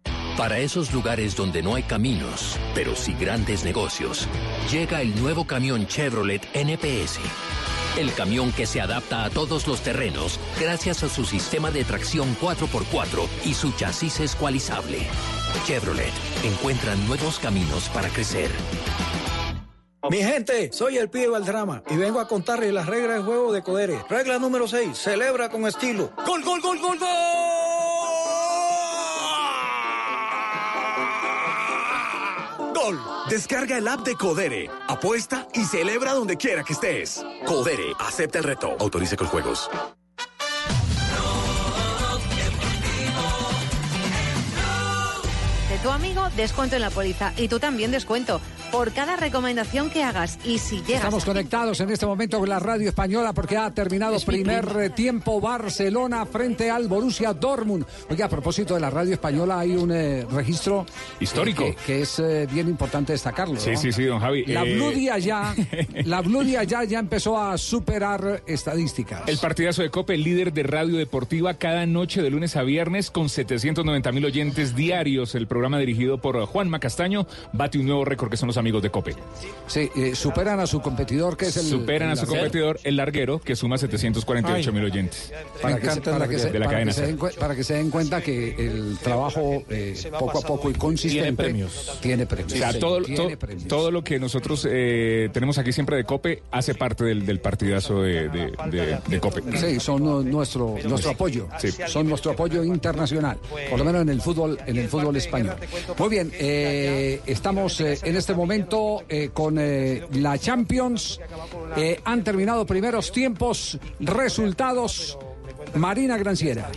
Para esos lugares donde no hay caminos, pero sí grandes negocios, llega el nuevo camión Chevrolet NPS El camión que se adapta a todos los terrenos gracias a su sistema de tracción 4x4 y su chasis escualizable. Chevrolet encuentra nuevos caminos para crecer. Mi gente, soy el pibe Valdrama y vengo a contarles las reglas de juego de Codere. Regla número 6, celebra con estilo. ¡Gol, gol, gol, gol, gol! Descarga el app de Codere, apuesta y celebra donde quiera que estés. Codere, acepta el reto. Autorice con juegos. Tu amigo, descuento en la póliza. Y tú también descuento. Por cada recomendación que hagas. Y si llegas. Estamos conectados en este momento con la radio española porque ha terminado Es primer prima. tiempo Barcelona frente al Borussia Dortmund. Oye, a propósito de la radio española, hay un eh, registro Histórico. eh, que, que es eh, bien importante destacarlo. Sí, ¿no? sí, sí, don Javi. La Eh, Blue Día ya, la Blue Día ya, ya empezó a superar estadísticas. El partidazo de Cope, líder de radio deportiva cada noche de lunes a viernes con 790 mil oyentes diarios. El programa dirigido por Juan Macastaño bate un nuevo récord que son los amigos de Cope. Sí, eh, superan a su competidor que es el. Superan a su Larguero. competidor, el larguero, que suma 748 mil oyentes. Para que, se, para que se- de la para cadena que se Ser. den, cue- para que se den cuenta que el trabajo eh, poco a poco y consistente Tiene premios. Tiene premios. O sea, Sí, todo, premios. todo lo que nosotros eh, tenemos aquí siempre de Cope hace parte del, del partidazo de, de- de- de Cope. Sí, son nuestro nuestro apoyo. Son nuestro apoyo internacional, por lo menos en el fútbol en el fútbol español. Muy bien, eh, estamos eh, en este momento eh, con eh, la Champions. Eh, han terminado primeros tiempos, resultados. Marina Granciera.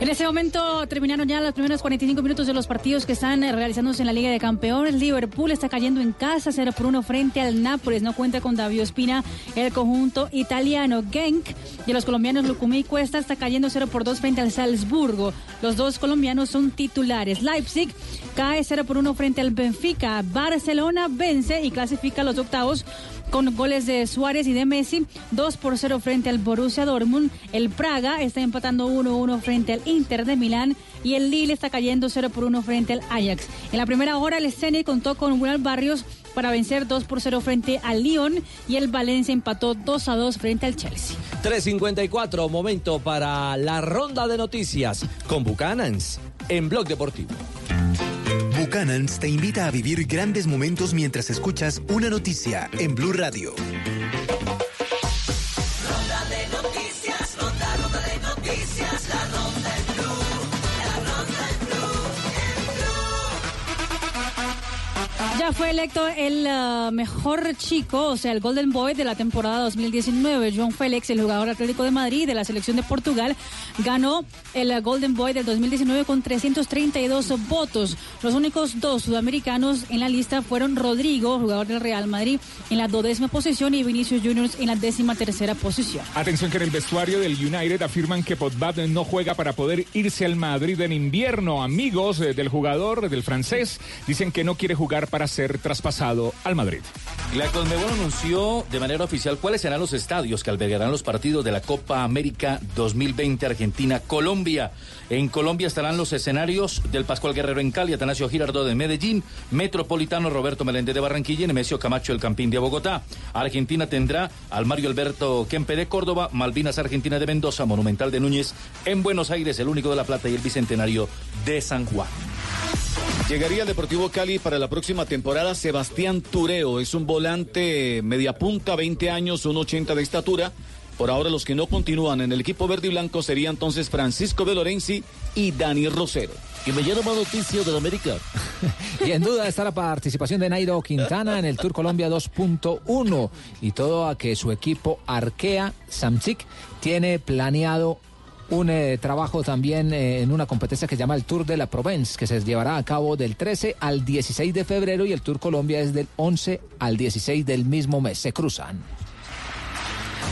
En este momento terminaron ya los primeros 45 minutos de los partidos que están eh, realizándose en la Liga de Campeones. Liverpool está cayendo en casa 0 por 1 frente al Nápoles. No cuenta con David Ospina, el conjunto italiano. Genk de los colombianos Lucumí Cuesta está cayendo 0 por 2 frente al Salzburgo. Los dos colombianos son titulares. Leipzig cae 0 por 1 frente al Benfica. Barcelona vence y clasifica a los octavos con goles de Suárez y de Messi, 2 por 0 frente al Borussia Dortmund. El Praga está empatando 1-1 frente al Inter de Milán y el Lille está cayendo 0 por 1 frente al Ajax. En la primera hora el Zenit contó con William Barrios para vencer 2 por 0 frente al Lyon y el Valencia empató 2 a 2 frente al Chelsea. 3.54, momento para la ronda de noticias con Buchanans en Blog Deportivo. Buchanans te invita a vivir grandes momentos mientras escuchas una noticia en Blue Radio. Ya fue electo el ah, mejor chico, o sea, el Golden Boy de la temporada 2019. John Félix, el jugador atlético de Madrid de la selección de Portugal, ganó el Golden Boy del 2019 con 332 votos. Los únicos dos sudamericanos en la lista fueron Rodrigo, jugador del Real Madrid, en la dodécima posición y Vinicius Juniors en la décima tercera posición. Atención que en el vestuario del United afirman que Pogba no juega para poder irse al Madrid en invierno. Amigos eh, del jugador, del francés, dicen que no quiere jugar para ser traspasado al Madrid. La Conmebol anunció de manera oficial cuáles serán los estadios que albergarán los partidos de la Copa América 2020 Argentina-Colombia. En Colombia estarán los escenarios del Pascual Guerrero en Cali, Atanasio Girardot de Medellín, Metropolitano Roberto Meléndez de Barranquilla y Nemesio Camacho del Campín de Bogotá. Argentina tendrá al Mario Alberto Kempe de Córdoba, Malvinas Argentina de Mendoza, Monumental de Núñez en Buenos Aires, el único de La Plata y el Bicentenario de San Juan. Llegaría al Deportivo Cali para la próxima temporada Sebastián Tureo. Es un volante media punta, 20 años, 1,80 de estatura. Por ahora los que no continúan en el equipo verde y blanco sería entonces Francisco de Lorenzi y Dani Rosero. Que me llena más noticias de América. Y en duda está la participación de Nairo Quintana en el Tour Colombia 2.1 y todo a que su equipo Arkea Samsic tiene planeado un eh, trabajo también eh, en una competencia que se llama el Tour de la Provence, que se llevará a cabo del 13 al 16 de febrero y el Tour Colombia es del 11 al 16 del mismo mes. Se cruzan.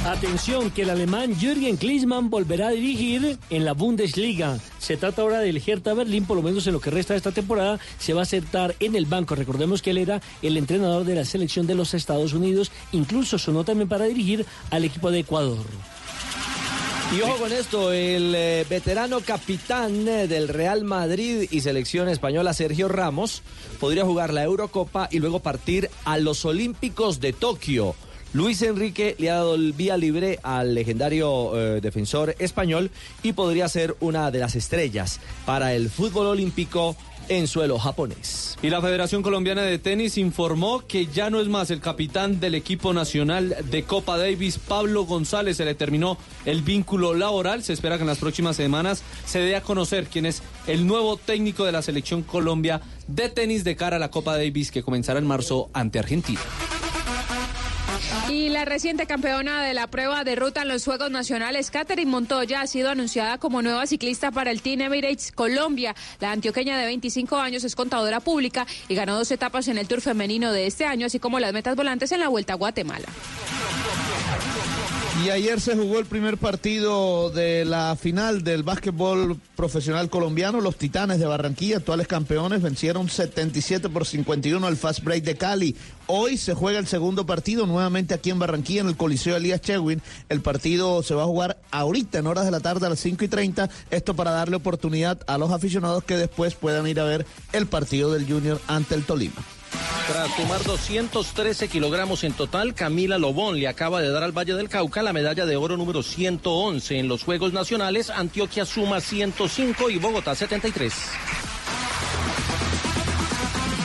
Atención, que el alemán Jürgen Klinsmann volverá a dirigir en la Bundesliga. Se trata ahora del Hertha Berlín, por lo menos en lo que resta de esta temporada, se va a sentar en el banco. Recordemos que él era el entrenador de la selección de los Estados Unidos, incluso sonó también para dirigir al equipo de Ecuador. Y ojo con esto, el eh, veterano capitán eh, del Real Madrid y selección española Sergio Ramos podría jugar la Eurocopa y luego partir a los Olímpicos de Tokio. Luis Enrique le ha dado el vía libre al legendario eh, defensor español y podría ser una de las estrellas para el fútbol olímpico en suelo japonés. Y la Federación Colombiana de Tenis informó que ya no es más el capitán del equipo nacional de Copa Davis, Pablo González. Se le terminó el vínculo laboral. Se espera que en las próximas semanas se dé a conocer quién es el nuevo técnico de la selección Colombia de tenis de cara a la Copa Davis que comenzará en marzo ante Argentina. Y la reciente campeona de la prueba de ruta en los Juegos Nacionales, Catherine Montoya, ha sido anunciada como nueva ciclista para el Team Emirates Colombia. La antioqueña de 25 años es contadora pública y ganó dos etapas en el Tour femenino de este año, así como las metas volantes en la Vuelta a Guatemala. Y ayer se jugó el primer partido de la final del básquetbol profesional colombiano. Los Titanes de Barranquilla, actuales campeones, vencieron 77 por 51 al Fast Break de Cali. Hoy se juega el segundo partido nuevamente aquí en Barranquilla, en el Coliseo Elías Chewin. El partido se va a jugar ahorita en horas de la tarde a las 5 y 30. Esto para darle oportunidad a los aficionados que después puedan ir a ver el partido del Junior ante el Tolima. Tras sumar 213 kilogramos en total, Camila Lobón le acaba de dar al Valle del Cauca la medalla de oro número 111 en los Juegos Nacionales. Antioquia suma 105 y Bogotá 73.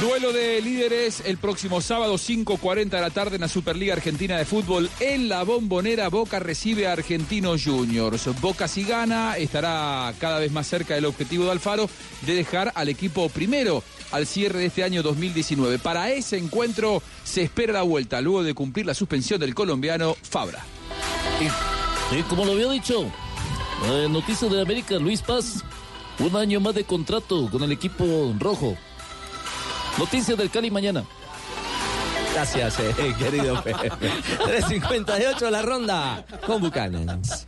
Duelo de líderes el próximo sábado 5.40 de la tarde en la Superliga Argentina de Fútbol. En la bombonera Boca recibe a Argentinos Juniors. Boca si gana estará cada vez más cerca del objetivo de Alfaro de dejar al equipo primero al cierre de este año 2019. Para ese encuentro se espera la vuelta luego de cumplir la suspensión del colombiano Fabra. Y como lo había dicho, eh, Noticias de América, Luis Paz, un año más de contrato con el equipo rojo. Noticias del Cali mañana. Gracias, eh, querido Pepe. 3.58 la ronda con Bucanans.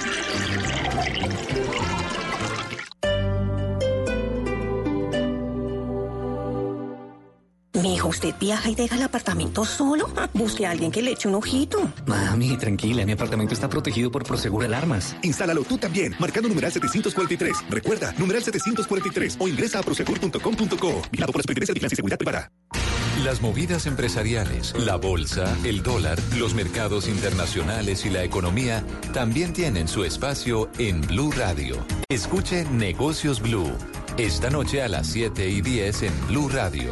¿Usted viaja y deja el apartamento solo? Busque a alguien que le eche un ojito. Mami, tranquila, mi apartamento está protegido por Prosegur Alarmas. Instálalo tú también, marcando numeral 743. Recuerda, numeral 743 o ingresa a prosegur.com.co. Vigilado por la Superintendencia de Vigilancia y Seguridad Privada. Las movidas empresariales, la bolsa, el dólar, los mercados internacionales y la economía también tienen su espacio en Blue Radio. Escuche Negocios Blue. Esta noche a las 7 y 10 en Blue Radio.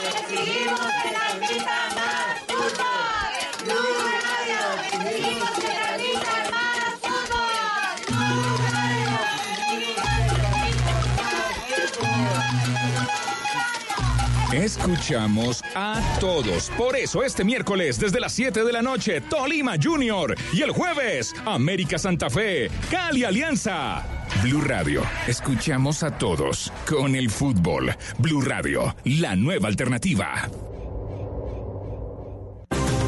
Escuchamos a todos. Por eso este miércoles desde las 7 de la noche, Tolima Junior. Y el jueves, América Santa Fe, Cali Alianza. Blue Radio. Escuchamos a todos con el fútbol. Blue Radio, la nueva alternativa.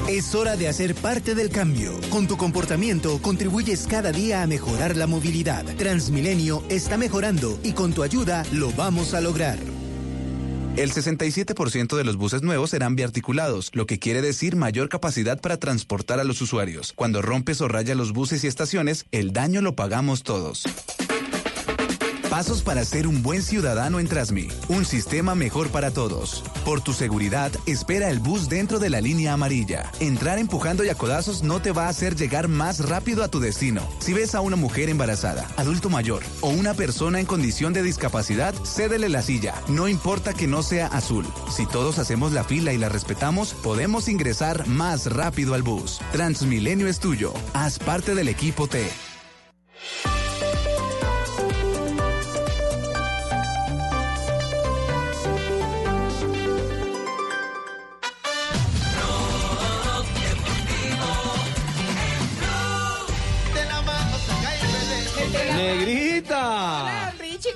Es hora de hacer parte del cambio. Con tu comportamiento contribuyes cada día a mejorar la movilidad. Transmilenio está mejorando y con tu ayuda lo vamos a lograr. El 67% de los buses nuevos serán biarticulados, lo que quiere decir mayor capacidad para transportar a los usuarios. Cuando rompes o rayas los buses y estaciones, el daño lo pagamos todos. Pasos para ser un buen ciudadano en Trasmi. Un sistema mejor para todos. Por tu seguridad, espera el bus dentro de la línea amarilla. Entrar empujando y a codazos no te va a hacer llegar más rápido a tu destino. Si ves a una mujer embarazada, adulto mayor o una persona en condición de discapacidad, cédele la silla. No importa que no sea azul. Si todos hacemos la fila y la respetamos, podemos ingresar más rápido al bus. Transmilenio es tuyo. Haz parte del equipo T.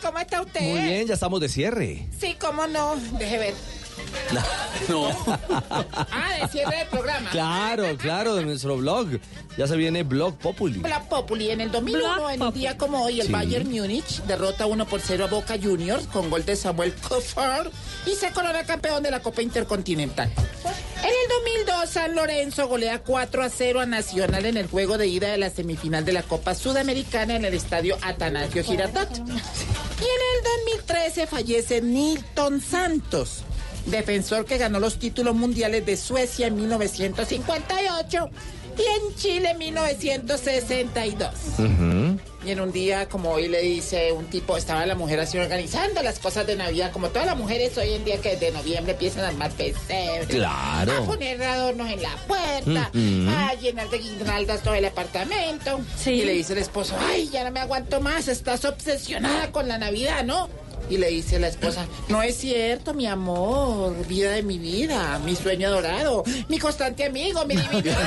¿cómo está usted? Muy bien, ya estamos de cierre. Sí, cómo no. Deje ver. No. Ah, de cierre del programa. Claro, claro, de nuestro blog. Ya se viene Blog Populi. Black Populi, en el 2001, en un día como hoy, el Sí. Bayern Múnich derrota 1 por 0 a Boca Juniors con gol de Samuel Kofar y se corona campeón de la Copa Intercontinental. En el 2002, San Lorenzo golea 4 a 0 a Nacional en el juego de ida de la semifinal de la Copa Sudamericana en el estadio Atanasio Girardot. Y en el 2013 fallece Nilton Santos, defensor que ganó los títulos mundiales de Suecia en 1958 y en Chile en 1962. Y en un día como hoy le dice un tipo, estaba la mujer así organizando las cosas de Navidad, como todas las mujeres hoy en día que desde noviembre empiezan a armar pesebres. Claro. A poner adornos en la puerta, a llenar de guirnaldas todo el apartamento. Y le dice el esposo, ay, ya no me aguanto más, estás obsesionada con la Navidad, ¿no? Y le dice la esposa, no es cierto, mi amor, vida de mi vida, mi sueño dorado, mi constante amigo, mi divino.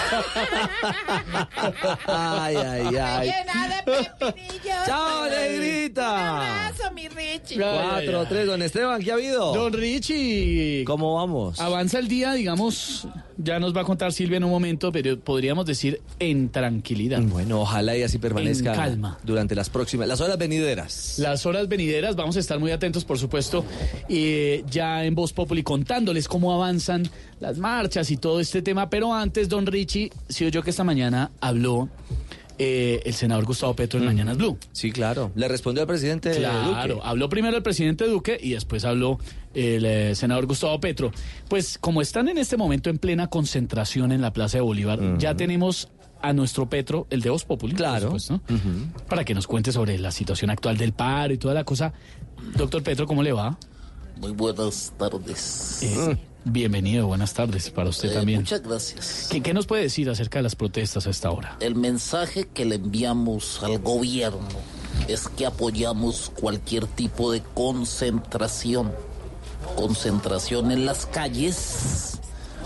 Ay, ay, ay. Llena de pepinillos. ¡Chao, negrita! Un abrazo, mi Richie. Cuatro, tres, don Esteban, ¿qué ha habido? Don Richie. ¿Cómo vamos? Avanza el día, digamos, ya nos va a contar Silvia en un momento, pero podríamos decir en tranquilidad. Bueno, ojalá y así permanezca En calma. durante las próximas, las horas venideras. Las horas venideras, vamos a estar muy atentos, por supuesto, eh, ya en Voz Populi contándoles cómo avanzan las marchas y todo este tema. Pero antes, don Richie, si oyó que esta mañana habló eh, el senador Gustavo Petro en Mañanas Blue. Sí, claro. Le respondió al presidente Claro, Duque. habló primero el presidente Duque y después habló el eh, senador Gustavo Petro. Pues como están en este momento en plena concentración en la Plaza de Bolívar, ya tenemos a nuestro Petro, el de Voz Populi, claro. para que nos cuente sobre la situación actual del paro y toda la cosa. Doctor Petro, ¿cómo le va? Muy buenas tardes. Eh, Bienvenido, buenas tardes para usted Eh, también. Muchas gracias. ¿Qué, qué nos puede decir acerca de las protestas a esta hora? El mensaje que le enviamos al gobierno es que apoyamos cualquier tipo de concentración. Concentración en las calles,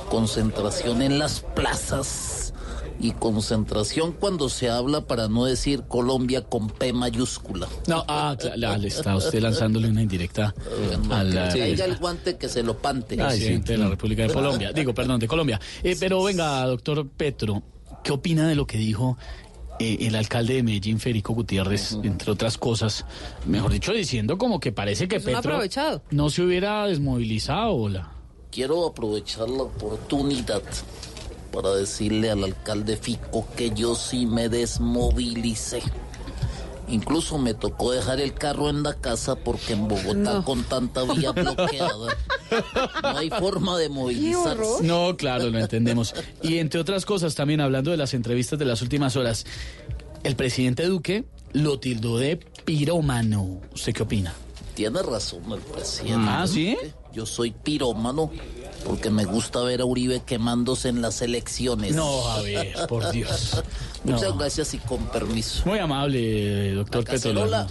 concentración en las plazas y concentración cuando se habla para no decir Colombia con P mayúscula. No, ah, claro, le está usted lanzándole una indirecta al Que caiga el guante que se lo pante. presidente de la República de Colombia. Digo, perdón, de Colombia. Eh, pero venga, doctor Petro, ¿qué opina de lo que dijo eh, el alcalde de Medellín, Federico Gutiérrez, entre otras cosas? Mejor dicho, diciendo como que parece que Petro aprovechado. no se hubiera desmovilizado. ¿o la? Quiero aprovechar la oportunidad para decirle al alcalde Fico que yo sí me desmovilicé. Incluso me tocó dejar el carro en la casa porque en Bogotá con tanta vía bloqueada no hay forma de movilizarse. No, claro, lo entendemos. Y entre otras cosas, también hablando de las entrevistas de las últimas horas, el presidente Duque lo tildó de pirómano. ¿Usted qué opina? Tiene razón el presidente. Ah, ¿sí? Yo soy pirómano porque me gusta ver a Uribe quemándose en las elecciones. No, a ver, por Dios. Muchas No. gracias y con permiso. Muy amable, doctor La Petro. cacerola.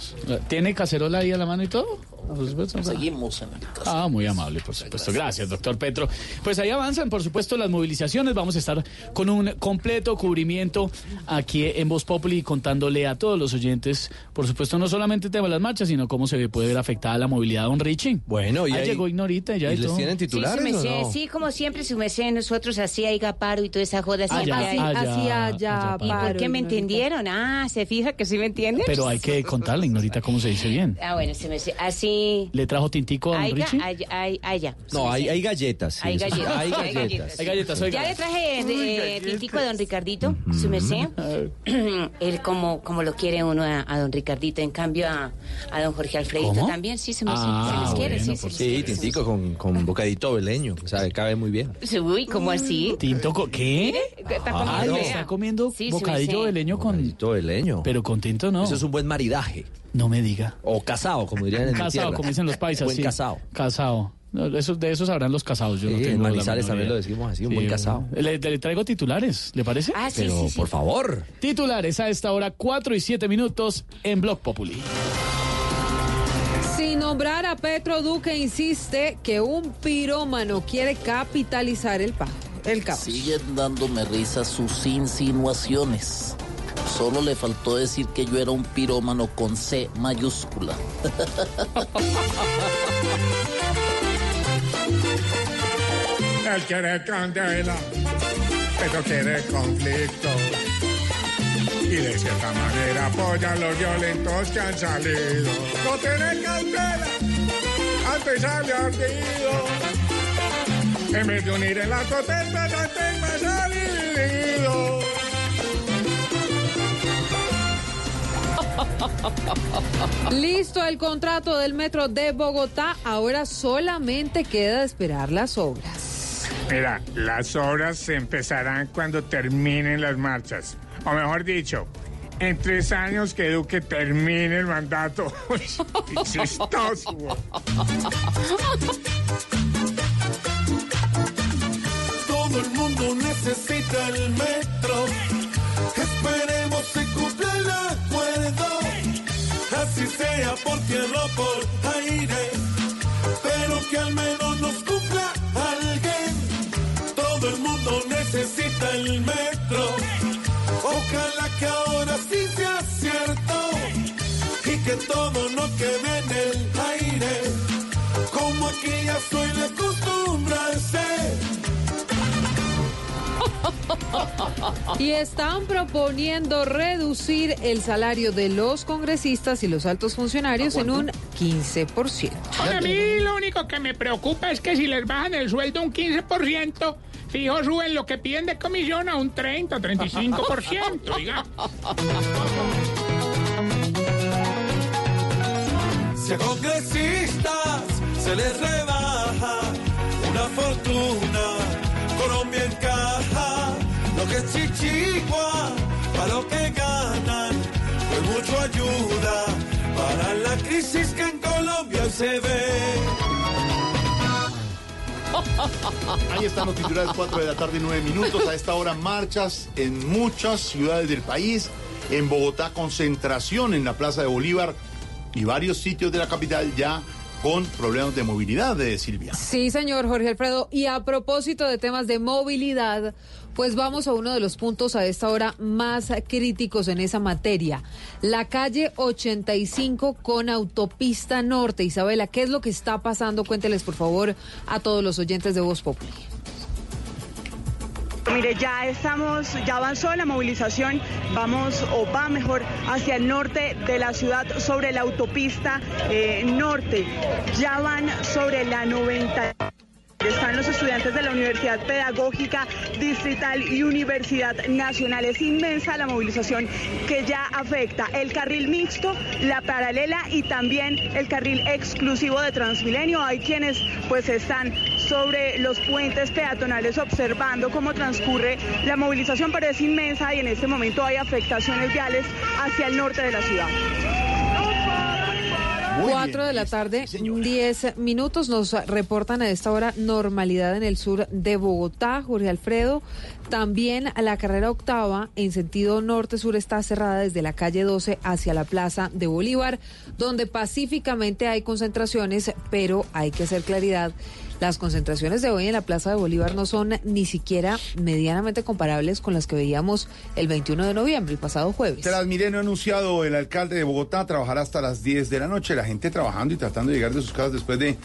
¿Tiene cacerola ahí a la mano y todo? Por supuesto. Seguimos en el caso. Ah, muy amable, por supuesto. Gracias, doctor Petro. Pues ahí avanzan, por supuesto, las movilizaciones. Vamos a estar con un completo cubrimiento aquí en Voz Populi, contándole a todos los oyentes, por supuesto, no solamente el tema de las marchas, sino cómo se puede ver afectada la movilidad, don Richie. Bueno, y ahí ahí- llegó Ignorita ya ¿y y les todo. tienen Sí, su merced, sí, como siempre, su merced, nosotros así hay paro y toda esa joda. Ah, siempre ya, hay. ah, ya, Así haya ya ¿Y por qué me Ignorita. entendieron? Ah, ¿se fija que sí me entienden? Pero hay que contarle, Ignorita, cómo se dice bien. Ah, bueno, se me, así Sí. ¿Le trajo tintico a don Hay, Richie? hay, hay, hay ya. No, hay, hay galletas. sí, Hay sí. galletas. Hay galletas. Hay galletas, oiga. Ya le traje eh, tintico a don Ricardito, su merced. Él como, como lo quiere uno a, a don Ricardito, en cambio a, a don Jorge Alfredito ¿Cómo? también, sí, su merced. Ah, se les quiere, bueno, sí, se sí, quiere. tintico con, con bocadito veleño, o sea, cabe muy bien. Uy, ¿cómo así? ¿Tinto con qué? Está Ah, comiendo. Está comiendo Sí, bocadillo merced. de leño con... Bocadito veleño. Pero con tinto no. Eso es un buen maridaje. No me diga. O casado, como dirían en Casado, como dicen los paisas. Buen sí. casado. Casado. No, eso, de eso sabrán los casados. Yo no tengo en Manizales también lo decimos así, un buen casado. Le, le traigo titulares, ¿le parece? Ah, sí, Pero, sí, sí. por favor. Titulares a esta hora, 4 y 7 minutos en Blog Populi. Sin nombrar a Petro Duque insiste que un pirómano quiere capitalizar el, pa el caos. Siguen dándome risa sus insinuaciones. Solo le faltó decir que yo era un pirómano con C mayúscula. Él quiere candela, pero quiere conflicto. Y de cierta manera apoya a los violentos que han salido. No tiene cautela, antes sale ardido. En vez de unir en las protestas, antes más ha Listo el contrato del metro de Bogotá, ahora solamente queda esperar las obras. Mira, las obras se empezarán cuando terminen las marchas. O mejor dicho, en tres años que Duque termine el mandato. Chistoso. Todo el mundo necesita el metro. Esperemos se cumpla el acuerdo. Así sea por tierra o por aire. Pero que al menos nos cumpla alguien. Todo el mundo necesita el metro. Ojalá que ahora sí sea cierto. Y que todo no quede en el aire. Como aquí ya suele acostumbrarse. Y están proponiendo reducir el salario de los congresistas y los altos funcionarios en un 15%. A mí lo único que me preocupa es que si les bajan el sueldo un 15%, fijo suben lo que piden de comisión a un 30 o 35%, oiga. Si a congresistas se les rebaja una fortuna, Colombia encaja lo que es chichigua para lo que ganan, pues mucho ayuda para la crisis que en Colombia se ve. Ahí están los titulares 4 de la tarde, 9 minutos. A esta hora marchas en muchas ciudades del país. En Bogotá, concentración en la Plaza de Bolívar y varios sitios de la capital ya con problemas de movilidad de Silvia. Sí, señor Jorge Alfredo. Y a propósito de temas de movilidad, pues vamos a uno de los puntos a esta hora más críticos en esa materia. La calle 85 con autopista norte. Isabela, ¿qué es lo que está pasando? Cuénteles, por favor, a todos los oyentes de Voz Populi. Mire, ya estamos, ya avanzó la movilización, vamos o va mejor hacia el norte de la ciudad sobre la autopista eh, norte. Ya van sobre la 90. Están los estudiantes de la Universidad Pedagógica Distrital y Universidad Nacional. Es inmensa la movilización que ya afecta el carril mixto, la paralela y también el carril exclusivo de Transmilenio. Hay quienes pues están sobre los puentes peatonales observando cómo transcurre la movilización, pero es inmensa y en este momento hay afectaciones viales hacia el norte de la ciudad. Muy 4 bien, de la tarde, 10 minutos. Nos reportan a esta hora normalidad en el sur de Bogotá, Jorge Alfredo. También la carrera octava en sentido norte-sur está cerrada desde la calle 12 hacia la plaza de Bolívar, donde pacíficamente hay concentraciones, pero hay que hacer claridad. Las concentraciones de hoy en la Plaza de Bolívar no son ni siquiera medianamente comparables con las que veíamos el 21 de noviembre, el pasado jueves. Transmilenio ha anunciado el alcalde de Bogotá trabajará hasta las 10 de la noche. La gente trabajando y tratando de llegar de sus casas después de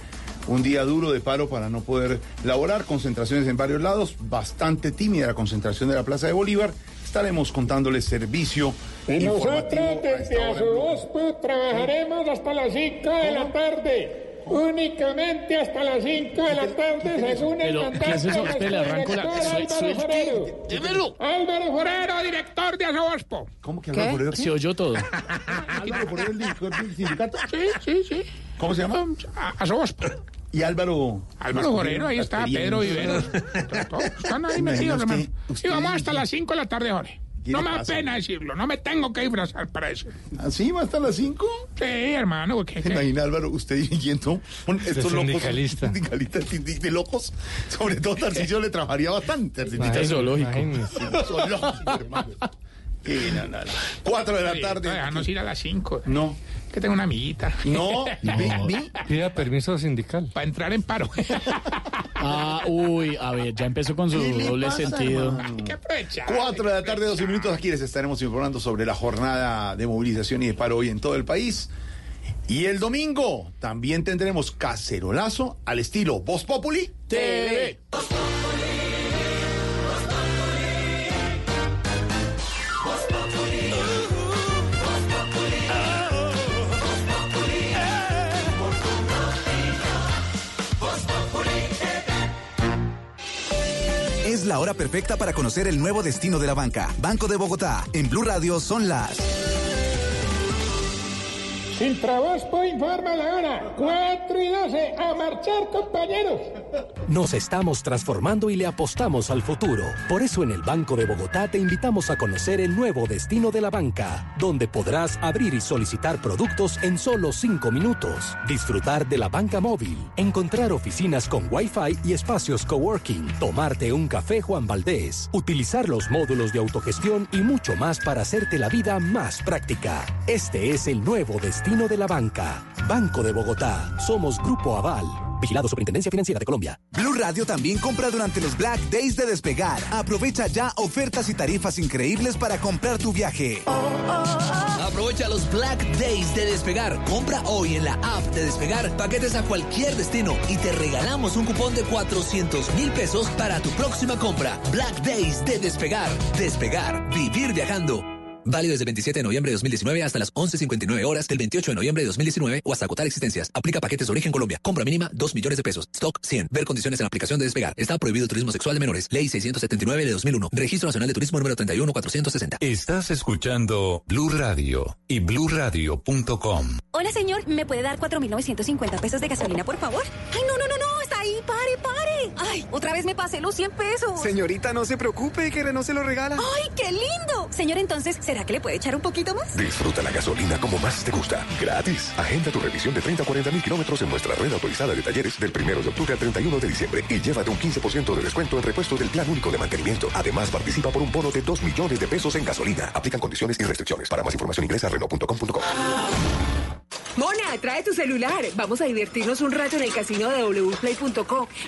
un día duro de paro para no poder laborar, concentraciones en varios lados, bastante tímida la concentración de la Plaza de Bolívar. Estaremos contándoles servicio Y informativo nosotros desde trabajaremos hasta las 5 de la tarde. Únicamente hasta las 5 de la tarde, según el Pero, mandato ¿qué es eso? de Espere, nuestro arranco la- director soy- Álvaro soy- Forero. Dímelo. Álvaro Forero, director de Azobospo. ¿Cómo que Álvaro Forero? Se oyó todo. Álvaro Forero, el director del sindicato. Sí, sí, sí. ¿Cómo se llama? Azobospo. Y Álvaro. Álvaro Forero, ahí está, Pedro Viveros. Todos Están ahí metidos, hermano. Y vamos hasta las 5 de la tarde, Jorge. ¿Qué No le me da pasa? pena decirlo, no me tengo que disfrazar para eso. ¿Así va hasta las 5? Sí, hermano, porque... Imagina Álvaro, usted dirigiendo un- estos locos. sindicalista. Sindicalistas de, de locos. Sobre todo Tarcisio le trabajaría bastante. Es zoológico. Zoológico, hermano. Sí, no, no, no. Cuatro de la tarde. Déjanos ir a las 5. No. Que tengo una amiguita. No, vi- Pida permiso sindical. Para entrar en paro. Ah, uy, a ver, ya empezó con su ¿Qué le doble pasa, sentido. hermano? Hay que aprovechar. Cuatro de la tarde, 12 minutos. Aquí les estaremos informando sobre la jornada de movilización y de paro hoy en todo el país. Y el domingo también tendremos cacerolazo al estilo Voz Populi TV. La hora perfecta para conocer el nuevo destino de la banca. Banco de Bogotá. En Blue Radio son las. Sin Trabaspo informa la hora. 4 y 12. A marchar, compañeros. Nos estamos transformando y le apostamos al futuro. Por eso en el Banco de Bogotá te invitamos a conocer el nuevo destino de la banca, donde podrás abrir y solicitar productos en solo 5 minutos, disfrutar de la banca móvil, encontrar oficinas con Wi-Fi y espacios coworking, tomarte un café Juan Valdés, utilizar los módulos de autogestión y mucho más para hacerte la vida más práctica. Este es el nuevo destino de la banca. Banco de Bogotá. Somos Grupo Aval. Vigilado Superintendencia Financiera de Colombia. Blue Radio también compra durante los Black Days de Despegar. Aprovecha ya ofertas y tarifas increíbles para comprar tu viaje. Aprovecha los Black Days de Despegar. Compra hoy en la app de Despegar paquetes a cualquier destino y te regalamos un cupón de 400 mil pesos para tu próxima compra. Black Days de Despegar. Despegar. Vivir viajando. Válido desde el 27 de noviembre de 2019 hasta las 11.59 horas del 28 de noviembre de 2019 o hasta agotar existencias. Aplica paquetes de origen Colombia. Compra mínima 2 millones de pesos. Stock 100. Ver condiciones en la aplicación de Despegar. Está prohibido el turismo sexual de menores. Ley 679 de 2001. Registro Nacional de Turismo número 31460. Estás escuchando Blue Radio y bluradio.com. Hola, señor. ¿Me puede dar 4.950 pesos de gasolina, por favor? Ay, no, no, no, no. Ahí. Pare, pare. Ay, otra vez me pasé los 100 pesos. Señorita, no se preocupe, que Renault se lo regala. Ay, qué lindo. Señor, entonces, ¿será que le puede echar un poquito más? Disfruta la gasolina como más te gusta. Gratis. Agenda tu revisión de 30 a 40 mil kilómetros en nuestra red autorizada de talleres del 1 de octubre al 31 de diciembre y llévate un 15% de descuento en repuesto del plan único de mantenimiento. Además, participa por un bono de 2 millones de pesos en gasolina. Aplican condiciones y restricciones. Para más información ingresa a Renault.com.co. Mona, trae tu celular. Vamos a divertirnos un rato en el casino de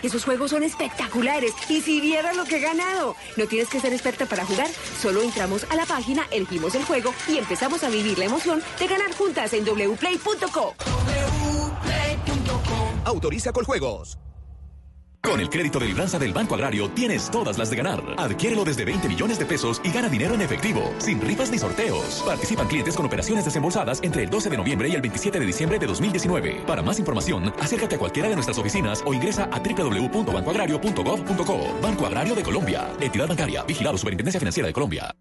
Esos juegos son espectaculares. Y si vieras lo que he ganado. No tienes que ser experta para jugar. Solo entramos a la página, elegimos el juego y empezamos a vivir la emoción de ganar juntas en wplay.co. Autoriza con juegos. Con el crédito de libranza del Banco Agrario tienes todas las de ganar. Adquiérelo desde 20 millones de pesos y gana dinero en efectivo, sin rifas ni sorteos. Participan clientes con operaciones desembolsadas entre el 12 de noviembre y el 27 de diciembre de 2019. Para más información, acércate a cualquiera de nuestras oficinas o ingresa a www.bancoagrario.gov.co. Banco Agrario de Colombia. Entidad bancaria. Vigilado Superintendencia Financiera de Colombia.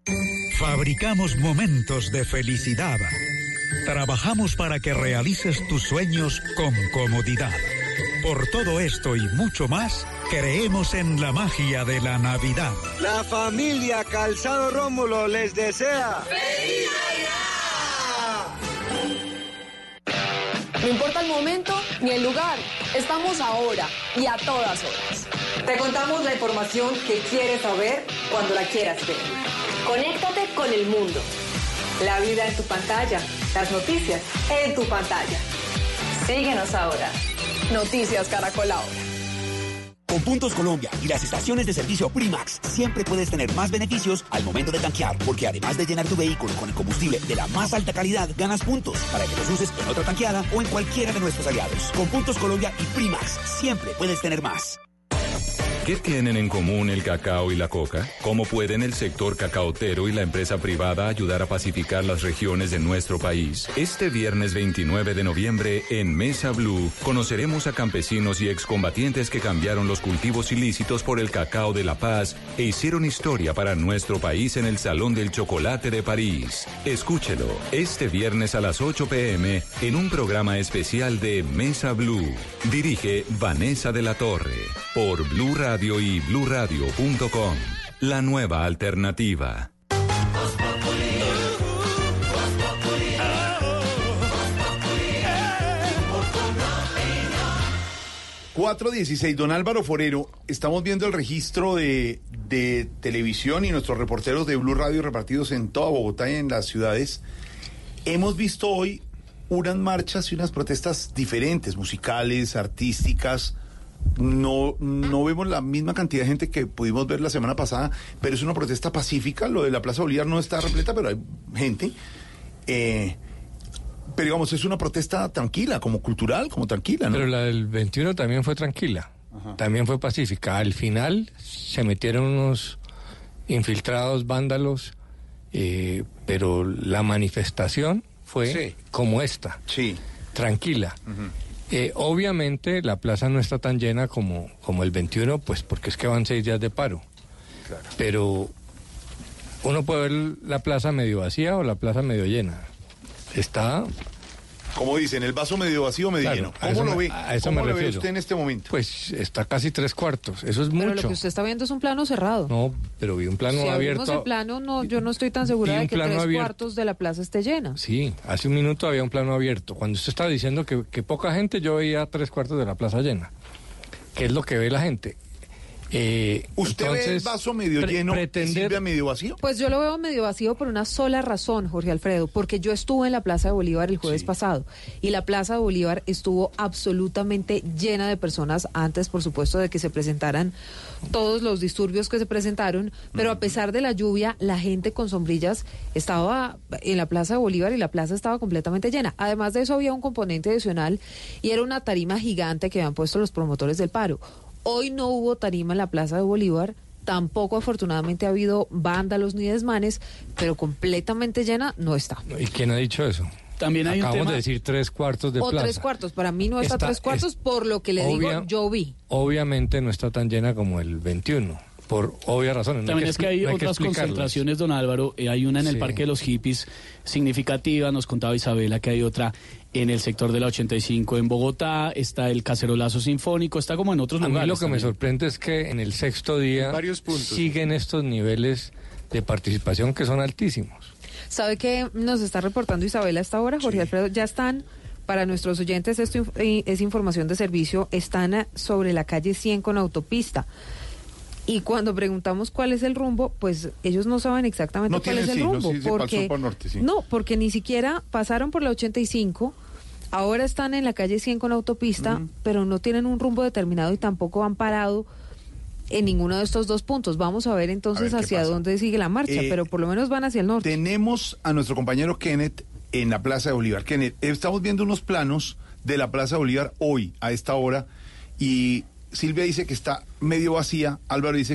Fabricamos momentos de felicidad. Trabajamos para que realices tus sueños con comodidad. Por todo esto y mucho más, creemos en la magia de la Navidad. La familia Calzado Rómulo les desea. No importa el momento ni el lugar, estamos ahora y a todas horas. Te contamos la información que quieres saber cuando la quieras ver. Conéctate con el mundo. La vida en tu pantalla, las noticias en tu pantalla. Síguenos ahora. Noticias Caracol ahora. Con Puntos Colombia y las estaciones de servicio Primax, siempre puedes tener más beneficios al momento de tanquear, porque además de llenar tu vehículo con el combustible de la más alta calidad, ganas puntos para que los uses en otra tanqueada o en cualquiera de nuestros aliados. Con Puntos Colombia y Primax, siempre puedes tener más. ¿Qué tienen en común el cacao y la coca? ¿Cómo pueden el sector cacaotero y la empresa privada ayudar a pacificar las regiones de nuestro país? Este viernes 29 de noviembre en Mesa Blue conoceremos a campesinos y excombatientes que cambiaron los cultivos ilícitos por el cacao de la paz e hicieron historia para nuestro país en el Salón del Chocolate de París. Escúchelo este viernes a las 8 pm en un programa especial de Mesa Blue. Dirige Vanessa de la Torre por Blue Radio y bluradio.com. La nueva alternativa. 416, don Álvaro Forero, estamos viendo el registro de, de, televisión y nuestros reporteros de Blue Radio repartidos en toda Bogotá y en las ciudades. Hemos visto hoy unas marchas y unas protestas diferentes, musicales, artísticas. No, no vemos la misma cantidad de gente que pudimos ver la semana pasada, pero es una protesta pacífica. Lo de la Plaza Bolívar no está repleta, pero hay gente. Eh, pero digamos, es una protesta tranquila, como cultural, como tranquila, ¿no? Pero la del 21 también fue tranquila, también fue pacífica. Al final se metieron unos infiltrados vándalos, eh, pero la manifestación fue Sí. como esta, sí. tranquila. Eh, obviamente la plaza no está tan llena como, como el 21, pues porque es que van seis días de paro. Pero uno puede ver la plaza medio vacía o la plaza medio llena. Está Como dicen, el vaso medio vacío o medio Claro, lleno. ¿Cómo lo me- ve? a eso ¿Cómo me lo ve refiero. usted en este momento? Pues está casi tres cuartos, eso es Pero lo mucho. que usted está viendo es un plano cerrado. No, pero vi un plano si abierto. el plano, no, yo no estoy tan segura de que plano tres abierto. cuartos de la plaza esté llena. Sí, hace un minuto había un plano abierto. Cuando usted estaba diciendo que, que poca gente, yo veía tres cuartos de la plaza llena. ¿Qué es lo que ve la gente? Eh, ¿Usted ve el vaso medio pre- lleno y pretender- Silvia medio vacío? Pues yo lo veo medio vacío por una sola razón, Jorge Alfredo, porque yo estuve en la Plaza de Bolívar el jueves pasado y la Plaza de Bolívar estuvo absolutamente llena de personas antes, por supuesto, de que se presentaran todos los disturbios que se presentaron, pero a pesar de la lluvia, la gente con sombrillas estaba en la Plaza de Bolívar y la plaza estaba completamente llena. Además de eso había un componente adicional y era una tarima gigante que habían puesto los promotores del paro. Hoy no hubo tarima en la Plaza de Bolívar, tampoco afortunadamente ha habido vándalos ni desmanes, pero completamente llena no está. ¿Y quién ha dicho eso? También hay un Acabamos tema- de decir tres cuartos de o plaza. tres cuartos, para mí no está, Está- tres cuartos, por lo que le obvia- digo, yo vi. Obviamente no está tan llena como el 21, por obvias razones. No También es que hay no otras concentraciones, don Álvaro. Eh, hay una en el Sí. Parque de los Hippies significativa, nos contaba Isabela que hay otra en el sector de la 85 en Bogotá, está el Cacerolazo Sinfónico, está como en otros A mí lugares. lo que me también. sorprende es que en el sexto día siguen estos niveles de participación que son altísimos. ¿Sabe qué nos está reportando Isabela a esta hora, Jorge Alfredo? Ya están, para nuestros oyentes, esto eh, es información de servicio, están eh, sobre la calle 100 con autopista. Y cuando preguntamos cuál es el rumbo, pues ellos no saben exactamente No cuál tienen, es el sí, no, rumbo. sí, porque, el norte, sí. No, porque ni siquiera pasaron por la 85, ahora están en la calle 100 con autopista, pero no tienen un rumbo determinado y tampoco han parado en ninguno de estos dos puntos. Vamos a ver entonces A ver hacia pasa. dónde sigue la marcha, Eh, pero por lo menos van hacia el norte. Tenemos a nuestro compañero Kenneth en la Plaza de Bolívar. Kenneth, estamos viendo unos planos de la Plaza de Bolívar hoy, a esta hora, y Silvia dice que está medio vacía, Álvaro dice